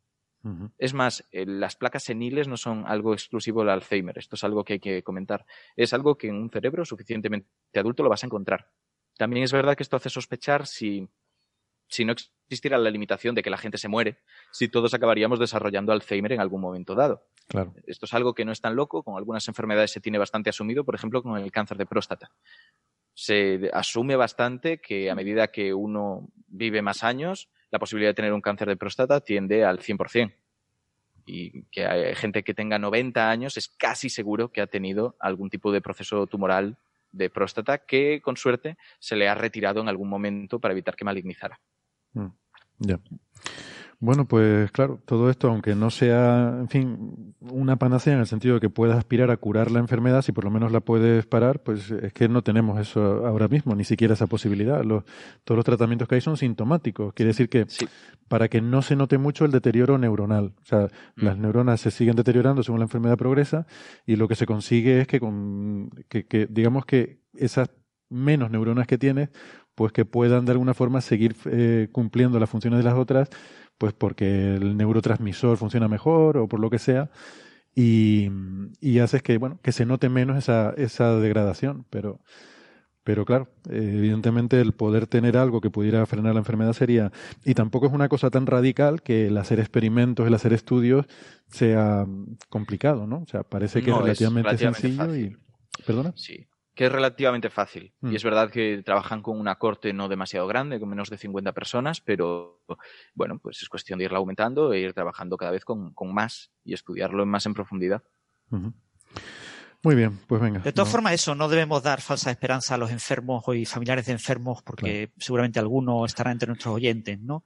S5: Es más, eh, las placas seniles no son algo exclusivo del Alzheimer. Esto es algo que hay que comentar. Es algo que en un cerebro suficientemente adulto lo vas a encontrar. También es verdad que esto hace sospechar si si no existiera la limitación de que la gente se muere, si todos acabaríamos desarrollando Alzheimer en algún momento dado.
S3: Claro.
S5: Esto es algo que no es tan loco, con algunas enfermedades se tiene bastante asumido, por ejemplo, con el cáncer de próstata. Se asume bastante que a medida que uno vive más años, la posibilidad de tener un cáncer de próstata tiende al 100%. Y que hay gente que tenga 90 años es casi seguro que ha tenido algún tipo de proceso tumoral de próstata que, con suerte, se le ha retirado en algún momento para evitar que malignizara.
S3: Mm, ya. Bueno, pues claro, todo esto, aunque no sea, en fin, una panacea en el sentido de que puedas aspirar a curar la enfermedad, si por lo menos la puedes parar, pues es que no tenemos eso ahora mismo, ni siquiera esa posibilidad. Los, todos los tratamientos que hay son sintomáticos. Quiere decir que para que no se note mucho el deterioro neuronal, o sea, mm. las neuronas se siguen deteriorando según la enfermedad progresa y lo que se consigue es que, con, que, que digamos que esas menos neuronas que tienes pues que puedan de alguna forma seguir eh, cumpliendo las funciones de las otras, pues porque el neurotransmisor funciona mejor o por lo que sea, y, y haces que, bueno, que se note menos esa, esa degradación, pero, pero claro, evidentemente el poder tener algo que pudiera frenar la enfermedad sería, y tampoco es una cosa tan radical que el hacer experimentos, el hacer estudios sea complicado, ¿no? O sea, parece que es relativamente, sencillo y... ¿Perdona?
S5: Sí que es relativamente fácil. Y
S3: Mm.
S5: es verdad que trabajan con una corte no demasiado grande, con menos de 50 personas, pero bueno, pues es cuestión de irla aumentando e ir trabajando cada vez con, con más y estudiarlo más en profundidad.
S3: Muy bien, pues venga.
S6: De todas
S3: no-
S6: formas, eso, no debemos dar falsa esperanza a los enfermos y familiares de enfermos, porque seguramente alguno estará entre nuestros oyentes, ¿no?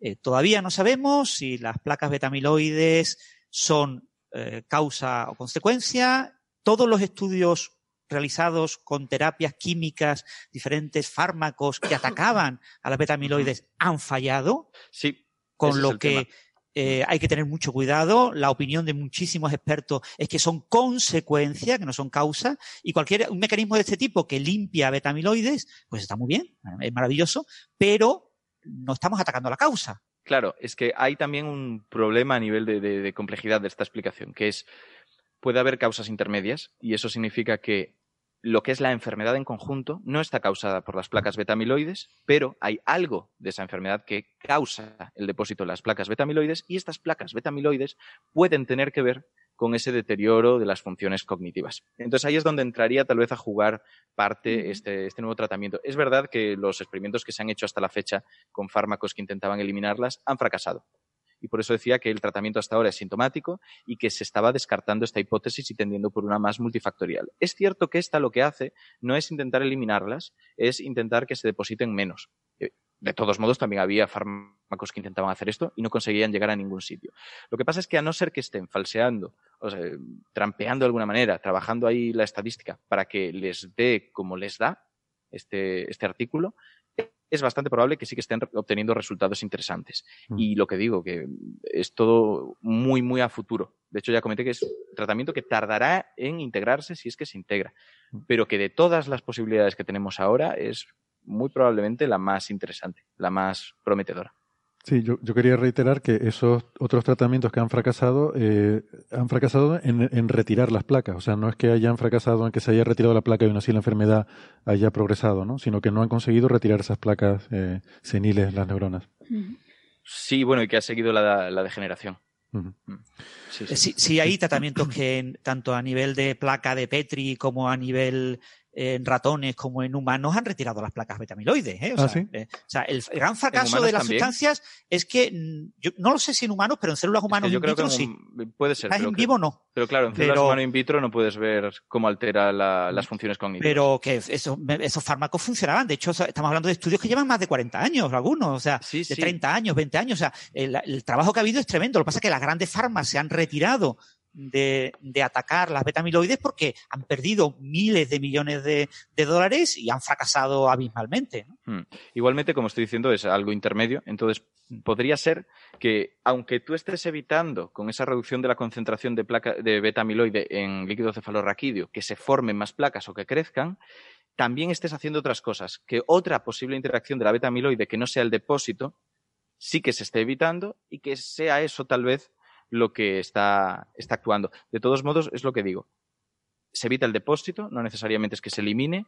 S6: Eh, todavía no sabemos si las placas betamiloides son eh, causa o consecuencia. Todos los estudios realizados con terapias químicas, diferentes fármacos que atacaban a las betamiloides han fallado,
S5: Sí.
S6: con lo que eh, hay que tener mucho cuidado. La opinión de muchísimos expertos es que son consecuencia, que no son causa, y cualquier un mecanismo de este tipo que limpia betamiloides, pues está muy bien, es maravilloso, pero no estamos atacando la causa.
S5: Claro, es que hay también un problema a nivel de, de- de complejidad de esta explicación, que es, puede haber causas intermedias, y eso significa que lo que es la enfermedad en conjunto no está causada por las placas betamiloides, pero hay algo de esa enfermedad que causa el depósito de las placas betamiloides, y estas placas betamiloides pueden tener que ver con ese deterioro de las funciones cognitivas. Entonces ahí es donde entraría tal vez a jugar parte este, este nuevo tratamiento. Es verdad que los experimentos que se han hecho hasta la fecha con fármacos que intentaban eliminarlas han fracasado. Y por eso decía que el tratamiento hasta ahora es sintomático y que se estaba descartando esta hipótesis y tendiendo por una más multifactorial. Es cierto que esta lo que hace no es intentar eliminarlas, es intentar que se depositen menos. Eh, de todos modos, también había fármacos que intentaban hacer esto y no conseguían llegar a ningún sitio. Lo que pasa es que a no ser que estén falseando, o sea, trampeando de alguna manera, trabajando ahí la estadística para que les dé como les da este, este artículo, es bastante probable que sí que estén obteniendo resultados interesantes.
S3: Mm.
S5: Y lo que digo, que es todo muy, muy a futuro. De hecho, ya comenté que es un tratamiento que tardará en integrarse si es que se integra,
S3: Mm.
S5: pero que de todas las posibilidades que tenemos ahora es muy probablemente la más interesante, la más prometedora.
S3: Sí, yo, yo quería reiterar que esos otros tratamientos que han fracasado eh, han fracasado en, en retirar las placas. O sea, no es que hayan fracasado en que se haya retirado la placa y aún así la enfermedad haya progresado, ¿no? Sino que no han conseguido retirar esas placas eh, seniles, las neuronas.
S5: Sí, bueno, y que ha seguido la, la degeneración. Sí,
S6: Eh, Sí, sí, hay tratamientos que en- tanto a nivel de placa de Petri como a nivel en ratones como en humanos han retirado las placas betamiloides. ¿eh? O,
S3: Ah,
S6: sea,
S3: ¿sí?
S6: eh, o sea, el gran fracaso de las
S5: también?
S6: sustancias es que mm, yo no lo sé si en humanos, pero en células
S5: Es que
S6: humanas
S5: yo
S6: in
S5: creo que
S6: vitro sí.
S5: puede ser. Pero
S6: en
S5: que-
S6: vivo no.
S5: Pero claro, en células
S6: Pero-
S5: humano in vitro no puedes ver cómo altera la- las funciones cognitivas.
S6: Pero que esos, esos fármacos funcionaban. De hecho, estamos hablando de estudios que llevan más de 40 años, algunos, o sea,
S5: Sí,
S6: de
S5: sí.
S6: 30 años, 20 años. O sea, el, el trabajo que ha habido es tremendo. Lo que pasa es que las grandes farmas se han retirado de, atacar las betamiloides porque han perdido miles de millones de, dólares y han fracasado abismalmente.
S5: Hmm. Igualmente, como estoy diciendo, es algo intermedio. Entonces, podría ser que, aunque tú estés evitando con esa reducción de la concentración de, placa, de beta-amiloide en líquido cefalorraquídeo que se formen más placas o que crezcan, también estés haciendo otras cosas. Que otra posible interacción de la beta-amiloide que no sea el depósito sí que se esté evitando y que sea eso tal vez lo que está, está actuando. De todos modos, es lo que digo. Se evita el depósito, no necesariamente es que se elimine,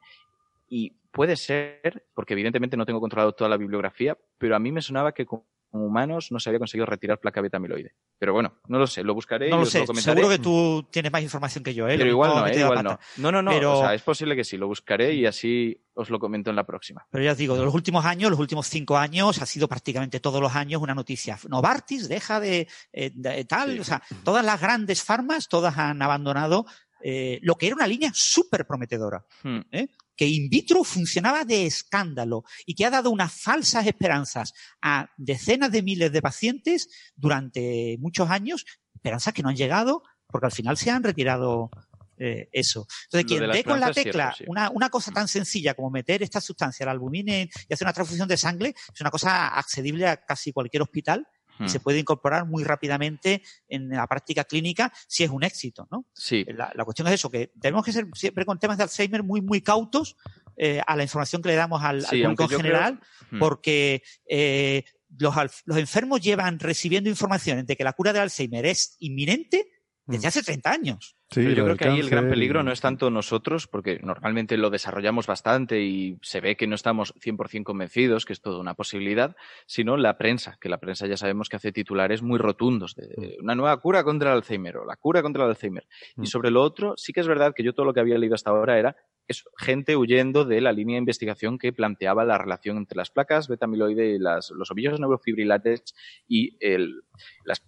S5: y puede ser, porque evidentemente no tengo controlado toda la bibliografía, pero a mí me sonaba que humanos no se había conseguido retirar placa beta amiloide. Pero bueno, no lo sé, lo buscaré y
S6: No lo
S5: os
S6: sé,
S5: lo comentaré.
S6: seguro que tú tienes más información que yo. ¿eh? Lo
S5: Pero
S6: mismo
S5: igual no, ¿eh? igual no. No, no, no,
S6: Pero-
S5: o sea, es posible que sí, lo buscaré y así os lo comento en la próxima.
S6: Pero ya os digo, de los últimos años, los últimos cinco años, ha sido prácticamente todos los años una noticia. Novartis deja de, eh, de tal,
S5: Sí.
S6: o sea, todas las grandes farmas, todas han abandonado eh, lo que era una línea súper prometedora,
S5: Hmm.
S6: ¿eh? Que in vitro funcionaba de escándalo y que ha dado unas falsas esperanzas a decenas de miles de pacientes durante muchos años, esperanzas que no han llegado porque al final se han retirado eh, eso. Entonces, quien dé con la tecla
S5: cierto, sí.
S6: una, una cosa tan sencilla como meter esta sustancia, la albumina, y hacer una transfusión de sangre, es una cosa accesible a casi cualquier hospital y
S5: Hmm.
S6: se puede incorporar muy rápidamente en la práctica clínica si es un éxito, ¿no?
S5: Sí,
S6: La, la cuestión es eso, que tenemos que ser siempre con temas de Alzheimer muy, muy cautos eh, a la información que le damos al, público en general,
S5: creo- Hmm.
S6: porque eh, los, los enfermos llevan recibiendo información de que la cura de Alzheimer es inminente desde
S3: Mm.
S6: hace 30 años.
S3: Sí,
S5: Pero yo creo que ahí el gran peligro no es tanto nosotros, porque normalmente lo desarrollamos bastante y se ve que no estamos 100% convencidos que es toda una posibilidad, sino la prensa, que la prensa ya sabemos que hace titulares muy rotundos de de una nueva cura contra el Alzheimer o la cura contra el Alzheimer.
S3: Mm.
S5: Y sobre lo otro, sí que es verdad que yo todo lo que había leído hasta ahora era eso, gente huyendo de la línea de investigación que planteaba la relación entre las placas beta-amiloide y los ovillos neurofibrilares y el,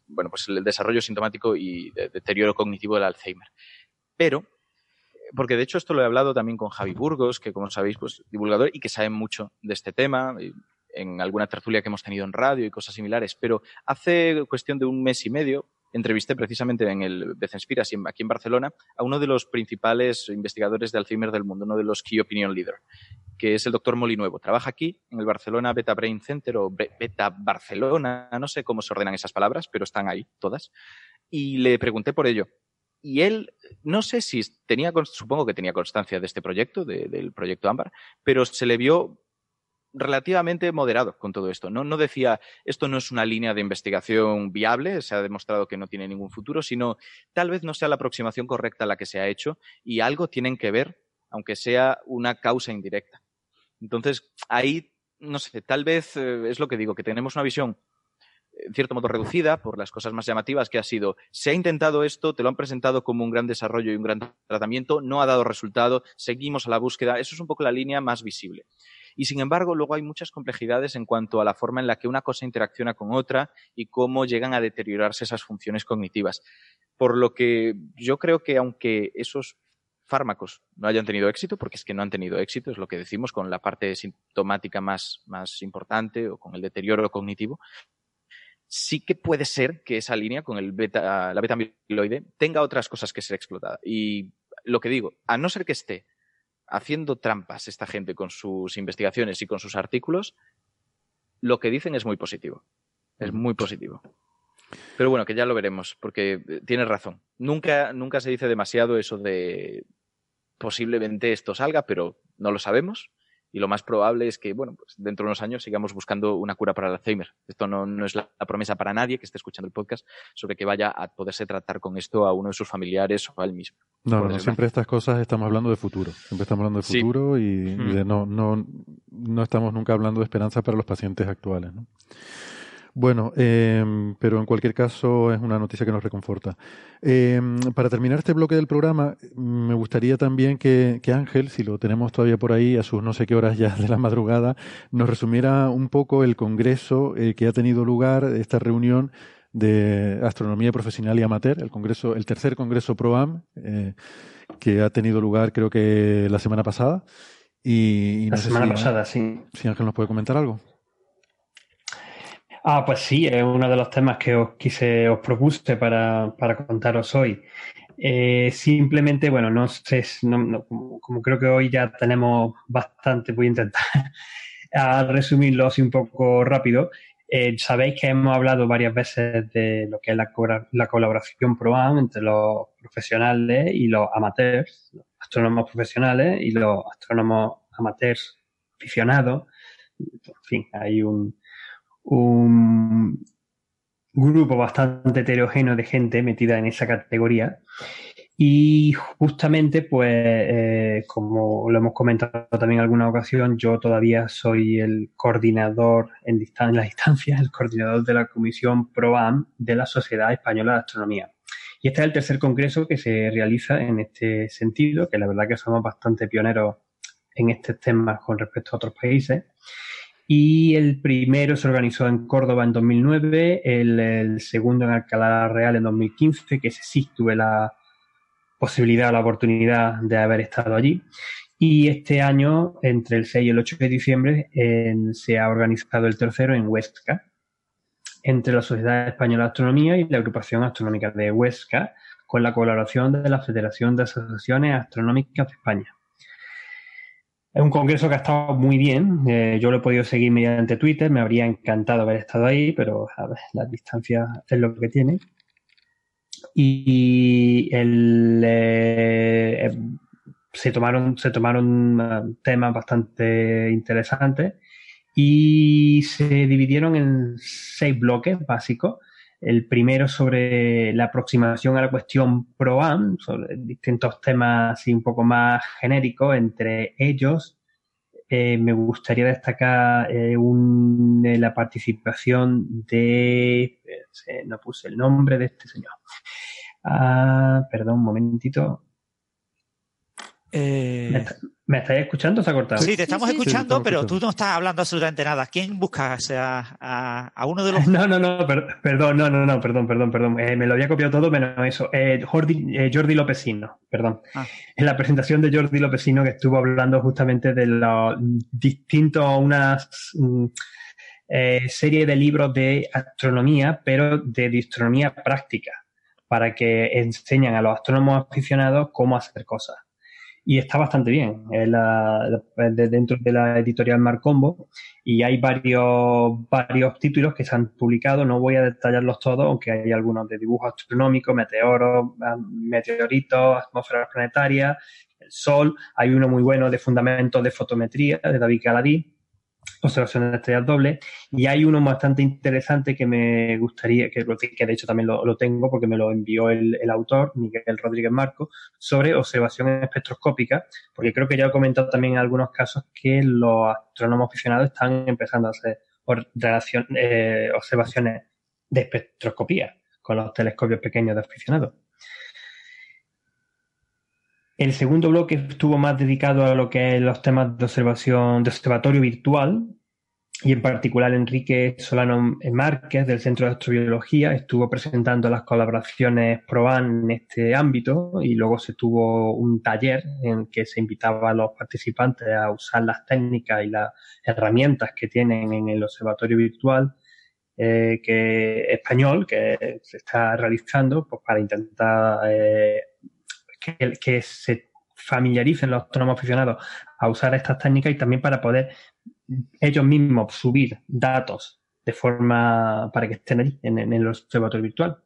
S5: bueno, pues el desarrollo sintomático y de- deterioro cognitivo del Alzheimer. Pero, porque de hecho esto lo he hablado también con Javi Burgos, que como sabéis, pues divulgador y que sabe mucho de este tema, en alguna tertulia que hemos tenido en radio y cosas similares, pero hace cuestión de un mes y medio entrevisté precisamente en el Becenspira, aquí en Barcelona, a uno de los principales investigadores de Alzheimer del mundo, uno de los Key Opinion Leader, que es el doctor Molinuevo. Trabaja aquí en el Barcelona Beta Brain Center o Be- Beta Barcelona, no sé cómo se ordenan esas palabras, pero están ahí todas. Y le pregunté por ello. Y él, no sé si tenía, supongo que tenía constancia de este proyecto, de- del proyecto Ámbar, pero se le vio relativamente moderado con todo esto. ¿no? decía, esto no es una línea de investigación viable, se ha demostrado que no tiene ningún futuro, sino tal vez no sea la aproximación correcta la que se ha hecho y algo tienen que ver, aunque sea una causa indirecta. Entonces, ahí, no sé, tal vez eh, es lo que digo, que tenemos una visión en cierto modo reducida por las cosas más llamativas que ha sido, se ha intentado esto, te lo han presentado como un gran desarrollo y un gran tratamiento, no ha dado resultado, seguimos a la búsqueda, eso es un poco la línea más visible. Y sin embargo, luego hay muchas complejidades en cuanto a la forma en la que una cosa interacciona con otra y cómo llegan a deteriorarse esas funciones cognitivas. Por lo que yo creo que aunque esos fármacos no hayan tenido éxito, porque es que no han tenido éxito, es lo que decimos con la parte sintomática más, más importante o con el deterioro cognitivo, sí que puede ser que esa línea con el beta, la beta amiloide tenga otras cosas que ser explotada. Y lo que digo, a no ser que esté haciendo trampas esta gente con sus investigaciones y con sus artículos, lo que dicen es muy positivo. Es muy positivo. Pero bueno, que ya lo veremos, porque eh, tienes razón. Nunca, nunca se dice demasiado eso de posiblemente esto salga, pero no lo sabemos. Y lo más probable es que, bueno, pues dentro de unos años sigamos buscando una cura para el Alzheimer. Esto no, es la, promesa para nadie que esté escuchando el podcast sobre que vaya a poderse tratar con esto a uno de sus familiares o a él mismo.
S3: No, no, siempre estas cosas estamos hablando de futuro. Siempre estamos hablando de futuro y, de no, no, no estamos nunca hablando de esperanza para los pacientes actuales. ¿no? Bueno, em, pero en cualquier caso es una noticia que nos reconforta. Em, para terminar este bloque del programa, me gustaría también que, Ángel, si lo tenemos todavía por ahí a sus no sé qué horas ya de la madrugada, nos resumiera un poco el congreso eh, que ha tenido lugar, esta reunión de astronomía profesional y amateur, el congreso, el tercer congreso ProAm, eh, que ha tenido lugar creo que la semana pasada. Y,
S4: la semana pasada, sí.
S3: Si Ángel nos puede comentar algo.
S4: Ah, pues sí, es uno de los temas que os quise, os propuse para, contaros hoy. Eh, simplemente, bueno, no sé, como, creo que hoy ya tenemos bastante, voy a intentar a un poco rápido. Eh, sabéis que hemos hablado varias veces de lo que es la, la colaboración ProAM entre los profesionales y los amateurs, astrónomos profesionales y los astrónomos amateurs aficionados. En fin, hay un, un grupo bastante heterogéneo de gente metida en esa categoría. Y justamente, pues, eh, como lo hemos comentado también en alguna ocasión, yo todavía soy el coordinador en, en la distancia, el coordinador de la Comisión PROAM de la Sociedad Española de Astronomía. Y este es el tercer congreso que se realiza en este sentido, que la verdad que somos bastante pioneros en este tema con respecto a otros países. Y el primero se organizó en Córdoba en 2009, el, segundo en Alcalá Real en 2015, que sí tuve la posibilidad, la oportunidad de haber estado allí. Y este año, entre el 6 y el 8 de diciembre, se ha organizado el tercero en Huesca, entre la Sociedad Española de Astronomía y la Agrupación Astronómica de Huesca, con la colaboración de la Federación de Asociaciones Astronómicas de España. Es un congreso que ha estado muy bien. Eh, yo lo he podido seguir mediante Twitter. Me habría encantado haber estado ahí, pero a ver, la distancia es lo que tiene. Y el, eh, se tomaron, se tomaron eh, temas bastante interesantes y se dividieron en seis bloques básicos el primero sobre la aproximación a la cuestión PROAM, sobre distintos temas así un poco más genéricos. Entre ellos, eh, me gustaría destacar eh, eh, la participación de. no puse el nombre de este señor. Ah, perdón, un momentito. Eh... ¿Me, estáis escuchando o se ha cortado?
S6: Sí, te estamos escuchando, pero tú no estás hablando absolutamente nada. ¿Quién busca a, a, uno de los.?
S4: No, no, no, perdón, no, no, no, perdón, perdón, perdón. Eh, me lo había copiado todo menos eso. Eh, Jordi, eh, Jordi Lopesino, perdón. Ah. En la presentación de Jordi Lopesino que estuvo hablando justamente de los distintos, unas. Mm, serie de libros de astronomía, pero de astronomía práctica, para que enseñan a los astrónomos aficionados cómo hacer cosas y está bastante bien. Es dentro de la editorial Marcombo y hay varios, varios títulos que se han publicado. No voy a detallarlos todos, aunque hay algunos de dibujo astronómico, meteoros, meteoritos, atmósferas planetarias, el Sol. Hay uno muy bueno de fundamentos de fotometría de David Galadí observaciones de estrellas dobles. Y hay uno bastante interesante que me gustaría, que, que de hecho también lo, tengo porque me lo envió el, autor, Miguel Rodríguez Marco, sobre observación espectroscópica, porque creo que ya he comentado también en algunos casos que los astrónomos aficionados están empezando a hacer eh, observaciones de espectroscopía con los telescopios pequeños de aficionados. El segundo bloque estuvo más dedicado a lo que es los temas de observación, de observatorio virtual. y en particular Enrique Solano Márquez del Centro de Astrobiología estuvo presentando las colaboraciones PROAN en este ámbito y luego se tuvo un taller en que se invitaba a los participantes a usar las técnicas y las herramientas que tienen en el observatorio virtual eh, que español que se está realizando pues, para intentar eh, que, se familiaricen los astrónomos aficionados a usar estas técnicas y también para poder ellos mismos subir datos de forma para que estén ahí en, el observatorio virtual.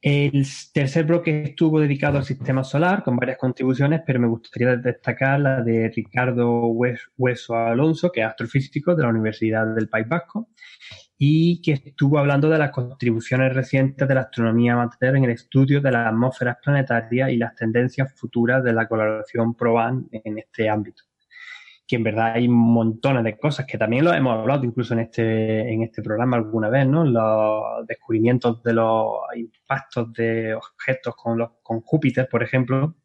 S4: El tercer bloque estuvo dedicado al sistema solar con varias contribuciones, pero me gustaría destacar la de Ricardo Hueso Alonso, que es astrofísico de la Universidad del País Vasco, y que estuvo hablando de las contribuciones recientes de la astronomía amateur en el estudio de las atmósferas planetarias y las tendencias futuras de la colaboración PROAN en este ámbito que en verdad hay montones de cosas que también lo hemos hablado incluso en este, en este programa alguna vez, ¿no? Los descubrimientos de los impactos de objetos con, los, con Júpiter, por ejemplo,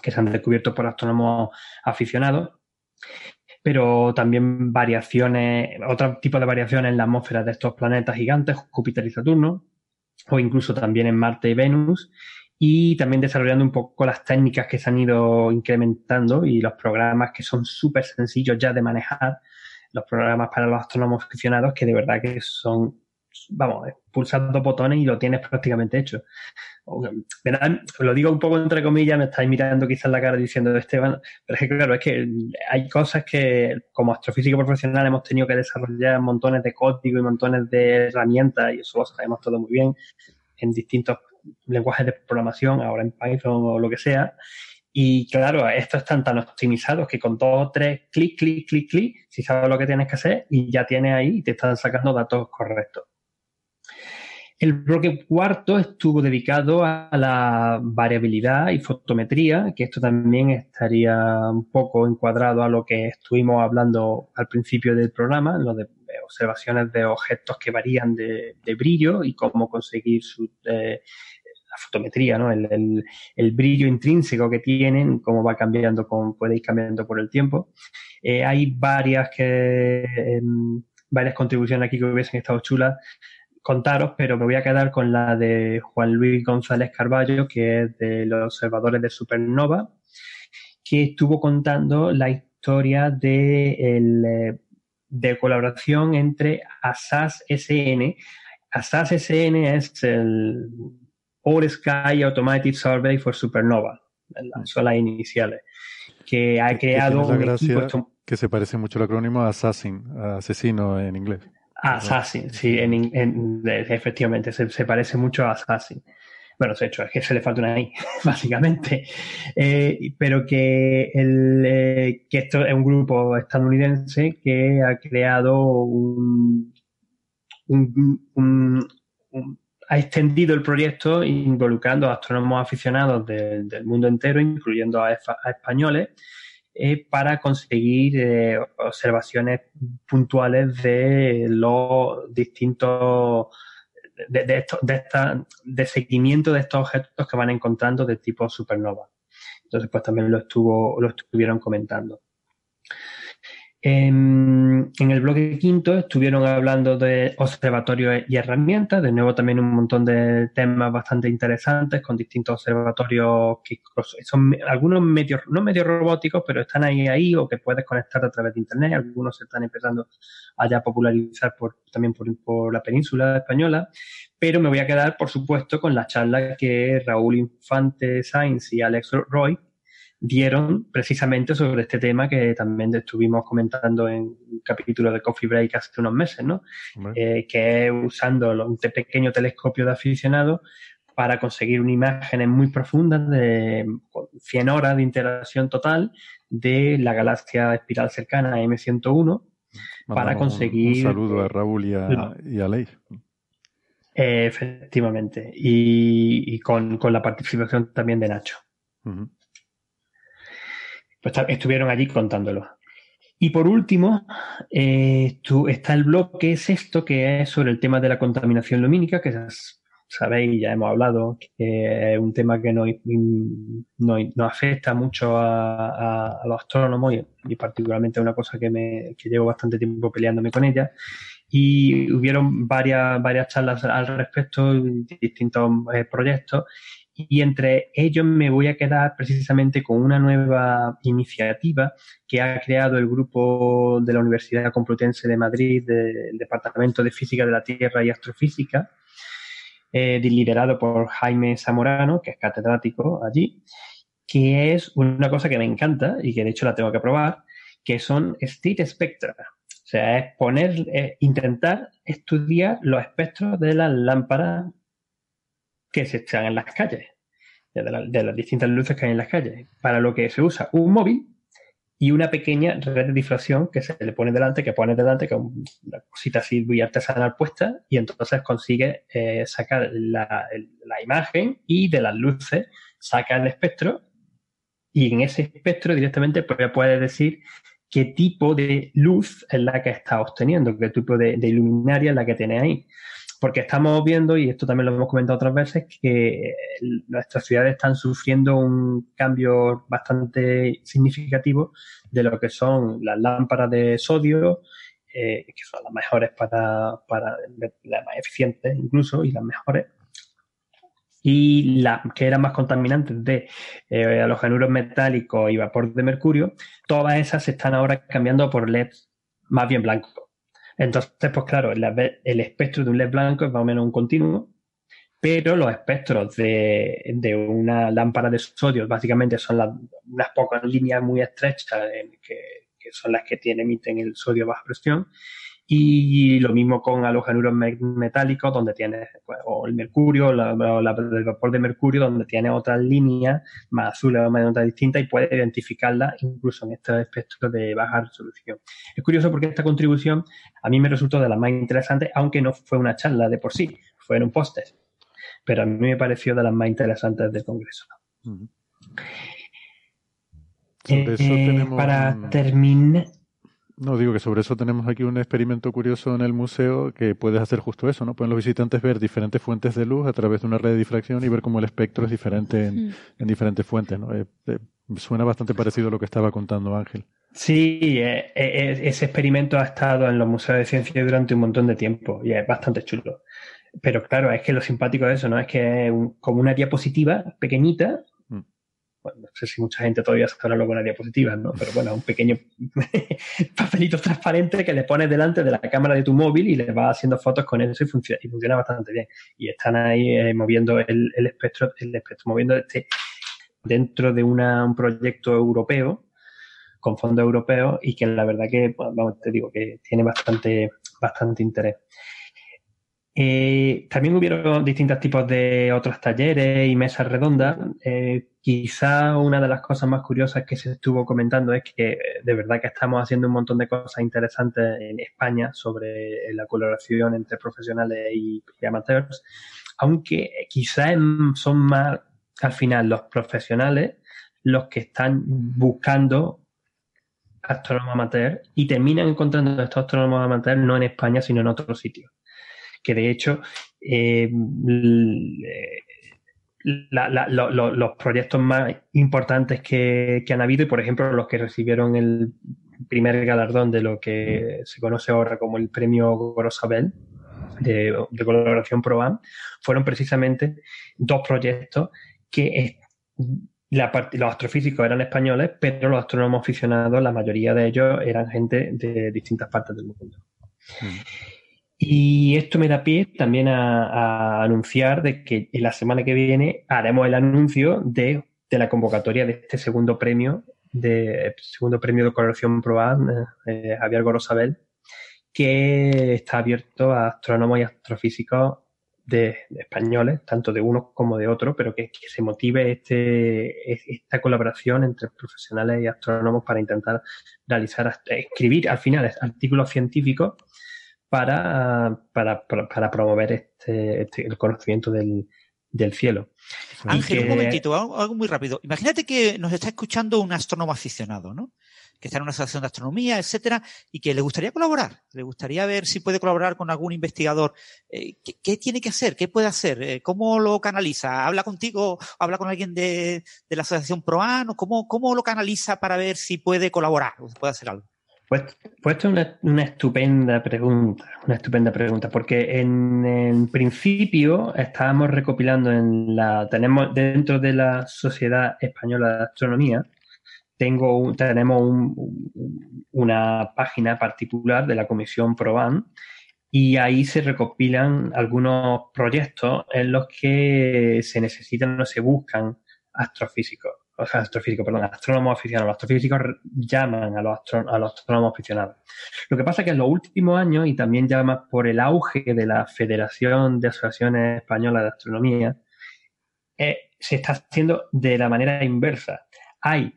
S4: que se han descubierto por astrónomos aficionados, pero también variaciones, otro tipo de variaciones en la atmósfera de estos planetas gigantes, Júpiter y Saturno, o incluso también en Marte y Venus, y también desarrollando un poco las técnicas que se han ido incrementando y los programas que son súper sencillos ya de manejar, los programas para los astrónomos aficionados que de verdad que son, vamos, pulsar dos botones y lo tienes prácticamente hecho. Lo digo un poco entre comillas, me estáis mirando quizás la cara diciendo Esteban, pero es que claro, es que hay cosas que como astrofísico profesional hemos tenido que desarrollar montones de código y montones de herramientas y eso lo sabemos todo muy bien en distintos lenguajes de programación, ahora en Python o lo que sea. Y claro, estos están tan optimizados que con dos o tres clic, clic, clic, clic, si sabes lo que tienes que hacer y ya tienes ahí y te están sacando datos correctos. El bloque cuarto estuvo dedicado a la variabilidad y fotometría, que esto también estaría un poco encuadrado a lo que estuvimos hablando al principio del programa, lo de observaciones de objetos que varían de, brillo y cómo conseguir su, eh, la fotometría. El, brillo intrínseco que tienen, cómo va cambiando, con, puede ir cambiando por el tiempo. Eh, hay varias que em, varias contribuciones aquí que hubiesen estado chulas contaros, pero me voy a quedar con la de Juan Luis González Carballo, que es de los observadores de supernova, que estuvo contando la historia de, el, eh, de colaboración entre ASAS SN. ASAS SN es el All Sky Automatic Survey for Supernova, son las iniciales, que ha creado
S3: un que se parece mucho al acrónimo Assassin, asesino en inglés.
S4: Assassin, sí, en, efectivamente, se, parece mucho a Assassin. Bueno, de hecho, es que se le falta una I, básicamente. Eh, pero que, el, eh, que esto es un grupo estadounidense que ha creado un, un, ha extendido el proyecto involucrando a astrónomos aficionados del mundo entero, incluyendo a españoles, eh, para conseguir eh, observaciones puntuales de los distintos de, de, de, esta, de seguimiento de estos objetos que van encontrando de tipo supernova. Entonces, pues también lo estuvo, lo estuvieron comentando. En, el bloque quinto estuvieron hablando de observatorios y herramientas, de nuevo también un montón de temas bastante interesantes con distintos observatorios que son algunos medios, no medios robóticos, pero están ahí ahí o que puedes conectar a través de internet, algunos se están empezando a ya popularizar por, también por, por la península española, pero me voy a quedar por supuesto con la charla que Raúl Infante Sainz y Alex Roy dieron precisamente sobre este tema que también estuvimos comentando en un capítulo de Coffee Break hace unos meses, ¿no? Eh, que es usando un pequeño telescopio de aficionado para conseguir una imagen muy profunda de 100 horas de interacción total de la galaxia espiral cercana M101 para conseguir...
S3: Un, saludo a Raúl y a, y Leif.
S4: efectivamente. Y, con, la participación también de Nacho pues estuvieron allí contándolo. Y por último, eh, está el bloque sexto, que es sobre el tema de la contaminación lumínica, que sabéis, ya hemos hablado, que es un tema que nos, afecta mucho a, los astrónomos y, particularmente una cosa que, me, que llevo bastante tiempo peleándome con ella. Y hubieron varias, varias charlas al respecto, distintos eh, proyectos, y entre ellos me voy a quedar precisamente con una nueva iniciativa que ha creado el grupo de la Universidad Complutense de Madrid del Departamento de Física de la Tierra y Astrofísica, eh, liderado por Jaime Zamorano, que es catedrático allí, que es una cosa que me encanta y que de hecho la tengo que probar, que son state spectra. O sea, es poner, intentar estudiar los espectros de las lámparas que se echan en las calles, de, las distintas luces que hay en las calles, para lo que se usa un móvil y una pequeña red de difracción que se le pone delante, que pone delante, que es una cosita así muy artesanal puesta, y entonces consigue eh, sacar la, imagen y de las luces saca el espectro, y en ese espectro directamente pues, puede decir qué tipo de luz es la que está obteniendo, qué tipo de, de luminaria es la que tiene ahí porque estamos viendo, y esto también lo hemos comentado otras veces, que nuestras ciudades están sufriendo un cambio bastante significativo de lo que son las lámparas de sodio, eh, que son las mejores para, para las más eficientes incluso y las mejores, y las que eran más contaminantes de eh, halogenuros metálicos y vapor de mercurio, todas esas se están ahora cambiando por LEDs más bien blancos. Entonces, pues claro, el, espectro de un LED blanco es más o menos un continuo, pero los espectros de, una lámpara de sodio básicamente son unas pocas líneas muy estrechas que, son las que tiene, emiten el sodio baja presión y lo mismo con halogenuros metálicos, donde tienes, pues, o el mercurio, la, el vapor de mercurio, donde tiene otras líneas más azules o más distintas y puedes identificarlas incluso en estos espectros de baja resolución. Es curioso porque esta contribución a mí me resultó de las más interesantes, aunque no fue una charla de por sí, fue en un póster. Pero a mí me pareció de las más interesantes del Congreso. Eh, para terminar.
S3: No, digo que sobre eso tenemos aquí un experimento curioso en el museo que puedes hacer justo eso, ¿no? Pueden los visitantes ver diferentes fuentes de luz a través de una red de difracción y ver cómo el espectro es diferente en, mm. diferentes fuentes, ¿no? Eh, eh, suena bastante parecido a lo que estaba contando Ángel.
S4: Sí, eh, ese experimento ha estado en los museos de ciencia durante un montón de tiempo y es bastante chulo. Pero claro, es que lo simpático de eso, ¿no? Es que es como una diapositiva pequeñita no sé si mucha gente todavía se habla con las diapositivas, ¿no? Pero bueno, un pequeño papelito transparente que le pones delante de la cámara de tu móvil y le vas haciendo fotos con eso y funciona, y funciona bastante bien. Y están ahí eh, moviendo el, espectro, el espectro, moviendo este dentro de un proyecto europeo, con fondos europeos, y que la verdad que, vamos, te digo, que tiene bastante, bastante interés. Eh, también hubieron distintos tipos de otros talleres y mesas redondas. Eh, quizá una de las cosas más curiosas que se estuvo comentando es que de verdad que estamos haciendo un montón de cosas interesantes en España sobre la colaboración entre profesionales y, amateurs, aunque quizá son más al final los profesionales los que están buscando astrónomos amateurs y terminan encontrando estos astrónomos amateurs no en España sino en otros sitios que de hecho eh, los proyectos más importantes que, han habido y, por ejemplo, los que recibieron el primer galardón de lo que se conoce ahora como el premio Gorosabel de, colaboración ProAm, fueron precisamente dos proyectos que la los astrofísicos eran españoles, pero los astrónomos aficionados, la mayoría de ellos eran gente de distintas partes del mundo. Mm. Y esto me da pie también a, anunciar de que en la semana que viene haremos el anuncio de, la convocatoria de este segundo premio, de segundo premio de colaboración ProAm, eh, Javier Gorosabel, que está abierto a astrónomos y astrofísicos de, españoles, tanto de uno como de otro, pero que, se motive este, esta colaboración entre profesionales y astrónomos para intentar realizar, escribir al final artículos científicos para, para, para, promover este, este, el conocimiento del, del cielo.
S6: Ángel, un momentito, algo, muy rápido. Imagínate que nos está escuchando un astrónomo aficionado, ¿no? Que está en una asociación de astronomía, etcétera, y que le gustaría colaborar, le gustaría ver si puede colaborar con algún investigador. Eh, ¿qué, tiene que hacer? ¿Qué puede hacer? Eh, ¿Cómo lo canaliza? ¿Habla contigo? ¿Habla con alguien de, la asociación ProAN? ¿Cómo, ¿Cómo lo canaliza para ver si puede colaborar o puede hacer algo?
S4: Pues, pues una, estupenda pregunta, una estupenda pregunta, porque en, principio estábamos recopilando en la, tenemos dentro de la Sociedad Española de Astronomía, tengo, tenemos una página particular de la Comisión ProBAN y ahí se recopilan algunos proyectos en los que se necesitan o se buscan astrofísicos astrofísicos, perdón, astrónomos aficionados. Los astrofísicos llaman a los, astrónomos aficionados. Lo que pasa es que en los últimos años, y también llama por el auge de la Federación de Asociaciones Españolas de Astronomía, eh, se está haciendo de la manera inversa. Hay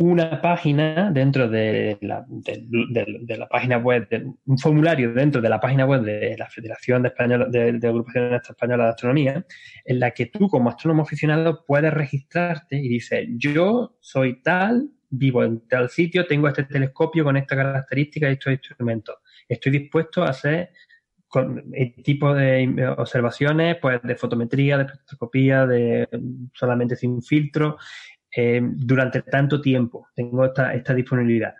S4: una página dentro de la, de, la página web, un formulario dentro de la página web de la Federación de, Española, de, Agrupaciones Españolas de Astronomía, en la que tú como astrónomo aficionado puedes registrarte y dices, yo soy tal, vivo en tal sitio, tengo este telescopio con esta característica y estos instrumentos. Estoy dispuesto a hacer con el tipo de observaciones, pues de fotometría, de espectroscopía, de solamente sin filtro, eh, durante tanto tiempo. Tengo esta, esta disponibilidad.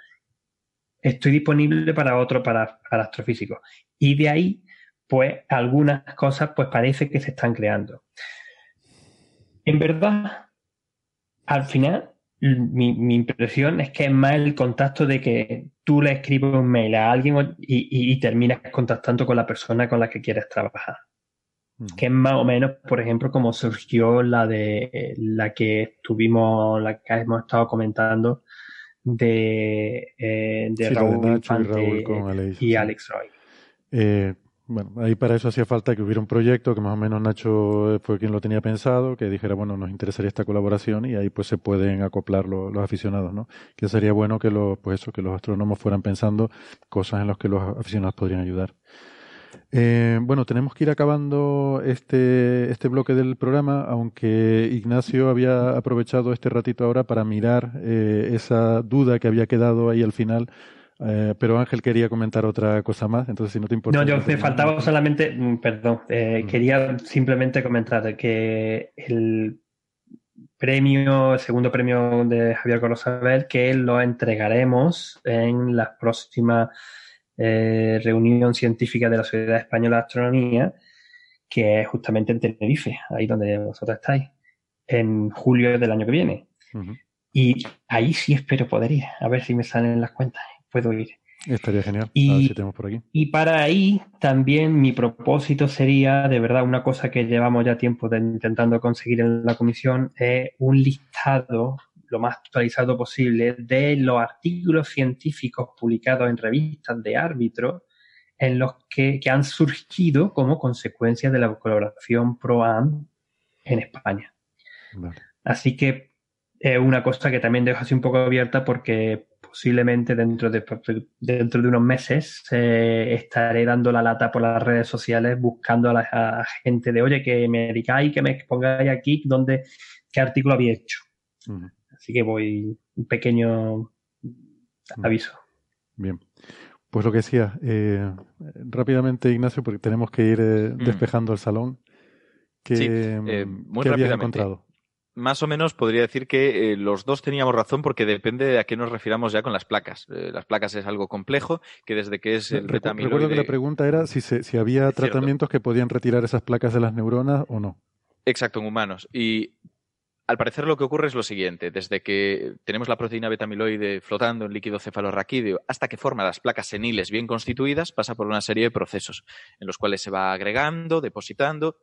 S4: Estoy disponible para otro, para, para astrofísicos. Y de ahí, pues, algunas cosas, pues, parece que se están creando. En verdad, al final, mi, impresión es que es más el contacto de que tú le escribes un mail a alguien y, y terminas contactando con la persona con la que quieres trabajar que es más o menos, por ejemplo, como surgió la de la que tuvimos, la que hemos estado comentando de, eh, de Raúl Infante y, Alex Roy.
S3: Eh, bueno, ahí para eso hacía falta que hubiera un proyecto que más o menos Nacho fue quien lo tenía pensado, que dijera, bueno, nos interesaría esta colaboración y ahí pues se pueden acoplar los aficionados, ¿no? Que sería bueno que los, pues eso, que los astrónomos fueran pensando cosas en las que los aficionados podrían ayudar. Eh, bueno, tenemos que ir acabando este, este bloque del programa, aunque Ignacio había aprovechado este ratito ahora para mirar eh, esa duda que había quedado ahí al final. Eh, pero Ángel quería comentar otra cosa más, entonces si no te importa.
S4: No, yo me faltaba solamente, mm, perdón, mm. quería simplemente comentar que el premio, el segundo premio de Javier Corosabel, que lo entregaremos en las próximas eh, reunión científica de la Sociedad Española de Astronomía, que es justamente en Tenerife, ahí donde vosotros estáis, en julio del año que viene. Y ahí sí espero poder ir, a ver si me salen las cuentas, puedo ir.
S3: Estaría genial. Y, por aquí.
S4: y para ahí también mi propósito sería, de verdad, una cosa que llevamos ya tiempo intentando conseguir en la comisión, es un listado lo más actualizado posible de los artículos científicos publicados en revistas de árbitros en los que, han surgido como consecuencia de la colaboración ProAm en España. Así que es una cosa que también dejo así un poco abierta porque posiblemente dentro de, dentro de unos meses eh, estaré dando la lata por las redes sociales buscando a la gente de, oye, que me digáis, que me pongáis aquí donde, qué artículo había hecho. Así que voy un pequeño aviso.
S3: Bien. Pues lo que decía, eh, rápidamente Ignacio, porque tenemos que ir eh, mm. despejando el salón. Que,
S5: sí, eh,
S3: mm, muy ¿qué encontrado?
S5: Más o menos podría decir que los dos teníamos razón porque depende de a qué nos refiramos ya con las placas. las placas es algo complejo que desde que es el
S3: Recuerdo que la pregunta era si, si había tratamientos que podían retirar esas placas de las neuronas o no.
S5: Exacto, en humanos. Y al parecer lo que ocurre es lo siguiente, desde que tenemos la proteína beta-amiloide flotando en líquido cefalorraquídeo hasta que forma las placas seniles bien constituidas, pasa por una serie de procesos en los cuales se va agregando, depositando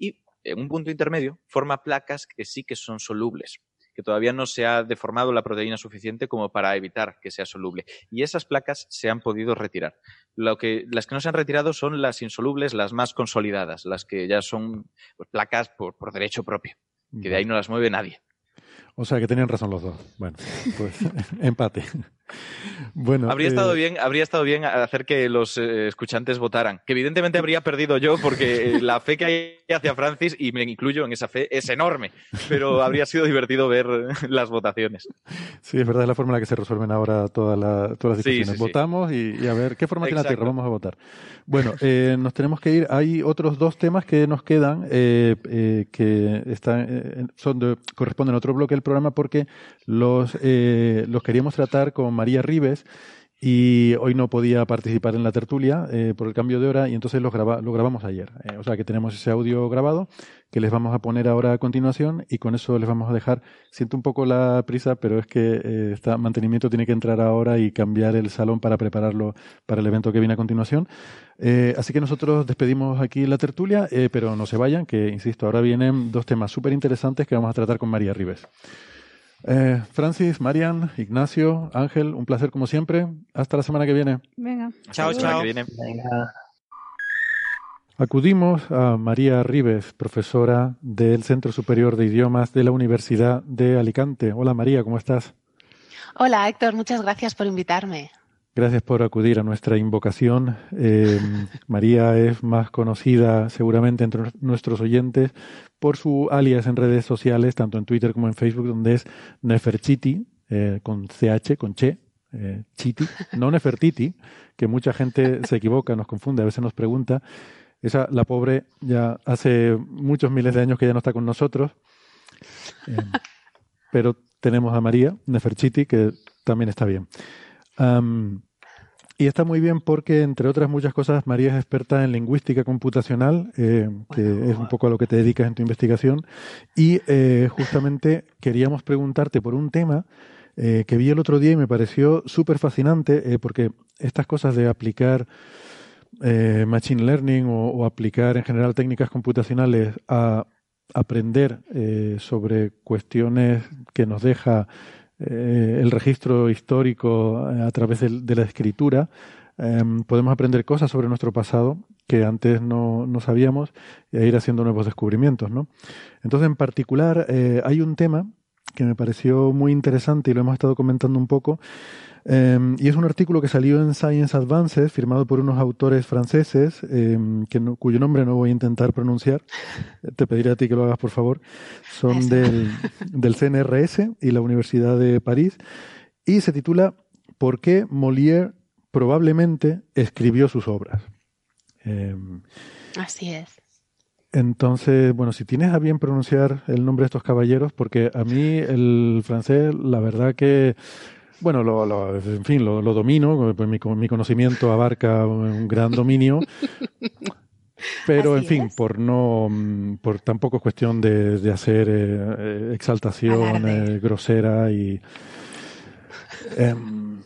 S5: y en un punto intermedio forma placas que sí que son solubles, que todavía no se ha deformado la proteína suficiente como para evitar que sea soluble. Y esas placas se han podido retirar. Lo que, las que no se han retirado son las insolubles, las más consolidadas, las que ya son pues, placas por derecho propio que de ahí no las mueve nadie.
S3: O sea que tenían razón los dos. Bueno, pues empate. Bueno,
S5: habría
S3: eh,
S5: estado bien, habría estado bien hacer que los eh, escuchantes votaran. Que evidentemente habría perdido yo porque eh, la fe que hay hacia Francis y me incluyo en esa fe es enorme. Pero habría sido divertido ver las votaciones.
S3: Sí, es verdad, es la forma en la que se resuelven ahora todas las
S5: Sí,
S3: discusiones.
S5: sí, sí.
S3: Votamos y, y a ver qué forma tiene la. Tierra. Vamos a votar. Bueno, eh, nos tenemos que ir. Hay otros dos temas que nos quedan eh, eh, que están, eh, son de- corresponden a otro bloque programa porque los, eh, los queríamos tratar con María Ribes y hoy no podía participar en la tertulia eh, por el cambio de hora y entonces lo, graba- lo grabamos ayer. Eh, o sea que tenemos ese audio grabado que les vamos a poner ahora a continuación y con eso les vamos a dejar. Siento un poco la prisa, pero es que está, mantenimiento tiene que entrar ahora y cambiar el salón para prepararlo para el evento que viene a continuación. Eh, así que nosotros despedimos aquí la tertulia, pero no se vayan, que insisto, ahora vienen dos temas súper interesantes que vamos a tratar con María Ribes. Eh, Francis, Marian, Ignacio, Ángel, un placer como siempre. Hasta la semana que viene.
S7: Venga.
S6: Chao, chao.
S5: que viene.
S4: Venga.
S3: Acudimos a María Ribes, profesora del Centro Superior de Idiomas de la Universidad de Alicante. Hola María, ¿cómo estás?
S9: Hola Héctor, muchas gracias por invitarme.
S3: Gracias por acudir a nuestra invocación. Eh, María es más conocida seguramente entre nuestros oyentes por su alias en redes sociales, tanto en Twitter como en Facebook, donde es Neferchiti, eh, con CH, con Che, eh, Chiti, no Nefertiti, que mucha gente se equivoca, nos confunde, a veces nos pregunta. Esa, la pobre, ya hace muchos miles de años que ya no está con nosotros. Pero tenemos a María Neferchiti, que también está bien. Y está muy bien porque, entre otras muchas cosas, María es experta en lingüística computacional, eh, que es un poco a lo que te dedicas en tu investigación. Y eh, justamente queríamos preguntarte por un tema eh, que vi el otro día y me pareció súper fascinante, porque estas cosas de aplicar machine learning o, o aplicar en general técnicas computacionales a aprender sobre cuestiones que nos deja eh, el registro histórico eh, a través del- de, la escritura, eh, podemos aprender cosas sobre nuestro pasado que antes no, no sabíamos e ir haciendo nuevos descubrimientos. ¿no? Entonces, en particular, eh, hay un tema que me pareció muy interesante y lo hemos estado comentando un poco, eh, y es un artículo que salió en Science Advances, firmado por unos autores franceses, eh, que no- cuyo nombre no voy a intentar pronunciar. Te pediré a ti que lo hagas, por favor. Son del, del CNRS y la Universidad de París, y se titula ¿Por qué Molière probablemente escribió sus obras? Eh,
S9: Así es.
S3: entonces, bueno, si tienes a bien pronunciar el nombre de estos caballeros, porque a mí el francés, la verdad que, bueno, lo, lo- en fin, lo, lo domino, pues mi, mi conocimiento abarca un gran dominio, pero
S9: Así
S3: en fin,
S9: es.
S3: por no, mm, por tampoco es cuestión de, de hacer eh, eh, exaltación eh, grosera y... em,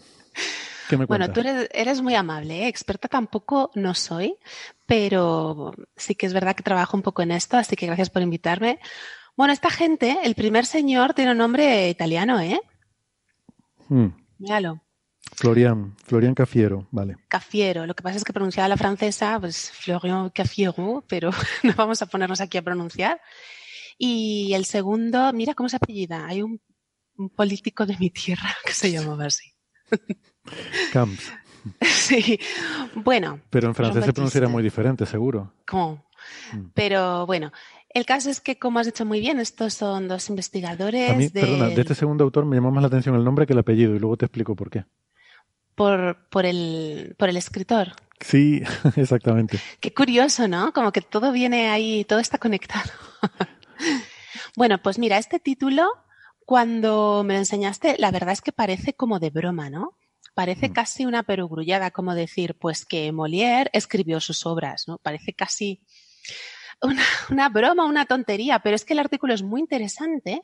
S3: ¿Qué me
S9: Bueno, tú eres, eres muy amable, experta tampoco no soy, pero sí que es verdad que trabajo un poco en esto, así que gracias por invitarme. Bueno, esta gente, el primer señor tiene un nombre italiano, ¿eh?
S3: Mm,
S9: Míralo,
S3: Florian, Florian Cafiero, vale.
S9: Cafiero. Lo que pasa es que pronunciaba la francesa, pues Florian Cafiero, pero no vamos a ponernos aquí a pronunciar. Y el segundo, mira cómo se apellida. Hay un, un político de mi tierra que se llamaba así.
S3: Camps.
S9: Sí, bueno,
S3: Pero en francés se pronunciará muy diferente, seguro.
S9: ¿cómo?
S3: Mm.
S9: Pero bueno, el caso es que, como has dicho muy bien, estos son dos investigadores
S3: A mí,
S9: de,
S3: perdona, de este segundo autor me llamó más la atención el nombre que el apellido y luego te explico por qué.
S9: por, por, el, por el escritor.
S3: Sí, exactamente.
S9: Qué curioso, ¿no? Como que todo viene ahí, todo está conectado. bueno, pues mira, este título, cuando me lo enseñaste, la verdad es que parece como de broma, ¿no? Parece
S3: Mm.
S9: casi una perogrullada, como decir, pues que Molière escribió sus obras, ¿no? Parece casi una, broma, una tontería, pero es que el artículo es muy interesante.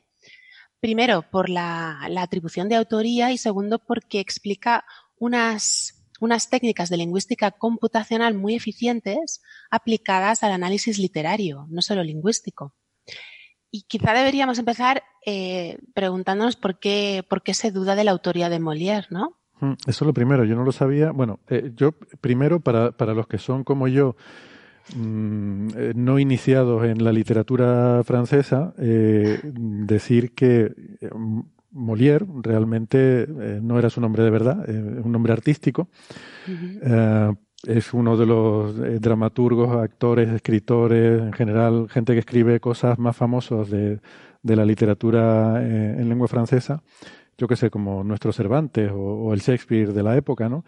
S9: Primero, por la, la atribución de autoría y segundo, porque explica unas, unas técnicas de lingüística computacional muy eficientes aplicadas al análisis literario, no solo lingüístico. Y quizá deberíamos empezar eh, preguntándonos por qué, por qué se duda de la autoría de Molière, ¿no?
S3: Mm, Eso es lo primero, yo no lo sabía. Bueno, eh, yo primero, para, para los que son como yo, mm, eh, no iniciados en la literatura francesa eh, decir que eh, Molière realmente eh, no era su nombre de verdad, eh, un nombre artístico. Es uno de los dramaturgos, actores, escritores, en general, gente que escribe cosas más famosas de, de la literatura en lengua francesa. Yo que sé, como nuestro Cervantes o, o el Shakespeare de la época, ¿no?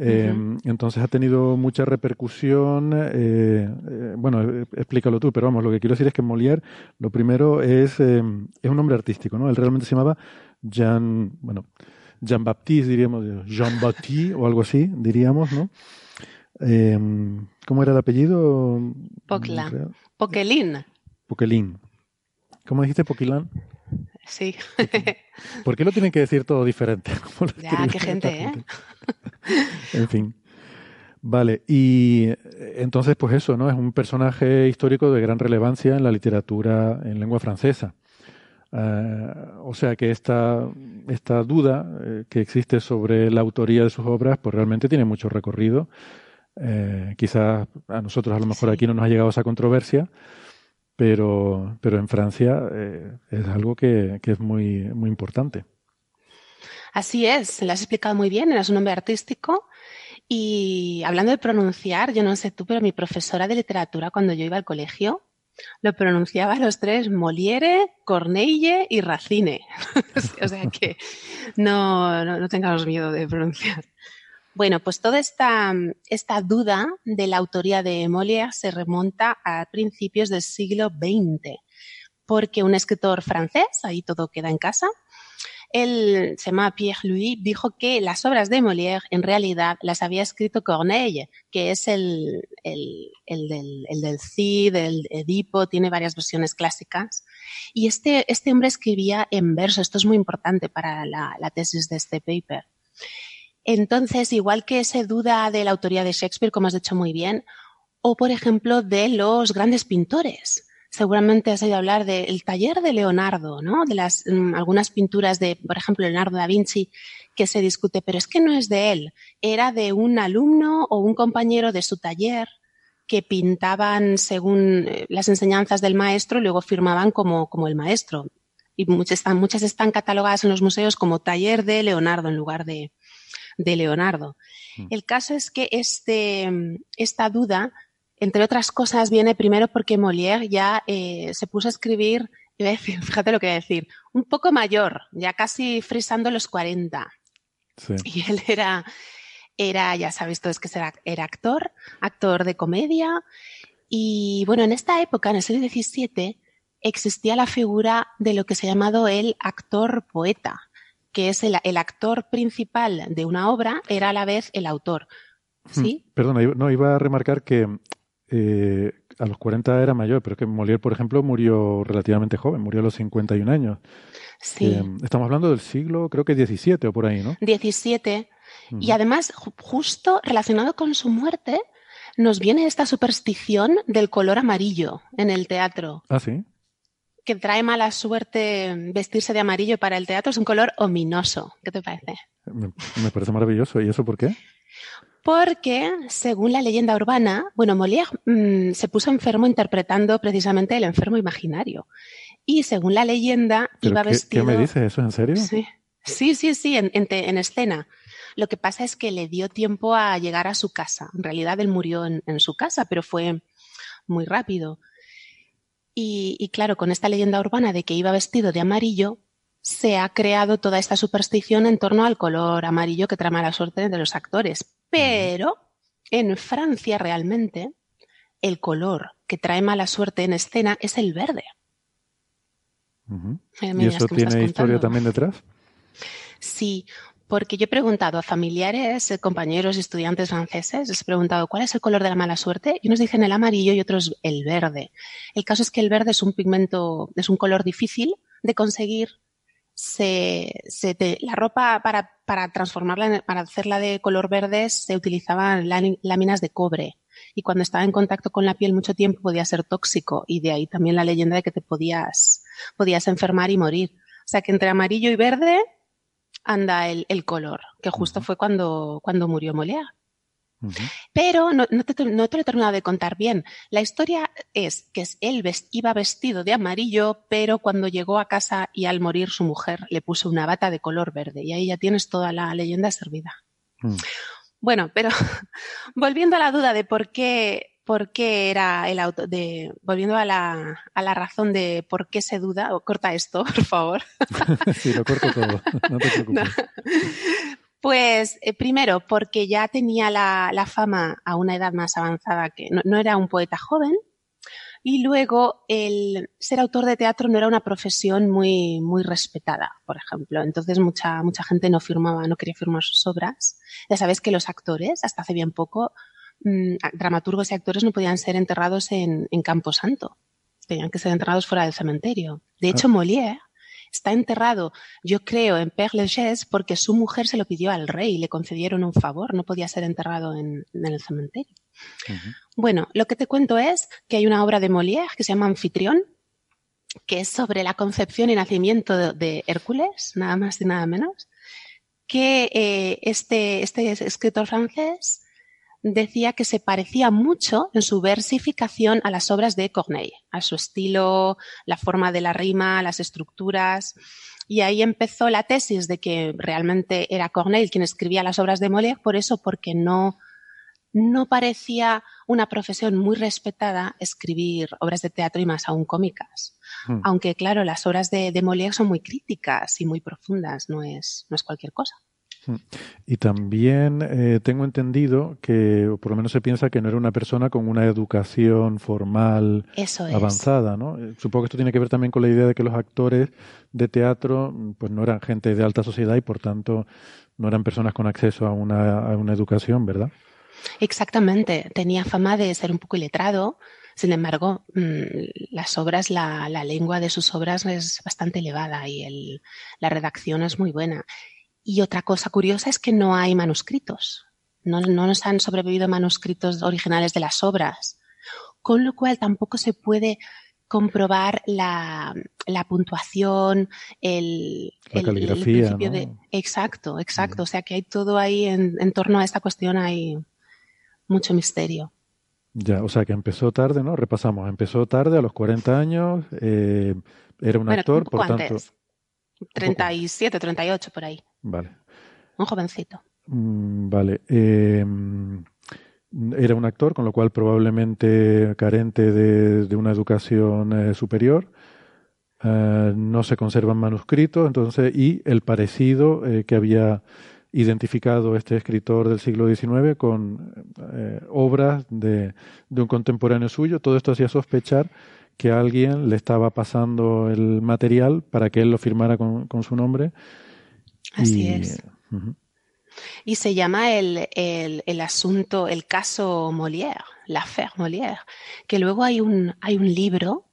S3: Eh, Entonces ha tenido mucha repercusión. eh, eh, bueno, eh, explícalo tú, pero vamos, lo que quiero decir es que Molière, lo primero es, eh, es un nombre artístico, ¿no? Él realmente se llamaba Jean, bueno, Jean Baptiste, diríamos, Jean Baptiste o algo así, diríamos, ¿no? Eh, ¿Cómo era el apellido?
S9: Poquelin.
S3: Poquelin. ¿Cómo dijiste Poquilán?
S9: Sí.
S3: ¿Por qué lo tienen que decir todo diferente? ¿Cómo lo
S9: ya, qué gente, ¿eh?
S3: En fin. Vale, y eh, entonces, pues eso, ¿no? Es un personaje histórico de gran relevancia en la literatura en lengua francesa. Eh, o sea que esta, esta duda eh, que existe sobre la autoría de sus obras, pues realmente tiene mucho recorrido. Eh, quizás a nosotros a lo mejor
S9: Sí.
S3: aquí no nos ha llegado esa controversia, pero, pero en Francia eh, es algo que, que es muy, muy importante.
S9: Así es, lo has explicado muy bien, era su nombre artístico. Y hablando de pronunciar, yo no sé tú, pero mi profesora de literatura cuando yo iba al colegio lo pronunciaba los tres Molière, Corneille y Racine. o sea que no, no, no tengamos miedo de pronunciar. Bueno, pues toda esta, esta duda de la autoría de Molière se remonta a principios del siglo XX, porque un escritor francés, ahí todo queda en casa, él se llama Pierre Louis, dijo que las obras de Molière en realidad las había escrito Corneille, que es el, el, el del, el del Cid, el Edipo, tiene varias versiones clásicas. Y este, este hombre escribía en verso, esto es muy importante para la, la tesis de este paper. Entonces, igual que se duda de la autoría de Shakespeare, como has dicho muy bien, o por ejemplo de los grandes pintores. Seguramente has oído hablar del taller de Leonardo, ¿no? De las mm, algunas pinturas de, por ejemplo, Leonardo da Vinci, que se discute, pero es que no es de él, era de un alumno o un compañero de su taller que pintaban según eh, las enseñanzas del maestro y luego firmaban como, como el maestro. Y muchas están, muchas están catalogadas en los museos como taller de Leonardo en lugar de, de Leonardo. El caso es que este, esta duda, entre otras cosas, viene primero porque Molière ya eh, se puso a escribir, iba a decir, fíjate lo que voy a decir, un poco mayor, ya casi frisando los 40.
S3: Sí.
S9: Y él era, era ya sabéis todos que era, era actor, actor de comedia. Y bueno, en esta época, en el siglo XVII, existía la figura de lo que se ha llamado el actor poeta, que es el, el actor principal de una obra, era a la vez el autor. ¿Sí?
S3: Perdona, no, iba a remarcar que eh, a los 40 era mayor, pero es que Molière, por ejemplo, murió relativamente joven, murió a los 51 años.
S9: Sí.
S3: Eh, estamos hablando del siglo, creo que 17 o por ahí, ¿no?
S9: 17. Y además, ju- justo relacionado con su muerte, nos viene esta superstición del color amarillo en el teatro,
S3: Ah, sí.
S9: que trae mala suerte vestirse de amarillo para el teatro. Es un color ominoso. ¿Qué te parece?
S3: Me, me parece maravilloso. ¿Y eso por qué?
S9: Porque, según la leyenda urbana, bueno, Molière mm, se puso enfermo interpretando precisamente el enfermo imaginario. Y según la leyenda,
S3: ¿Pero
S9: iba
S3: qué,
S9: vestido.
S3: qué me dices? ¿Eso es en serio?
S9: Sí, sí, sí, sí, en, en te- en escena. Lo que pasa es que le dio tiempo a llegar a su casa. En realidad él murió en, en su casa, pero fue muy rápido. Y, y claro, con esta leyenda urbana de que iba vestido de amarillo, se ha creado toda esta superstición en torno al color amarillo que trae mala suerte de los actores. Pero en Francia realmente el color que trae mala suerte en escena es el verde. Eh,
S3: ¿Y eso tiene historia
S9: contando.
S3: también detrás?
S9: Sí, porque yo he preguntado a familiares, eh, compañeros y estudiantes franceses, les he preguntado cuál es el color de la mala suerte y unos dicen el amarillo y otros el verde. El caso es que el verde es un pigmento, es un color difícil de conseguir. Se, se te- la ropa para, para transformarla, para hacerla de color verde se utilizaban láminas de cobre. Y cuando estaba en contacto con la piel mucho tiempo podía ser tóxico y de ahí también la leyenda de que te podías, podías enfermar y morir. O sea que entre amarillo y verde anda el, el color, que justo fue cuando, cuando murió Pero no, te, lo he terminado de contar bien. La historia es que él iba vestido de amarillo, pero cuando llegó a casa y al morir su mujer le puso una bata de color verde. Y ahí ya tienes toda la leyenda servida. Mm. Bueno, pero volviendo a la duda de por qué, por qué era el auto, de, volviendo a la, a la razón de por qué se duda, o corta esto, por favor.
S3: sí, lo corto todo, no te preocupes.
S9: Pues eh, primero, porque ya tenía la, la, fama a una edad más avanzada, que no, no, era un poeta joven. Y luego, el ser autor de teatro no era una profesión muy, muy respetada, por ejemplo. Entonces, mucha, mucha gente no firmaba, no quería firmar sus obras. Ya sabes que los actores, hasta hace bien poco, mmm, dramaturgos y actores no podían ser enterrados en, en Camposanto. Tenían que ser enterrados fuera del cementerio. De hecho, Molière Está enterrado, yo creo, en Père Lachaise porque su mujer se lo pidió al rey y le concedieron un favor, no podía ser enterrado en, el cementerio. Bueno, lo que te cuento es que hay una obra de Molière que se llama Anfitrión, que es sobre la concepción y nacimiento de, Hércules, nada más y nada menos, que eh, este, este escritor francés decía que se parecía mucho en su versificación a las obras de Corneille, a su estilo, la forma de la rima, las estructuras. Y ahí empezó la tesis de que realmente era Corneille quien escribía las obras de Molière, por eso, porque no, no parecía una profesión muy respetada escribir obras de teatro y más aún cómicas. Hmm. Aunque, claro, las obras de, de Molière son muy críticas y muy profundas, no es, no es cualquier cosa.
S3: Y también eh, tengo entendido que, por lo menos se piensa que no era una persona con una educación formal avanzada, ¿no? Eh, supongo que esto tiene que ver también con la idea de que los actores de teatro, pues no eran gente de alta sociedad y por tanto no eran personas con acceso a una, a una educación, ¿verdad?
S9: Exactamente. Tenía fama de ser un poco iletrado. Sin embargo, mm, las obras, la, la lengua de sus obras es bastante elevada y el, la redacción es muy buena. Y otra cosa curiosa es que no hay manuscritos. No, nos han sobrevivido manuscritos originales de las obras, con lo cual tampoco se puede comprobar la, puntuación, el,
S3: la caligrafía.
S9: Exacto, exacto. O sea que hay todo ahí en, torno a esta cuestión, hay mucho misterio.
S3: Ya, o sea que empezó tarde, ¿no? Repasamos, empezó tarde a los 40 años, eh, era un actor, por tanto.
S9: 37, 38 por ahí.
S3: Vale.
S9: Un jovencito.
S3: Mm, vale. Em, era un actor, con lo cual probablemente carente de, una educación eh, superior. Eh, no se conservan manuscritos, entonces, y el parecido eh, que había identificado este escritor del siglo XIX con obras de, un contemporáneo suyo. Todo esto hacía sospechar que alguien le estaba pasando el material para que él lo firmara con, con su nombre
S9: Así es. Y se llama el, el, el, asunto, el caso Molière, l'affaire Molière, que luego hay un, hay un libro,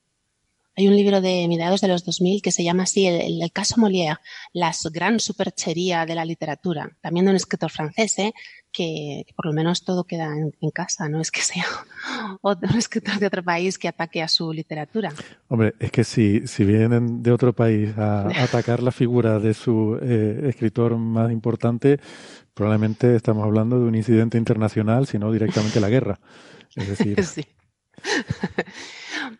S9: hay un libro de mediados de los 2000 que se llama así, el, el caso Molière, la gran superchería de la literatura, también de un escritor francés, ¿eh? que, por lo menos todo queda en, casa, no es que sea otro escritor de otro país que ataque a su literatura.
S3: Hombre, es que si, si vienen de otro país a, atacar la figura de su eh, escritor más importante, probablemente estamos hablando de un incidente internacional, sino directamente la guerra. Es decir.
S9: Sí.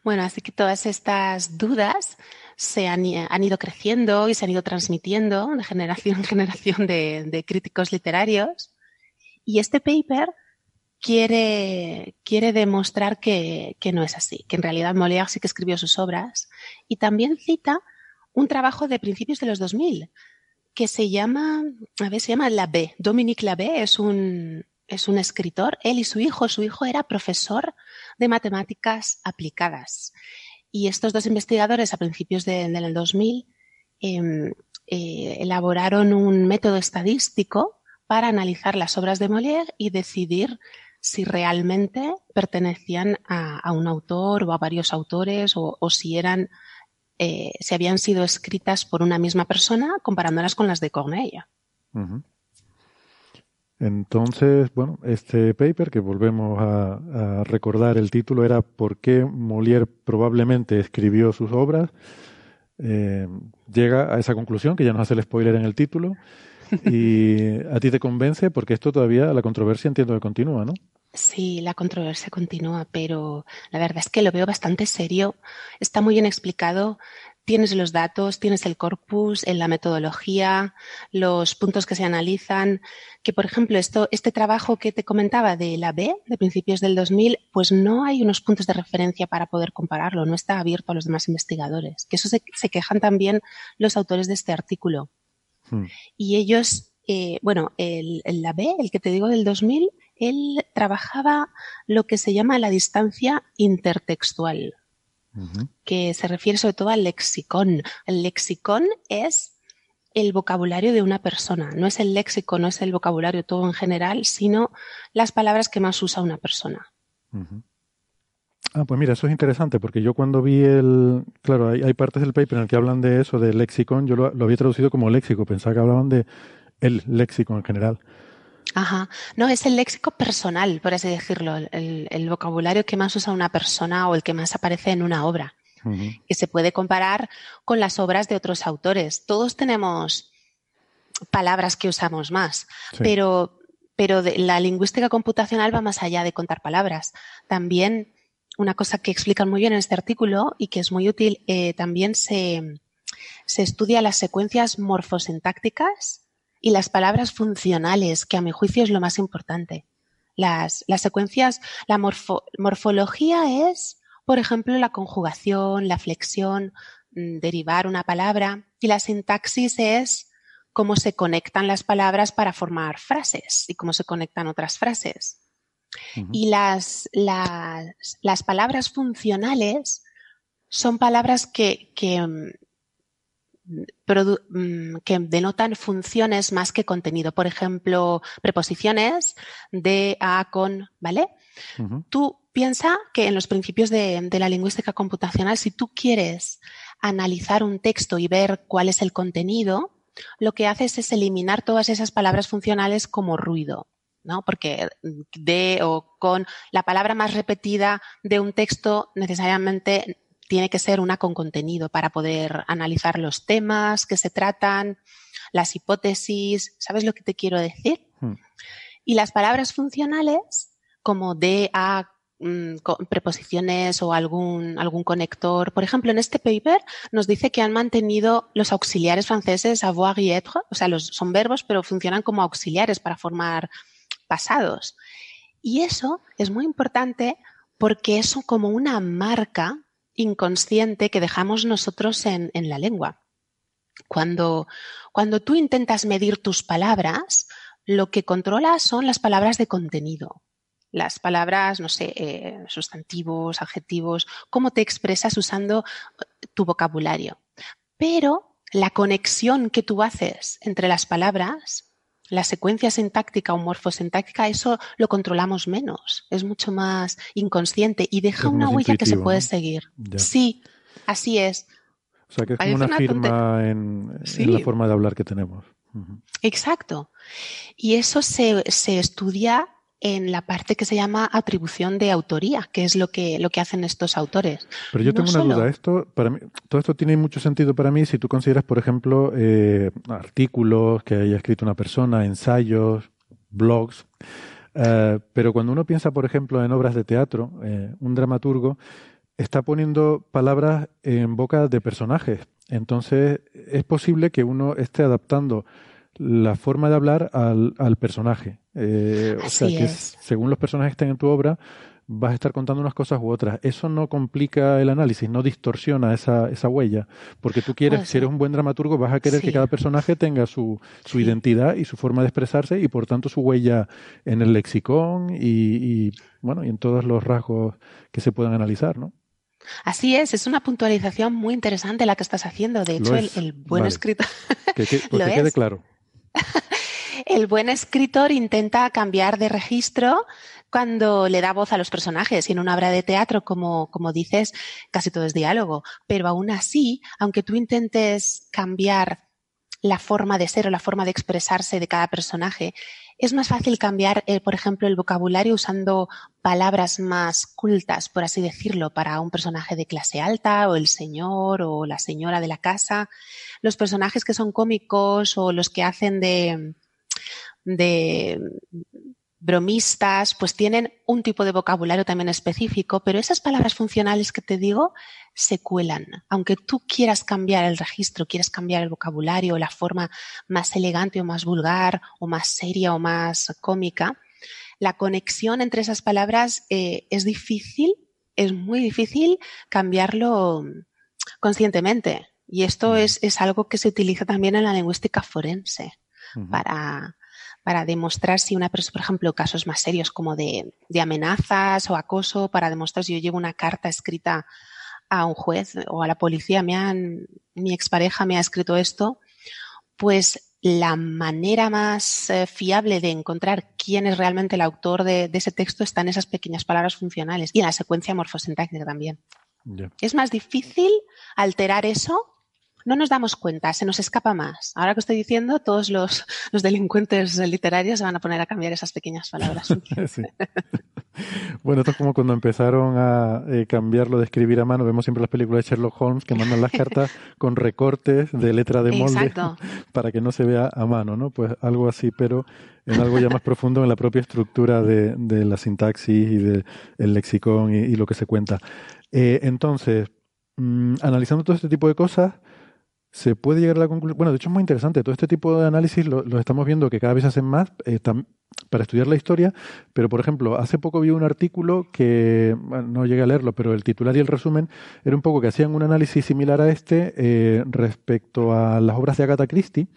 S9: Bueno, así que todas estas dudas se han, han, ido creciendo y se han ido transmitiendo de generación en generación de, de críticos literarios y este paper quiere, quiere demostrar que, que, no es así, que en realidad Molière sí que escribió sus obras y también cita un trabajo de principios de los 2000 que se llama, a ver, se llama Labé. Dominique Labé es un, es un escritor, él y su hijo, su hijo era profesor de matemáticas aplicadas. Y estos dos investigadores a principios de, del 2000 em, eh, elaboraron un método estadístico para analizar las obras de Molière y decidir si realmente pertenecían a, un autor o a varios autores o, si eran eh, si habían sido escritas por una misma persona comparándolas con las de Corneille.
S3: Entonces, bueno, este paper, que volvemos a, recordar el título, era ¿Por qué Molière probablemente escribió sus obras? Eh, llega a esa conclusión, que ya nos hace el spoiler en el título, ¿Y a ti te convence? Porque esto todavía, la controversia entiendo que continúa, ¿no?
S9: Sí, la controversia continúa, pero la verdad es que lo veo bastante serio. Está muy bien explicado. Tienes los datos, tienes el corpus, en la metodología, los puntos que se analizan. Que, por ejemplo, esto, este trabajo que te comentaba de la B, de principios del 2000, pues no hay unos puntos de referencia para poder compararlo. No está abierto a los demás investigadores. Que eso se, se quejan también los autores de este artículo.
S3: Hmm.
S9: Y ellos, eh, bueno, el, el- la B, el que te digo del 2000, él trabajaba lo que se llama la distancia intertextual, Que se refiere sobre todo al lexicón. El lexicón es el vocabulario de una persona, no es el léxico, no es el vocabulario todo en general, sino las palabras que más usa una persona.
S3: Ah, pues mira, eso es interesante, porque yo cuando vi el... Claro, hay, hay partes del paper en el que hablan de eso, de lexicon, yo lo, lo había traducido como léxico, pensaba que hablaban de el léxico en general.
S9: Ajá. No, es el léxico personal, por así decirlo, el, el vocabulario que más usa una persona o el que más aparece en una obra.
S3: Ujú.
S9: que se puede comparar con las obras de otros autores. Todos tenemos palabras que usamos más,
S3: Sí.
S9: pero, pero de- la lingüística computacional va más allá de contar palabras. También una cosa que explican muy bien en este artículo y que es muy útil, eh, también se, se estudia las secuencias morfosintácticas y las palabras funcionales, que a mi juicio es lo más importante. Las, las secuencias, la morfo- morfología es, por ejemplo, la conjugación, la flexión, mm, derivar una palabra, y la sintaxis es cómo se conectan las palabras para formar frases y cómo se conectan otras frases. Y las, las, las palabras funcionales son palabras que, mm, que denotan funciones más que contenido. Por ejemplo, preposiciones de, a, con, ¿vale? Tú piensa que en los principios de, de la lingüística computacional, si tú quieres analizar un texto y ver cuál es el contenido, lo que haces es eliminar todas esas palabras funcionales como ruido, ¿no? Porque de o con la palabra más repetida de un texto necesariamente tiene que ser una con contenido para poder analizar los temas que se tratan, las hipótesis, ¿sabes lo que te quiero decir?
S3: Hmm.
S9: Y las palabras funcionales, como de, a, mm, preposiciones o algún, algún conector. Por ejemplo, en este paper nos dice que han mantenido los auxiliares franceses avoir y être, o sea, los, son verbos, pero funcionan como auxiliares para formar pasados. Y eso es muy importante porque es como una marca inconsciente que dejamos nosotros en, la lengua. Cuando, cuando tú intentas medir tus palabras, lo que controlas son las palabras de contenido. Las palabras, no sé, eh, sustantivos, adjetivos, cómo te expresas usando eh, tu vocabulario. Pero la conexión que tú haces entre las palabras, la secuencia sintáctica o morfosintáctica, eso lo controlamos menos. Es mucho más inconsciente y deja
S3: Es
S9: una huella que se puede
S3: ¿no?
S9: seguir.
S3: Ya.
S9: Sí, así es.
S3: O sea, que es como una
S9: una
S3: firma en, la forma de hablar que tenemos.
S9: Exacto. Y eso se, se estudia en la parte que se llama atribución de autoría, que es lo que, lo que hacen estos autores.
S3: Pero yo
S9: No
S3: tengo una
S9: solo-
S3: duda. Esto, para mí, todo esto tiene mucho sentido para mí si tú consideras, por ejemplo, eh, artículos que haya escrito una persona, ensayos, blogs. Eh, pero cuando uno piensa, por ejemplo, en obras de teatro, eh, un dramaturgo está poniendo palabras en boca de personajes. Entonces, es posible que uno esté adaptando la forma de hablar al, al personaje. Eh, o sea, que
S9: es.
S3: según los personajes que estén en tu obra, vas a estar contando unas cosas u otras. Eso no complica el análisis, no distorsiona esa, esa huella. Porque tú quieres, si eres un buen dramaturgo, vas a querer que cada personaje tenga su, su
S9: Sí.
S3: identidad y su forma de expresarse y por tanto su huella en el lexicón y, y, bueno, y en todos los rasgos que se puedan analizar, ¿no?
S9: Así es, es una puntualización muy interesante la que estás haciendo. De hecho, el, buen
S3: Vale.
S9: escritor,
S3: Que, que- pues
S9: Lo
S3: que quede claro.
S9: el buen escritor intenta cambiar de registro cuando le da voz a los personajes. Y en una obra de teatro, como, como dices, casi todo es diálogo. Pero aún así, aunque tú intentes cambiar la forma de ser o la forma de expresarse de cada personaje, es más fácil cambiar, eh, por ejemplo, el vocabulario usando palabras más cultas, por así decirlo, para un personaje de clase alta o el señor o la señora de la casa. Los personajes que son cómicos o los que hacen de, de bromistas, pues tienen un tipo de vocabulario también específico, pero esas palabras funcionales que te digo se cuelan. Aunque tú quieras cambiar el registro, quieras cambiar el vocabulario, la forma más elegante o más vulgar o más seria o más cómica, la conexión entre esas palabras eh, es difícil, es muy difícil cambiarlo conscientemente. Y esto es, es algo que se utiliza también en la lingüística forense para para demostrar si una persona, por ejemplo, casos más serios como de, amenazas o acoso, para demostrar si yo llevo una carta escrita a un juez o a la policía, me han, mi expareja me ha escrito esto, pues la manera más eh, fiable de encontrar quién es realmente el autor de, ese texto está en esas pequeñas palabras funcionales y en la secuencia morfosintáctica también. Es más difícil alterar eso no nos damos cuenta, se nos escapa más. Ahora que estoy diciendo, todos los, delincuentes literarios se van a poner a cambiar esas pequeñas palabras.
S3: Bueno, esto es como cuando empezaron a eh, cambiarlo de escribir a mano. Vemos siempre las películas de Sherlock Holmes que mandan las cartas con recortes de letra de molde para que no se vea a mano, ¿no? Pues algo así, pero en algo ya más profundo en la propia estructura de, la sintaxis y del lexicón y, lo que se cuenta. Eh, entonces, mm, analizando todo este tipo de cosas, se puede llegar a la conclusión. Bueno, de hecho es muy interesante. Todo este tipo de análisis lo, estamos viendo que cada vez se hacen más para estudiar la historia. Pero, por ejemplo, hace poco vi un artículo que no llegué a leerlo, pero el titular y el resumen era un poco que hacían un análisis similar a este eh, respecto a las obras de Agatha Christie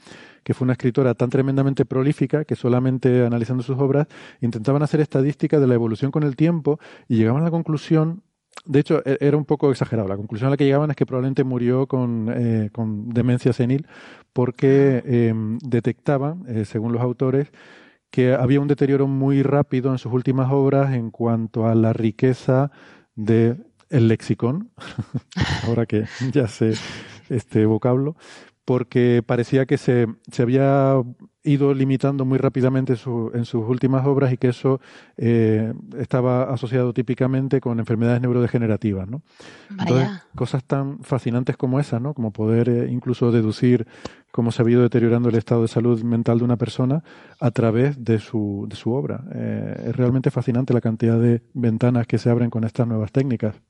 S3: que fue una escritora tan tremendamente prolífica que solamente analizando sus obras intentaban hacer estadísticas de la evolución con el tiempo y llegaban a la conclusión de hecho, e-, era un poco exagerado. La conclusión a la que llegaban es que probablemente murió con, eh, demencia senil porque em, detectaban, eh, según los autores, que había un deterioro muy rápido en sus últimas obras en cuanto a la riqueza del el lexicón, ahora que ya sé este vocablo, porque parecía que se, se había ido limitando muy rápidamente en sus últimas obras y que eso eh, estaba asociado típicamente con enfermedades neurodegenerativas. ¿no? Entonces, cosas tan fascinantes como esas, ¿no? como poder eh, incluso deducir cómo se ha ido deteriorando el estado de salud mental de una persona a través de su, de su obra. Eh, es realmente fascinante la cantidad de ventanas que se abren con estas nuevas técnicas.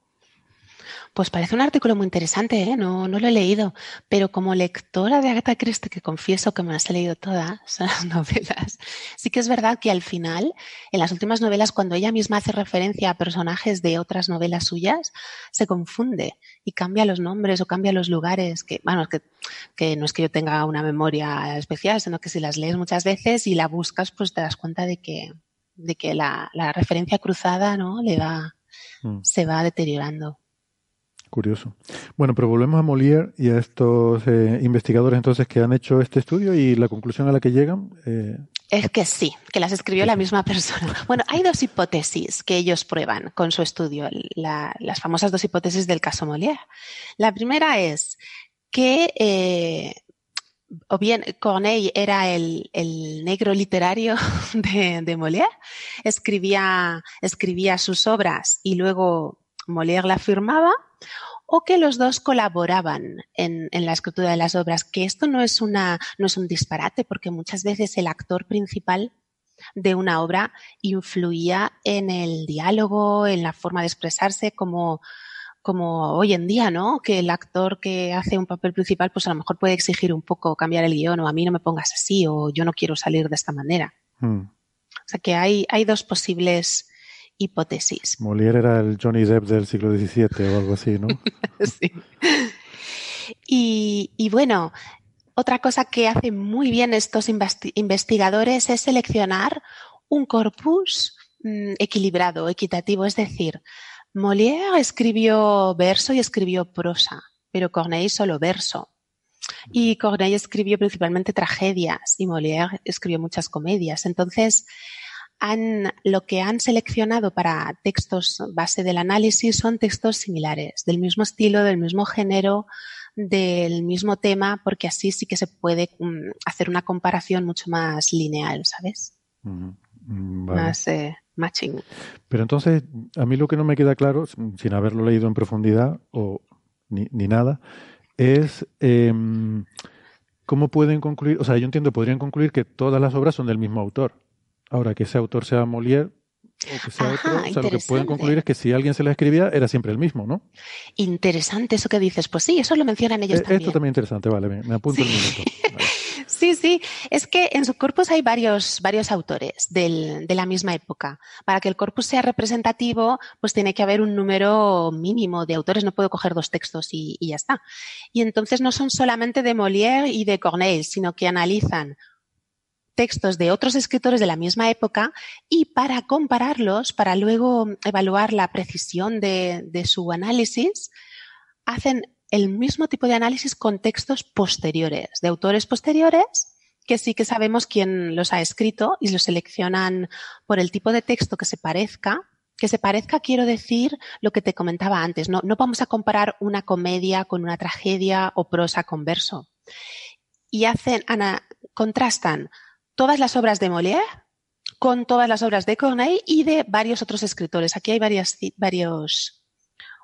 S9: Pues parece un artículo muy interesante, ¿eh? no, no lo he leído, pero como lectora de Agatha Christie, que confieso que me las he leído todas las novelas, sí que es verdad que al final, en las últimas novelas, cuando ella misma hace referencia a personajes de otras novelas suyas, se confunde y cambia los nombres o cambia los lugares, que, bueno, que, que no es que yo tenga una memoria especial, sino que si las lees muchas veces y la buscas, pues te das cuenta de que, de que la, la referencia cruzada, ¿no? Le va, mm. se va deteriorando.
S3: Curioso. Bueno, pero volvemos a Molière y a estos eh, investigadores entonces que han hecho este estudio y la conclusión a la que llegan.
S9: Eh, es que sí, que las escribió la misma persona. Bueno, hay dos hipótesis que ellos prueban con su estudio, las famosas dos hipótesis del caso Molière. La primera es que eh, o bien Corneille era el, negro literario de, de Molière, escribía, escribía sus obras y luego Molière la firmaba, o que los dos colaboraban en, la escritura de las obras, que esto no es, una, no es un disparate, porque muchas veces el actor principal de una obra influía en el diálogo, en la forma de expresarse, como, como hoy en día, ¿no? Que el actor que hace un papel principal, pues a lo mejor puede exigir un poco cambiar el guion, o a mí no me pongas así, o yo no quiero salir de esta manera. Hmm. O sea que hay, hay dos posibles hipótesis.
S3: Molière era el Johnny Depp del siglo XVII o algo así, ¿no? sí.
S9: Y, bueno, otra cosa que hacen muy bien estos investigadores es seleccionar un corpus mm, equilibrado, equitativo. Es decir, Molière escribió verso y escribió prosa, pero Corneille solo verso. Y Corneille escribió principalmente tragedias y Molière escribió muchas comedias. Entonces, han, lo que han seleccionado para textos base del análisis son textos similares, del mismo estilo, del mismo género, del mismo tema, porque así sí que se puede mm, hacer una comparación mucho más lineal, ¿sabes?
S3: Mm, vale.
S9: Más eh, matching.
S3: Pero entonces, a mí lo que no me queda claro, sin haberlo leído en profundidad o ni, ni nada, es em, cómo pueden concluir, o sea, yo entiendo, podrían concluir que todas las obras son del mismo autor. Ahora, que ese autor sea Molière o que sea
S9: Ajá,
S3: otro, o sea, lo que pueden concluir es que si alguien se la escribía, era siempre el mismo, ¿no?
S9: Interesante eso que dices. Pues sí, eso lo mencionan ellos
S3: Eh,
S9: también.
S3: Esto también es interesante, vale, me, me apunto el minuto. Vale.
S9: Sí, sí. Es que en su corpus hay varios, varios autores del- de la misma época. Para que el corpus sea representativo, pues tiene que haber un número mínimo de autores. No puedo coger dos textos y, y ya está. Y entonces no son solamente de Molière y de Corneille, sino que analizan textos de otros escritores de la misma época y para compararlos, para luego evaluar la precisión de, su análisis, hacen el mismo tipo de análisis con textos posteriores, de autores posteriores, que sí que sabemos quién los ha escrito y los seleccionan por el tipo de texto que se parezca. Que se parezca, quiero decir lo que te comentaba antes. No, no vamos a comparar una comedia con una tragedia o prosa con verso. Y hacen, ana- contrastan todas las obras de Molière con todas las obras de Corneille y de varios otros escritores. Aquí hay varias, varios,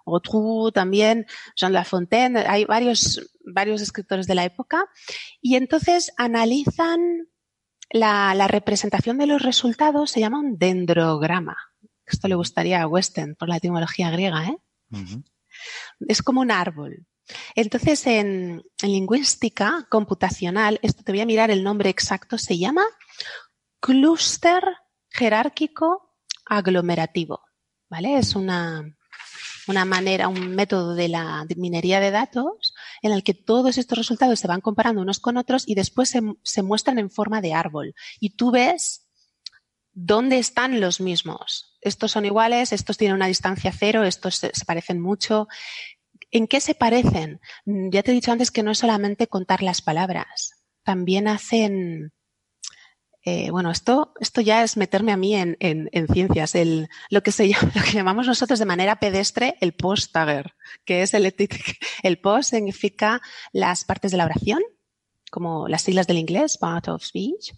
S9: Rotrou también, Jean Lafontaine, hay varios, varios escritores de la época y entonces analizan la, la representación de los resultados, se llama un dendrograma. Esto le gustaría a Weston por la etimología griega, ¿eh? Es como un árbol. Entonces, en, en lingüística computacional, esto te voy a mirar el nombre exacto, se llama clúster jerárquico aglomerativo. ¿Vale? Es una, una manera, un método de la minería de datos en el que todos estos resultados se van comparando unos con otros y después se, se muestran en forma de árbol. Y tú ves dónde están los mismos. Estos son iguales, estos tienen una distancia cero, estos se, se parecen mucho. ¿En qué se parecen? Mm, Ya te he dicho antes que no es solamente contar las palabras, también hacen, eh, bueno, esto, esto ya es meterme a mí en, en- en ciencias, el, lo, que se lo que llamamos nosotros de manera pedestre el post-tagger, que es el, el post significa las partes de la oración, como las siglas del inglés, part of speech,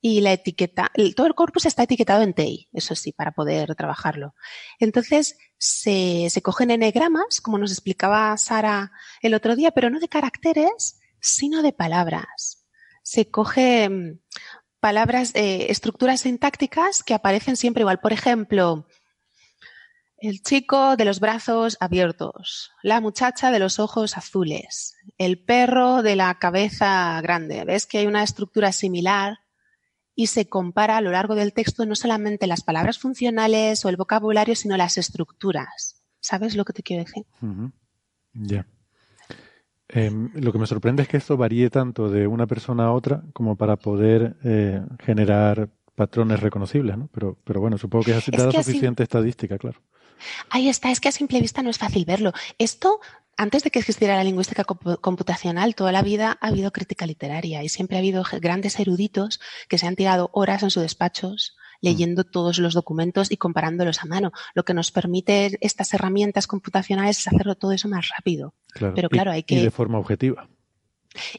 S9: y la etiqueta, todo el corpus está etiquetado en TEI, eso sí, para poder trabajarlo. Entonces, se, cogen enegramas, como nos explicaba Sara el otro día, pero no de caracteres, sino de palabras. Se cogen palabras, eh, estructuras sintácticas que aparecen siempre igual. Por ejemplo, el chico de los brazos abiertos, la muchacha de los ojos azules, el perro de la cabeza grande. ¿Ves que hay una estructura similar? Y se compara a lo largo del texto no solamente las palabras funcionales o el vocabulario, sino las estructuras. ¿Sabes lo que te quiero decir?
S3: Ya. Em, lo que me sorprende es que esto varíe tanto de una persona a otra como para poder eh, generar patrones reconocibles, ¿no? Pero, pero bueno, supongo que es así- suficiente estadística, claro.
S9: Ahí está, es que a simple vista no es fácil verlo. Esto, antes de que existiera la lingüística compu- computacional, toda la vida ha habido crítica literaria y siempre ha habido grandes eruditos que se han tirado horas en sus despachos leyendo todos los documentos y comparándolos a mano. Lo que nos permite estas herramientas computacionales es hacerlo todo eso más rápido.
S3: claro.
S9: Pero
S3: Y-
S9: claro, hay
S3: Y
S9: que...
S3: de forma objetiva.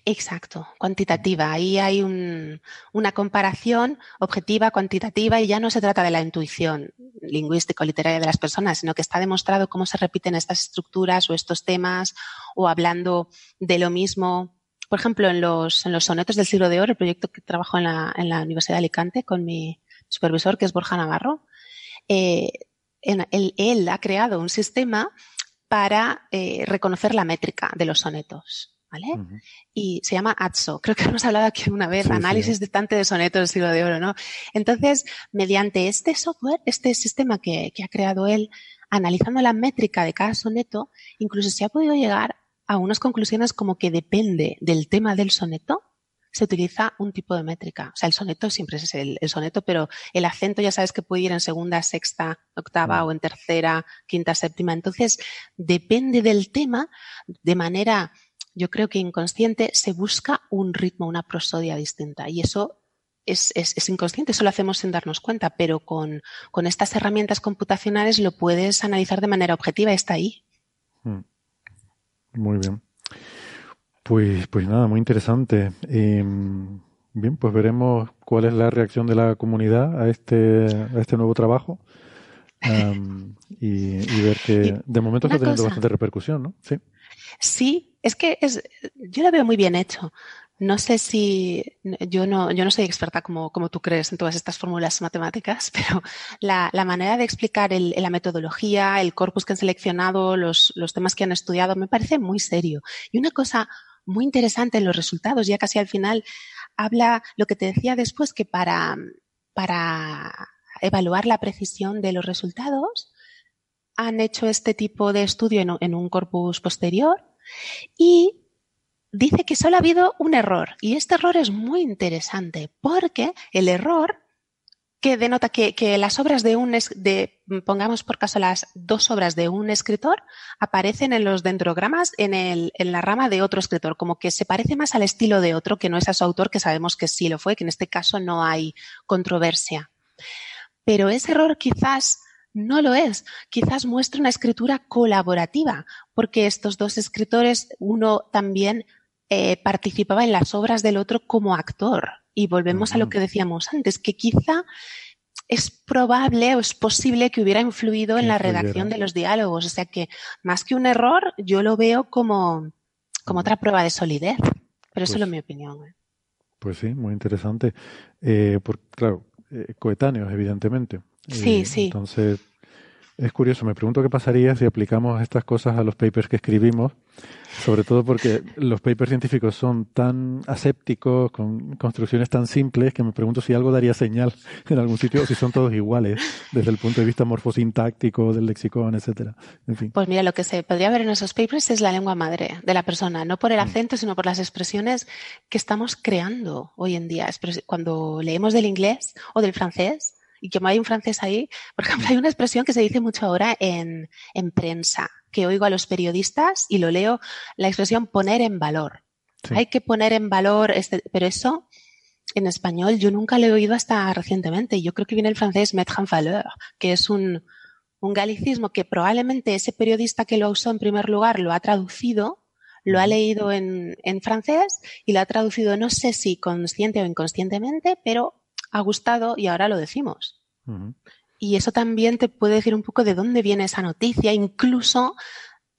S9: Exacto, cuantitativa. Ahí hay un- una comparación objetiva, cuantitativa, y ya no se trata de la intuición lingüístico-literaria de las personas, sino que está demostrado cómo se repiten estas estructuras o estos temas, o hablando de lo mismo. Por ejemplo, en los, sonetos del siglo de oro, el proyecto que trabajo en la, Universidad de Alicante con mi supervisor, que es Borja Navarro, eh, él ha creado un sistema para eh, reconocer la métrica de los sonetos. ¿Vale? Y se llama ATSO. Creo que hemos hablado aquí una vez,
S3: Sí, sí.
S9: análisis distante de sonetos del siglo de oro, ¿no? Entonces, mediante este software, este sistema que, que ha creado él, analizando la métrica de cada soneto, incluso se ha podido llegar a unas conclusiones como que depende del tema del soneto, se utiliza un tipo de métrica. O sea, el soneto siempre es el, el soneto, pero el acento ya sabes que puede ir en segunda, sexta, octava o en tercera, quinta, séptima. Entonces, depende del tema, de manera yo creo que inconsciente se busca un ritmo, una prosodia distinta. Y eso es, es- es inconsciente, eso lo hacemos sin darnos cuenta, pero con, con estas herramientas computacionales lo puedes analizar de manera objetiva, está ahí.
S3: Mm. Muy bien. Pues, pues nada, muy interesante. Eh, bien, pues veremos cuál es la reacción de la comunidad a este, a este nuevo trabajo. Um, y, y, ver que de momento está teniendo cosa. bastante repercusión, ¿no? Sí.
S9: Sí, es que es, yo lo veo muy bien hecho. No sé si yo no, yo no soy experta como, como tú crees en todas estas fórmulas matemáticas, pero la, la manera de explicar el, la metodología, el corpus que han seleccionado, los, los temas que han estudiado, me parece muy serio. Y una cosa muy interesante en los resultados, ya casi al final, habla lo que te decía después, que para, para evaluar la precisión de los resultados, han hecho este tipo de estudio en, en un corpus posterior y dice que solo ha habido un error. Y este error es muy interesante porque el error que denota que, que las obras de un, de, pongamos por caso las dos obras de un escritor, aparecen en los dendrogramas en, el, en la rama de otro escritor, como que se parece más al estilo de otro que no es a su autor, que sabemos que sí lo fue, que en este caso no hay controversia. Pero ese error quizás no lo es. Quizás muestra una escritura colaborativa, porque estos dos escritores, uno también eh, participaba en las obras del otro como actor. Y volvemos uh -huh. a lo que decíamos antes, que quizá es probable o es posible que hubiera influido en la redacción de los diálogos. O sea que más que un error, yo lo veo como, como otra prueba de solidez. Pero pues, eso es mi opinión. ¿eh?
S3: Pues sí, muy interesante. Eh, por, claro, eh, coetáneos, evidentemente.
S9: Sí, sí.
S3: Entonces, es curioso, me pregunto qué pasaría si aplicamos estas cosas a los papers que escribimos, sobre todo porque los papers científicos son tan asépticos, con construcciones tan simples, que me pregunto si algo daría señal en algún sitio o si son todos iguales desde el punto de vista morfosintáctico, del lexicón, etcétera. En fin.
S9: Pues mira, lo que se podría ver en esos papers es la lengua madre de la persona, no por el acento, sino por las expresiones que estamos creando hoy en día. Cuando leemos del inglés o del francés, y como hay un francés ahí, por ejemplo, hay una expresión que se dice mucho ahora en, en prensa, que oigo a los periodistas y lo leo, la expresión poner en valor. Sí. Hay que poner en valor, este, pero eso en español yo nunca lo he oído hasta recientemente. Yo creo que viene el francés mettre en valeur, que es un, un galicismo que probablemente ese periodista que lo usó en primer lugar lo ha traducido, lo ha leído en, en francés y lo ha traducido no sé si consciente o inconscientemente, pero ha gustado y ahora lo decimos. Uh -huh. Y eso también te puede decir un poco de dónde viene esa noticia, incluso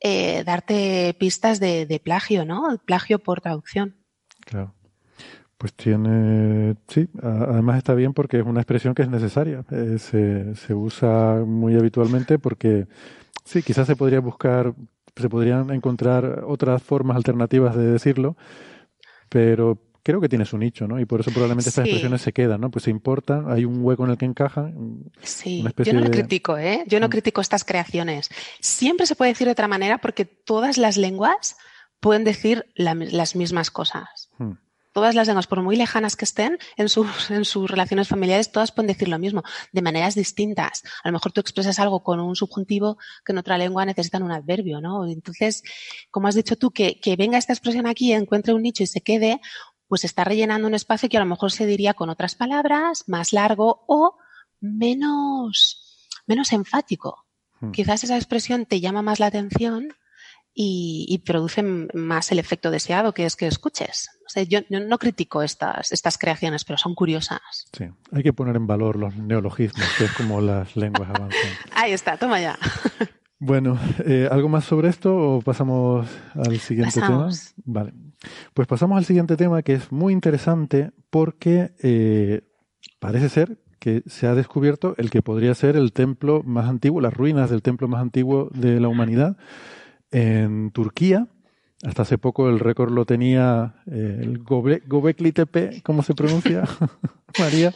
S9: eh, darte pistas de, de, plagio, ¿no? Plagio por traducción.
S3: Claro. Pues tiene, sí, además está bien porque es una expresión que es necesaria. Eh, se, se usa muy habitualmente porque, sí, quizás se podría buscar, se podrían encontrar otras formas alternativas de decirlo, pero creo que tiene su nicho, ¿no? Y por eso probablemente estas sí. expresiones se quedan, ¿no? Pues se importan, hay un hueco en el que encajan.
S9: Sí, yo no lo de... critico, ¿eh? Yo no mm. critico estas creaciones. Siempre se puede decir de otra manera porque todas las lenguas pueden decir la, las mismas cosas. Hmm. Todas las lenguas, por muy lejanas que estén en sus, en sus relaciones familiares, todas pueden decir lo mismo, de maneras distintas. A lo mejor tú expresas algo con un subjuntivo que en otra lengua necesitan un adverbio, ¿no? Entonces, como has dicho tú, que, que venga esta expresión aquí, encuentre un nicho y se quede, pues está rellenando un espacio que a lo mejor se diría con otras palabras, más largo o menos, menos enfático. Hmm. Quizás esa expresión te llama más la atención y, y, produce más el efecto deseado, que es que escuches. O sea, yo, yo, no critico estas, estas creaciones, pero son curiosas.
S3: Sí, hay que poner en valor los neologismos, que es como las lenguas avanzan.
S9: Ahí está, toma ya.
S3: Bueno, eh, ¿algo más sobre esto o pasamos al siguiente
S9: pasamos.
S3: tema? Vale. Pues pasamos al siguiente tema que es muy interesante porque eh, parece ser que se ha descubierto el que podría ser el templo más antiguo, las ruinas del templo más antiguo de la humanidad en Turquía. Hasta hace poco el récord lo tenía eh, el Gobe, Gobekli Tepe, ¿cómo se pronuncia? María.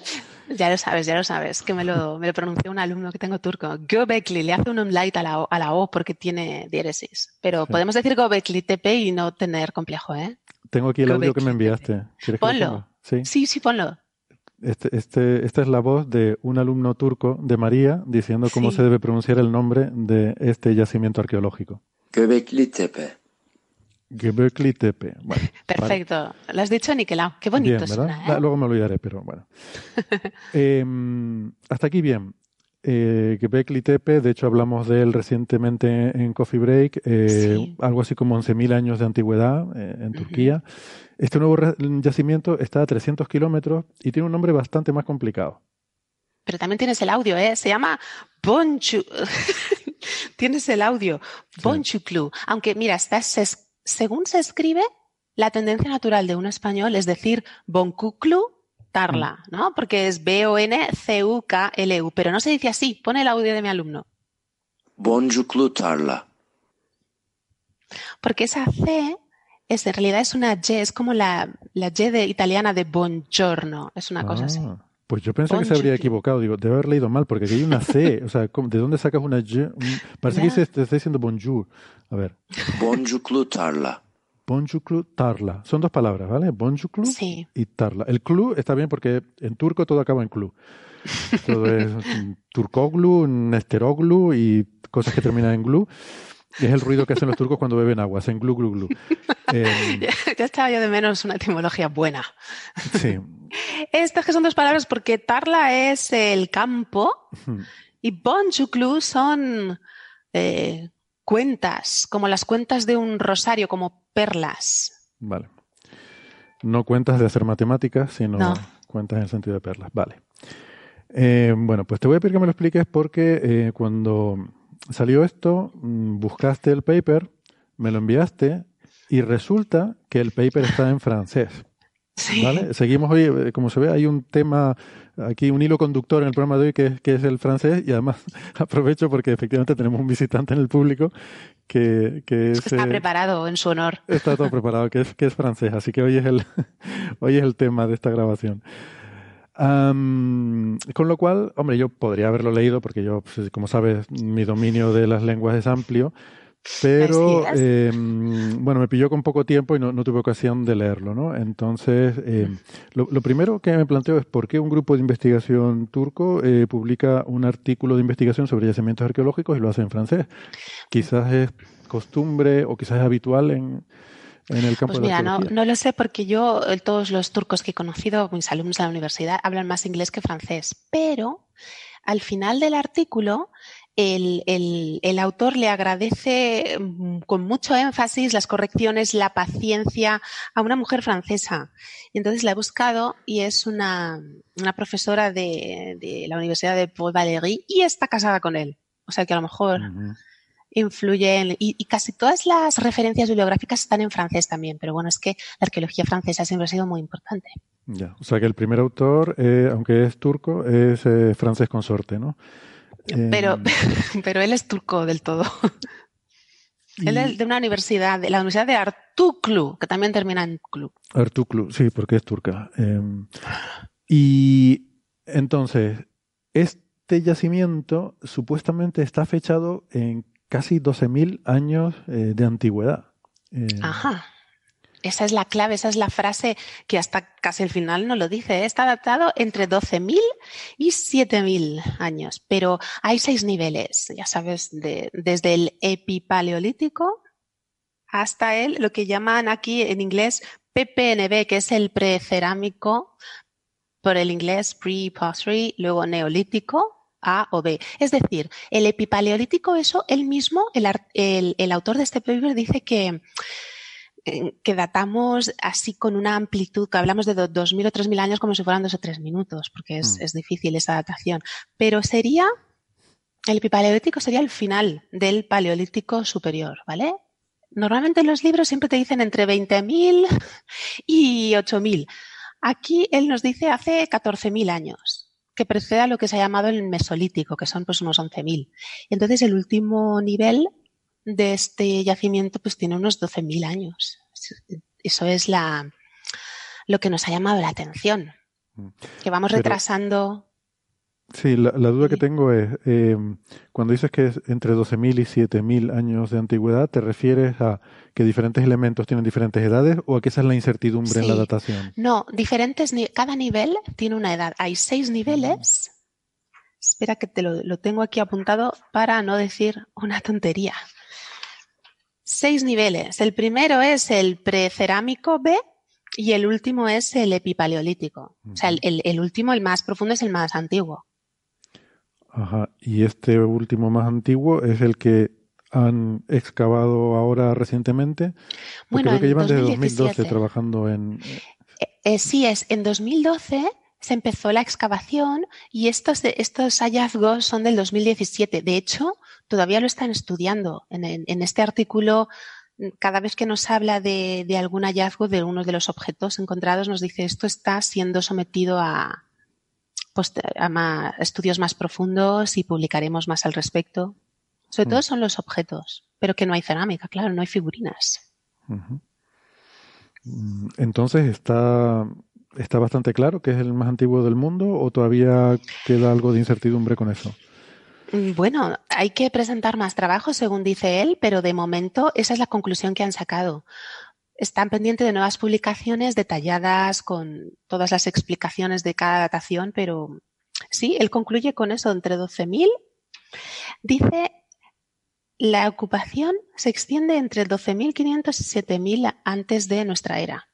S9: Ya lo sabes, ya lo sabes, que me lo, me lo pronunció un alumno que tengo turco. Göbekli, le hace un umlaut a la, o, a la O porque tiene diéresis. Pero sí. podemos decir Göbekli Tepe y no tener complejo, ¿eh?
S3: Tengo aquí el Göbekli audio que me enviaste.
S9: Ponlo. ¿Sí? sí, sí, ponlo.
S3: Este, este, esta es la voz de un alumno turco de María diciendo cómo sí. se debe pronunciar el nombre de este yacimiento arqueológico.
S10: Göbekli Tepe.
S3: Göbekli Tepe. Bueno,
S9: Perfecto. Vale. Lo has dicho niquelado. Qué bonito
S3: bien,
S9: suena, ¿eh?
S3: Luego me olvidaré, pero bueno. eh, hasta aquí bien. eh, Göbekli Tepe, de hecho hablamos de él recientemente en Coffee Break, eh,
S9: Sí.
S3: algo así como 11.000 años de antigüedad eh, en Turquía. Este nuevo yacimiento está a 300 kilómetros y tiene un nombre bastante más complicado.
S9: Pero también tienes el audio, ¿eh? Se llama Bonchu. tienes el audio. Bonchuclu. Aunque, mira, está, se- según se escribe, la tendencia natural de un español es decir Boncuclu Tarla, ¿no? Porque es B-O-N-C-U-K-L-U. Pero no se dice así. Pone el audio de mi alumno.
S10: Boncuklu tarla.
S9: Porque esa C es, en realidad es una Y, es como la, la Y de, italiana de buongiorno. Es una cosa así.
S3: Pues yo pensé que se habría equivocado. Digo, debe haber leído mal porque aquí hay una C. O sea, ¿cómo- ¿de dónde sacas una Y? Un- Parece que dice, te está diciendo bonjour. A ver.
S10: Boncuklu tarla.
S3: Bonjour, tarla. Son dos palabras, ¿vale? Bonjour
S9: Sí.
S3: y tarla. El clu está bien porque en turco todo acaba en clu. Todo es turcoglu, nesteroglu y cosas que terminan en glu. Es el ruido que hacen los turcos cuando beben agua, hacen glu, glu, glu. Eh,
S9: ya estaba yo de menos una etimología buena.
S3: sí.
S9: Estas que son dos palabras porque Tarla es el campo y Bonchuclu son eh, cuentas, como las cuentas de un rosario, como perlas.
S3: Vale. No cuentas de hacer matemáticas, sino
S9: No.
S3: cuentas en el sentido de perlas. Vale. Eh, bueno, pues te voy a pedir que me lo expliques porque eh, cuando salió esto, mm, buscaste el paper, me lo enviaste y resulta que el paper está en francés. ¿Vale? Seguimos hoy, eh, como se ve, hay un tema aquí, un hilo conductor en el programa de hoy que, es- que es el francés y además aprovecho porque efectivamente tenemos un visitante en el público que, que es...
S9: Está
S3: eh,
S9: preparado en su honor.
S3: Está todo preparado, que es, que es francés, así que hoy es el, hoy es el tema de esta grabación. Con lo cual, hombre, yo podría haberlo leído porque yo, pues, como sabes, mi dominio de las lenguas es amplio, pero eh, bueno, me pilló con poco tiempo y no, no tuve ocasión de leerlo, ¿no? Entonces, eh, lo, lo primero que me planteo es por qué un grupo de investigación turco eh, publica un artículo de investigación sobre yacimientos arqueológicos y lo hace en francés. Quizás es costumbre o quizás es habitual en, en el campo
S9: Pues
S3: de la
S9: mira, no, lo sé porque yo, eh, todos los turcos que he conocido, mis alumnos de la universidad, hablan más inglés que francés. Pero al final del artículo, el, el- el autor le agradece mm, con mucho énfasis las correcciones, la paciencia a una mujer francesa. Y entonces la he buscado y es una, una profesora de, de la Universidad de Paul Valéry y está casada con él. O sea que a lo mejor en, y, y casi todas las referencias bibliográficas están en francés también, pero bueno, es que la arqueología francesa siempre ha sido muy importante.
S3: Ya, o sea que el primer autor, eh, aunque es turco, es eh, francés consorte, ¿no? Eh,
S9: Pero, pero él es turco del todo. Él es de una universidad, de la Universidad de Artuklu, que también termina en Klu.
S3: Artuklu, sí, porque es turca. Eh, y entonces, este yacimiento supuestamente está fechado en casi 12.000 años eh, de antigüedad. Eh,
S9: Ajá. Esa es la clave, esa es la frase que hasta casi el final no lo dice. Está datado entre 12.000 y 7.000 años, pero hay seis niveles, ya sabes, de- desde el epipaleolítico hasta el, lo que llaman aquí en inglés PPNB, que es el precerámico, por el inglés pre-pottery, luego neolítico, A o B. Es decir, el epipaleolítico, eso él mismo, el, el- el autor de este paper dice que, eh, que datamos así con una amplitud, que hablamos de do- 2.000 o 3.000 años como si fueran dos o tres minutos, porque es,
S11: Mm.
S9: es difícil esa datación. Pero sería, el epipaleolítico sería el final del paleolítico superior, ¿vale? Normalmente en los libros siempre te dicen entre 20.000 y 8.000. Aquí él nos dice hace 14.000 años, que precede a lo que se ha llamado el mesolítico, que son pues unos 11.000. Entonces el último nivel de este yacimiento pues tiene unos 12.000 años. Eso es la, lo que nos ha llamado la atención. Que vamos
S3: Pero-
S9: retrasando.
S3: Sí, la, la duda que tengo es, eh, cuando dices que es entre 12.000 y 7.000 años de antigüedad, ¿te refieres a que diferentes elementos tienen diferentes edades o a que esa es la incertidumbre en la datación?
S9: No, diferentes, cada nivel tiene una edad. Hay seis niveles. Espera que te lo, lo tengo aquí apuntado para no decir una tontería. Seis niveles. El primero es el precerámico B y el último es el epipaleolítico. O sea, el, el- el último, el más profundo, es el más antiguo.
S3: Ajá. Y este último más antiguo es el que han excavado ahora recientemente.
S9: Bueno,
S3: creo que llevan desde
S9: 2017.
S3: 2012 trabajando en.
S9: Eh, sí, es en 2012 se empezó la excavación y estos, estos hallazgos son del 2017. De hecho, todavía lo están estudiando. En, en- en este artículo, cada vez que nos habla de, de algún hallazgo de uno de los objetos encontrados, nos dice esto está siendo sometido a, a estudios más profundos y publicaremos más al respecto. Sobre
S3: Mm.
S9: todo son los objetos, pero que no hay cerámica, claro, no hay figurinas.
S3: Mm, Entonces, ¿está, ¿está bastante claro que es el más antiguo del mundo o todavía queda algo de incertidumbre con eso?
S9: Mm, Bueno, hay que presentar más trabajo, según dice él, pero de momento esa es la conclusión que han sacado. Están pendientes de nuevas publicaciones detalladas con todas las explicaciones de cada datación, pero sí, él concluye con eso, entre 12.000. Dice, la ocupación se extiende entre 12.500 y 7.000 antes de nuestra era.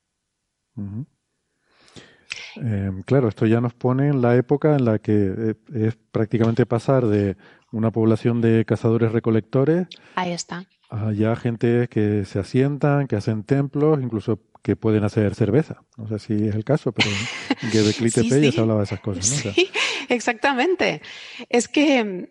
S3: Eh, claro, esto ya nos pone en la época en la que eh, es prácticamente pasar de una población de cazadores-recolectores
S9: Ahí está.
S3: Ya gente que se asientan, que hacen templos, incluso que pueden hacer cerveza. No sé si es el caso, pero en Göbekli
S9: Sí,
S3: Tepe ya
S9: sí.
S3: se hablaba de esas cosas, ¿no? O sea,
S9: Sí, exactamente. Es que mm,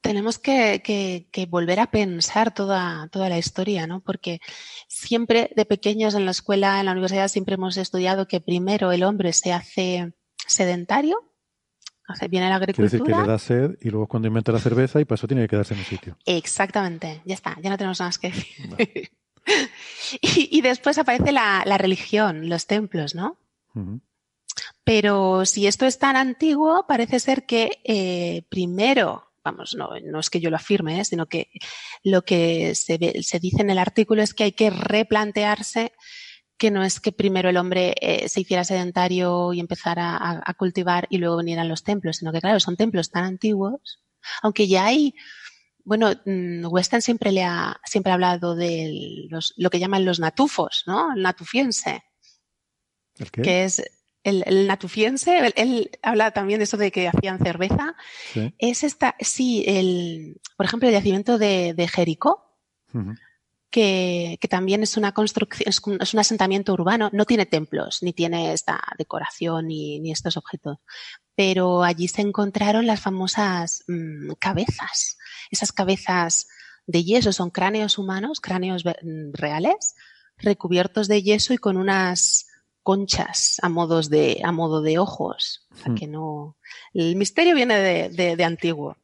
S9: tenemos que, que- que volver a pensar toda, toda la historia, ¿no? Porque siempre de pequeños en la escuela, en la universidad, siempre hemos estudiado que primero el hombre se hace sedentario, viene la
S3: quiere decir que
S9: agricultura.
S3: le da sed y luego es cuando inventa la cerveza y para eso tiene que quedarse en un sitio.
S9: Exactamente, ya está, ya no tenemos nada más que decir. y, y después aparece la, la religión, los templos, ¿no? Pero si esto es tan antiguo, parece ser que eh, primero, vamos, no, no es que yo lo afirme, ¿eh? sino que lo que se, ve- se dice en el artículo es que hay que replantearse que no es que primero el hombre eh, se hiciera sedentario y empezara a, a cultivar y luego vinieran los templos, sino que claro, son templos tan antiguos, aunque ya hay, bueno, mm, Weston siempre le ha, siempre ha hablado de los, lo que llaman los natufos, ¿no? El natufiense
S3: ¿El qué?
S9: que es el, el natufiense, él, él habla también de eso de que hacían cerveza.
S3: Sí.
S9: Es esta, sí, el, por ejemplo, el yacimiento de, de Jericó. Que, que también es una construcción, es un, es un asentamiento urbano, no tiene templos, ni tiene esta decoración, ni, ni estos objetos. Pero allí se encontraron las famosas mm, cabezas, esas cabezas de yeso, son cráneos humanos, cráneos mm, reales, recubiertos de yeso y con unas conchas a modos de, a modo de ojos. O sea,
S3: Hmm.
S9: que no. El misterio viene de, de- de antiguo.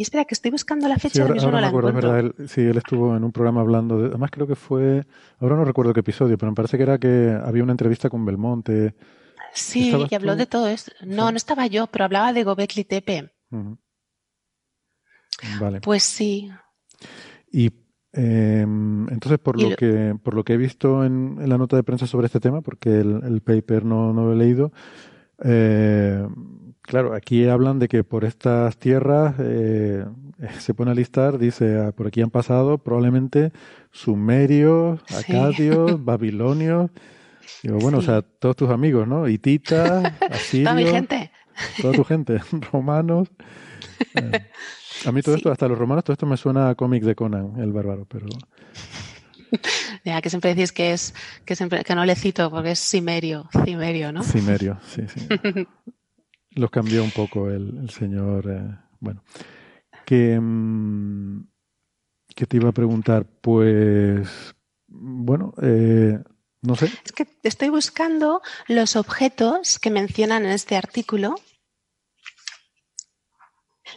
S9: Y espera, que estoy buscando la fecha
S3: Sí,
S9: ahora
S3: ahora,
S9: no
S3: me
S9: la
S3: acuerdo, es verdad. Él, sí, él estuvo en un programa hablando de. Además, creo que fue. Ahora no recuerdo qué episodio, pero me parece que era que había una entrevista con Belmonte.
S9: Sí,
S3: ¿Estabas
S9: y habló
S3: tú?
S9: de todo esto. No,
S3: Sí.
S9: no estaba yo, pero hablaba de Gobekli Tepe.
S3: Vale.
S9: Pues sí.
S3: Y eh, entonces, por lo,
S9: lo-
S3: que por lo que he visto en, en la nota de prensa sobre este tema, porque el, el paper no, no lo he leído, eh, claro, aquí hablan de que por estas tierras eh, se pone a listar, dice, ah, por aquí han pasado probablemente sumerios,
S9: Sí.
S3: acadios, babilonios. Digo, bueno, o sea, todos tus amigos, ¿no? Hititas,
S9: Toda mi
S3: asirios,
S9: gente.
S3: toda tu gente, romanos. Eh, a mí todo
S9: Sí.
S3: esto, hasta los romanos, todo esto me suena a cómic de Conan, el bárbaro, pero
S9: Ya que siempre decís que es, que siempre, que no le cito porque es Cimerio, Cimerio, ¿no?
S3: Cimerio, sí, sí. Los cambió un poco el, el señor. eh, bueno, que, mm, que te iba a preguntar, pues, bueno, eh, no sé,
S9: Es que estoy buscando los objetos que mencionan en este artículo.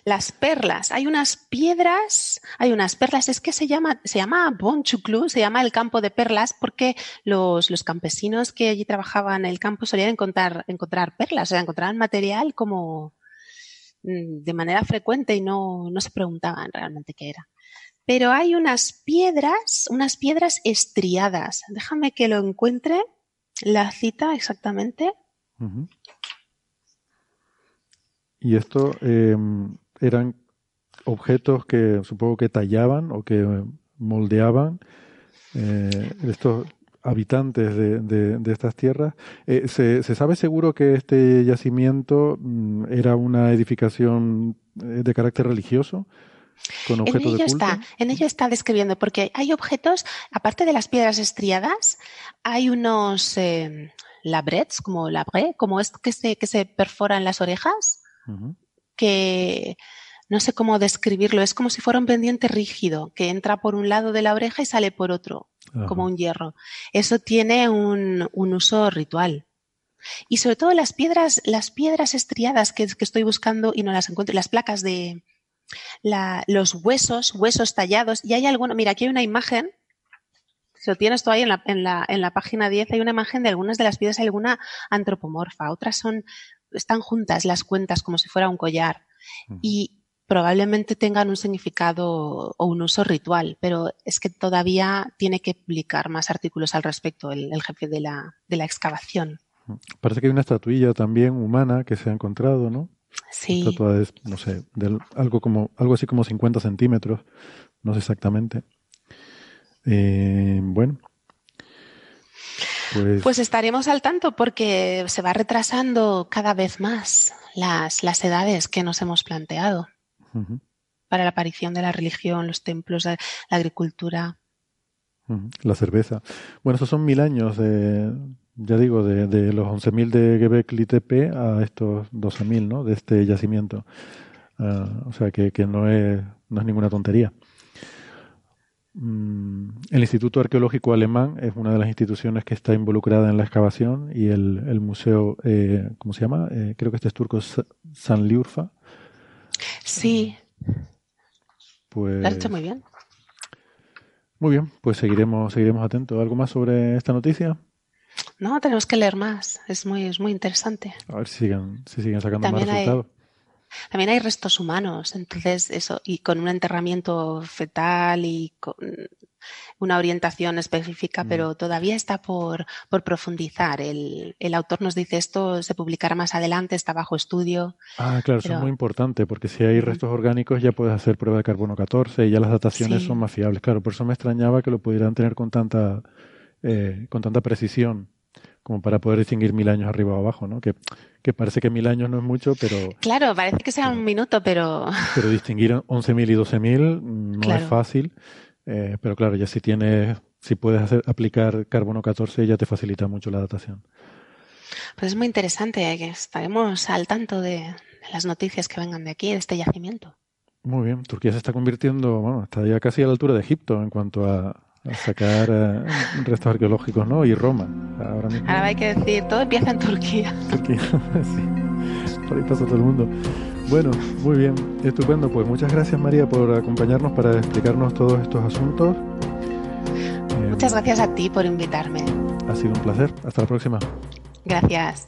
S9: Las perlas. Hay unas piedras, hay unas perlas. Es que se llama, se llama Bonchuclu, se llama el campo de perlas, porque los, los campesinos que allí trabajaban en el campo solían encontrar, encontrar perlas, o sea, encontraban material como mm, de manera frecuente y no, no se preguntaban realmente qué era. Pero hay unas piedras, unas piedras estriadas. Déjame que lo encuentre, la cita exactamente.
S3: Y esto eh, eran objetos que supongo que tallaban o que moldeaban. Eh, estos habitantes de, de, de estas tierras. Eh, ¿se, ¿se, sabe seguro que este yacimiento mm, era una edificación eh, de carácter religioso? Con
S9: en ello
S3: de
S9: está, en ello está describiendo, porque hay objetos, aparte de las piedras estriadas, hay unos eh, labrets, como labre, como esto que se, que se perforan las orejas, uh -huh. Que no sé cómo describirlo, es como si fuera un pendiente rígido que entra por un lado de la oreja y sale por otro, Ajá. como un hierro. Eso tiene un, un, uso ritual. Y sobre todo las piedras, las piedras estriadas que, que estoy buscando y no las encuentro, las placas de la, los huesos, huesos tallados, y hay alguno, mira, aquí hay una imagen, si lo tienes ahí en la, en la, en la página 10, hay una imagen de algunas de las piedras, hay alguna antropomorfa, otras son, están juntas las cuentas como si fuera un collar. Uh -huh. Y probablemente tengan un significado o un uso ritual, pero es que todavía tiene que publicar más artículos al respecto el, el jefe de la, de la, excavación.
S3: Parece que hay una estatuilla también humana que se ha encontrado, ¿no?
S9: Sí.
S3: Estatua es, no sé, de algo, como, algo así como 50 centímetros, no sé exactamente. Eh, bueno.
S9: Pues... pues... estaremos al tanto porque se va retrasando cada vez más las, las edades que nos hemos planteado uh -huh. para la aparición de la religión, los templos, la, la agricultura.
S3: Uh -huh. La cerveza. Bueno, esos son mil años de, ya digo, de, de los 11.000 de Gebekli Tepe a estos 12.000, ¿no? De este yacimiento. Uh, o sea que, que no, es, no es ninguna tontería. Mm, el Instituto Arqueológico Alemán es una de las instituciones que está involucrada en la excavación y el, el museo, eh, ¿cómo se llama? Eh, creo que este es turco, San Liurfa.
S9: Sí.
S3: Pues,
S9: Lo has hecho muy bien.
S3: Muy bien, pues seguiremos, seguiremos atentos. ¿Algo más sobre esta noticia?
S9: No, tenemos que leer más. Es muy, es muy interesante.
S3: A ver si siguen, si siguen sacando También más resultados.
S9: También hay restos humanos, entonces eso, y con un enterramiento fetal y con una orientación específica, mm. pero todavía está por, por profundizar. El, el, autor nos dice esto se publicará más adelante, está bajo estudio.
S3: Ah, claro, pero... eso es muy importante, porque si hay restos orgánicos ya puedes hacer prueba de carbono 14 y ya las dataciones sí. son más fiables. Claro, por eso me extrañaba que lo pudieran tener con tanta, eh, con tanta precisión como para poder distinguir mil años arriba o abajo, ¿no? Que, que parece que mil años no es mucho, pero...
S9: Claro, parece que sea un minuto, pero...
S3: Pero distinguir 11.000 y 12.000 no claro. es fácil, eh, pero claro, ya si tienes, si puedes hacer, aplicar carbono 14 ya te facilita mucho la datación.
S9: Pues es muy interesante, eh, que estaremos al tanto de, de las noticias que vengan de aquí, de este yacimiento.
S3: Muy bien, Turquía se está convirtiendo, bueno, está ya casi a la altura de Egipto en cuanto a, a sacar uh, restos arqueológicos, ¿no? Y Roma. Ahora, mismo.
S9: ahora hay que decir, todo empieza en Turquía.
S3: Turquía, sí. Por ahí pasa todo el mundo. Bueno, muy bien, estupendo. Pues muchas gracias María por acompañarnos para explicarnos todos estos asuntos.
S9: Muchas gracias a ti por invitarme.
S3: Ha sido un placer. Hasta la próxima.
S9: Gracias.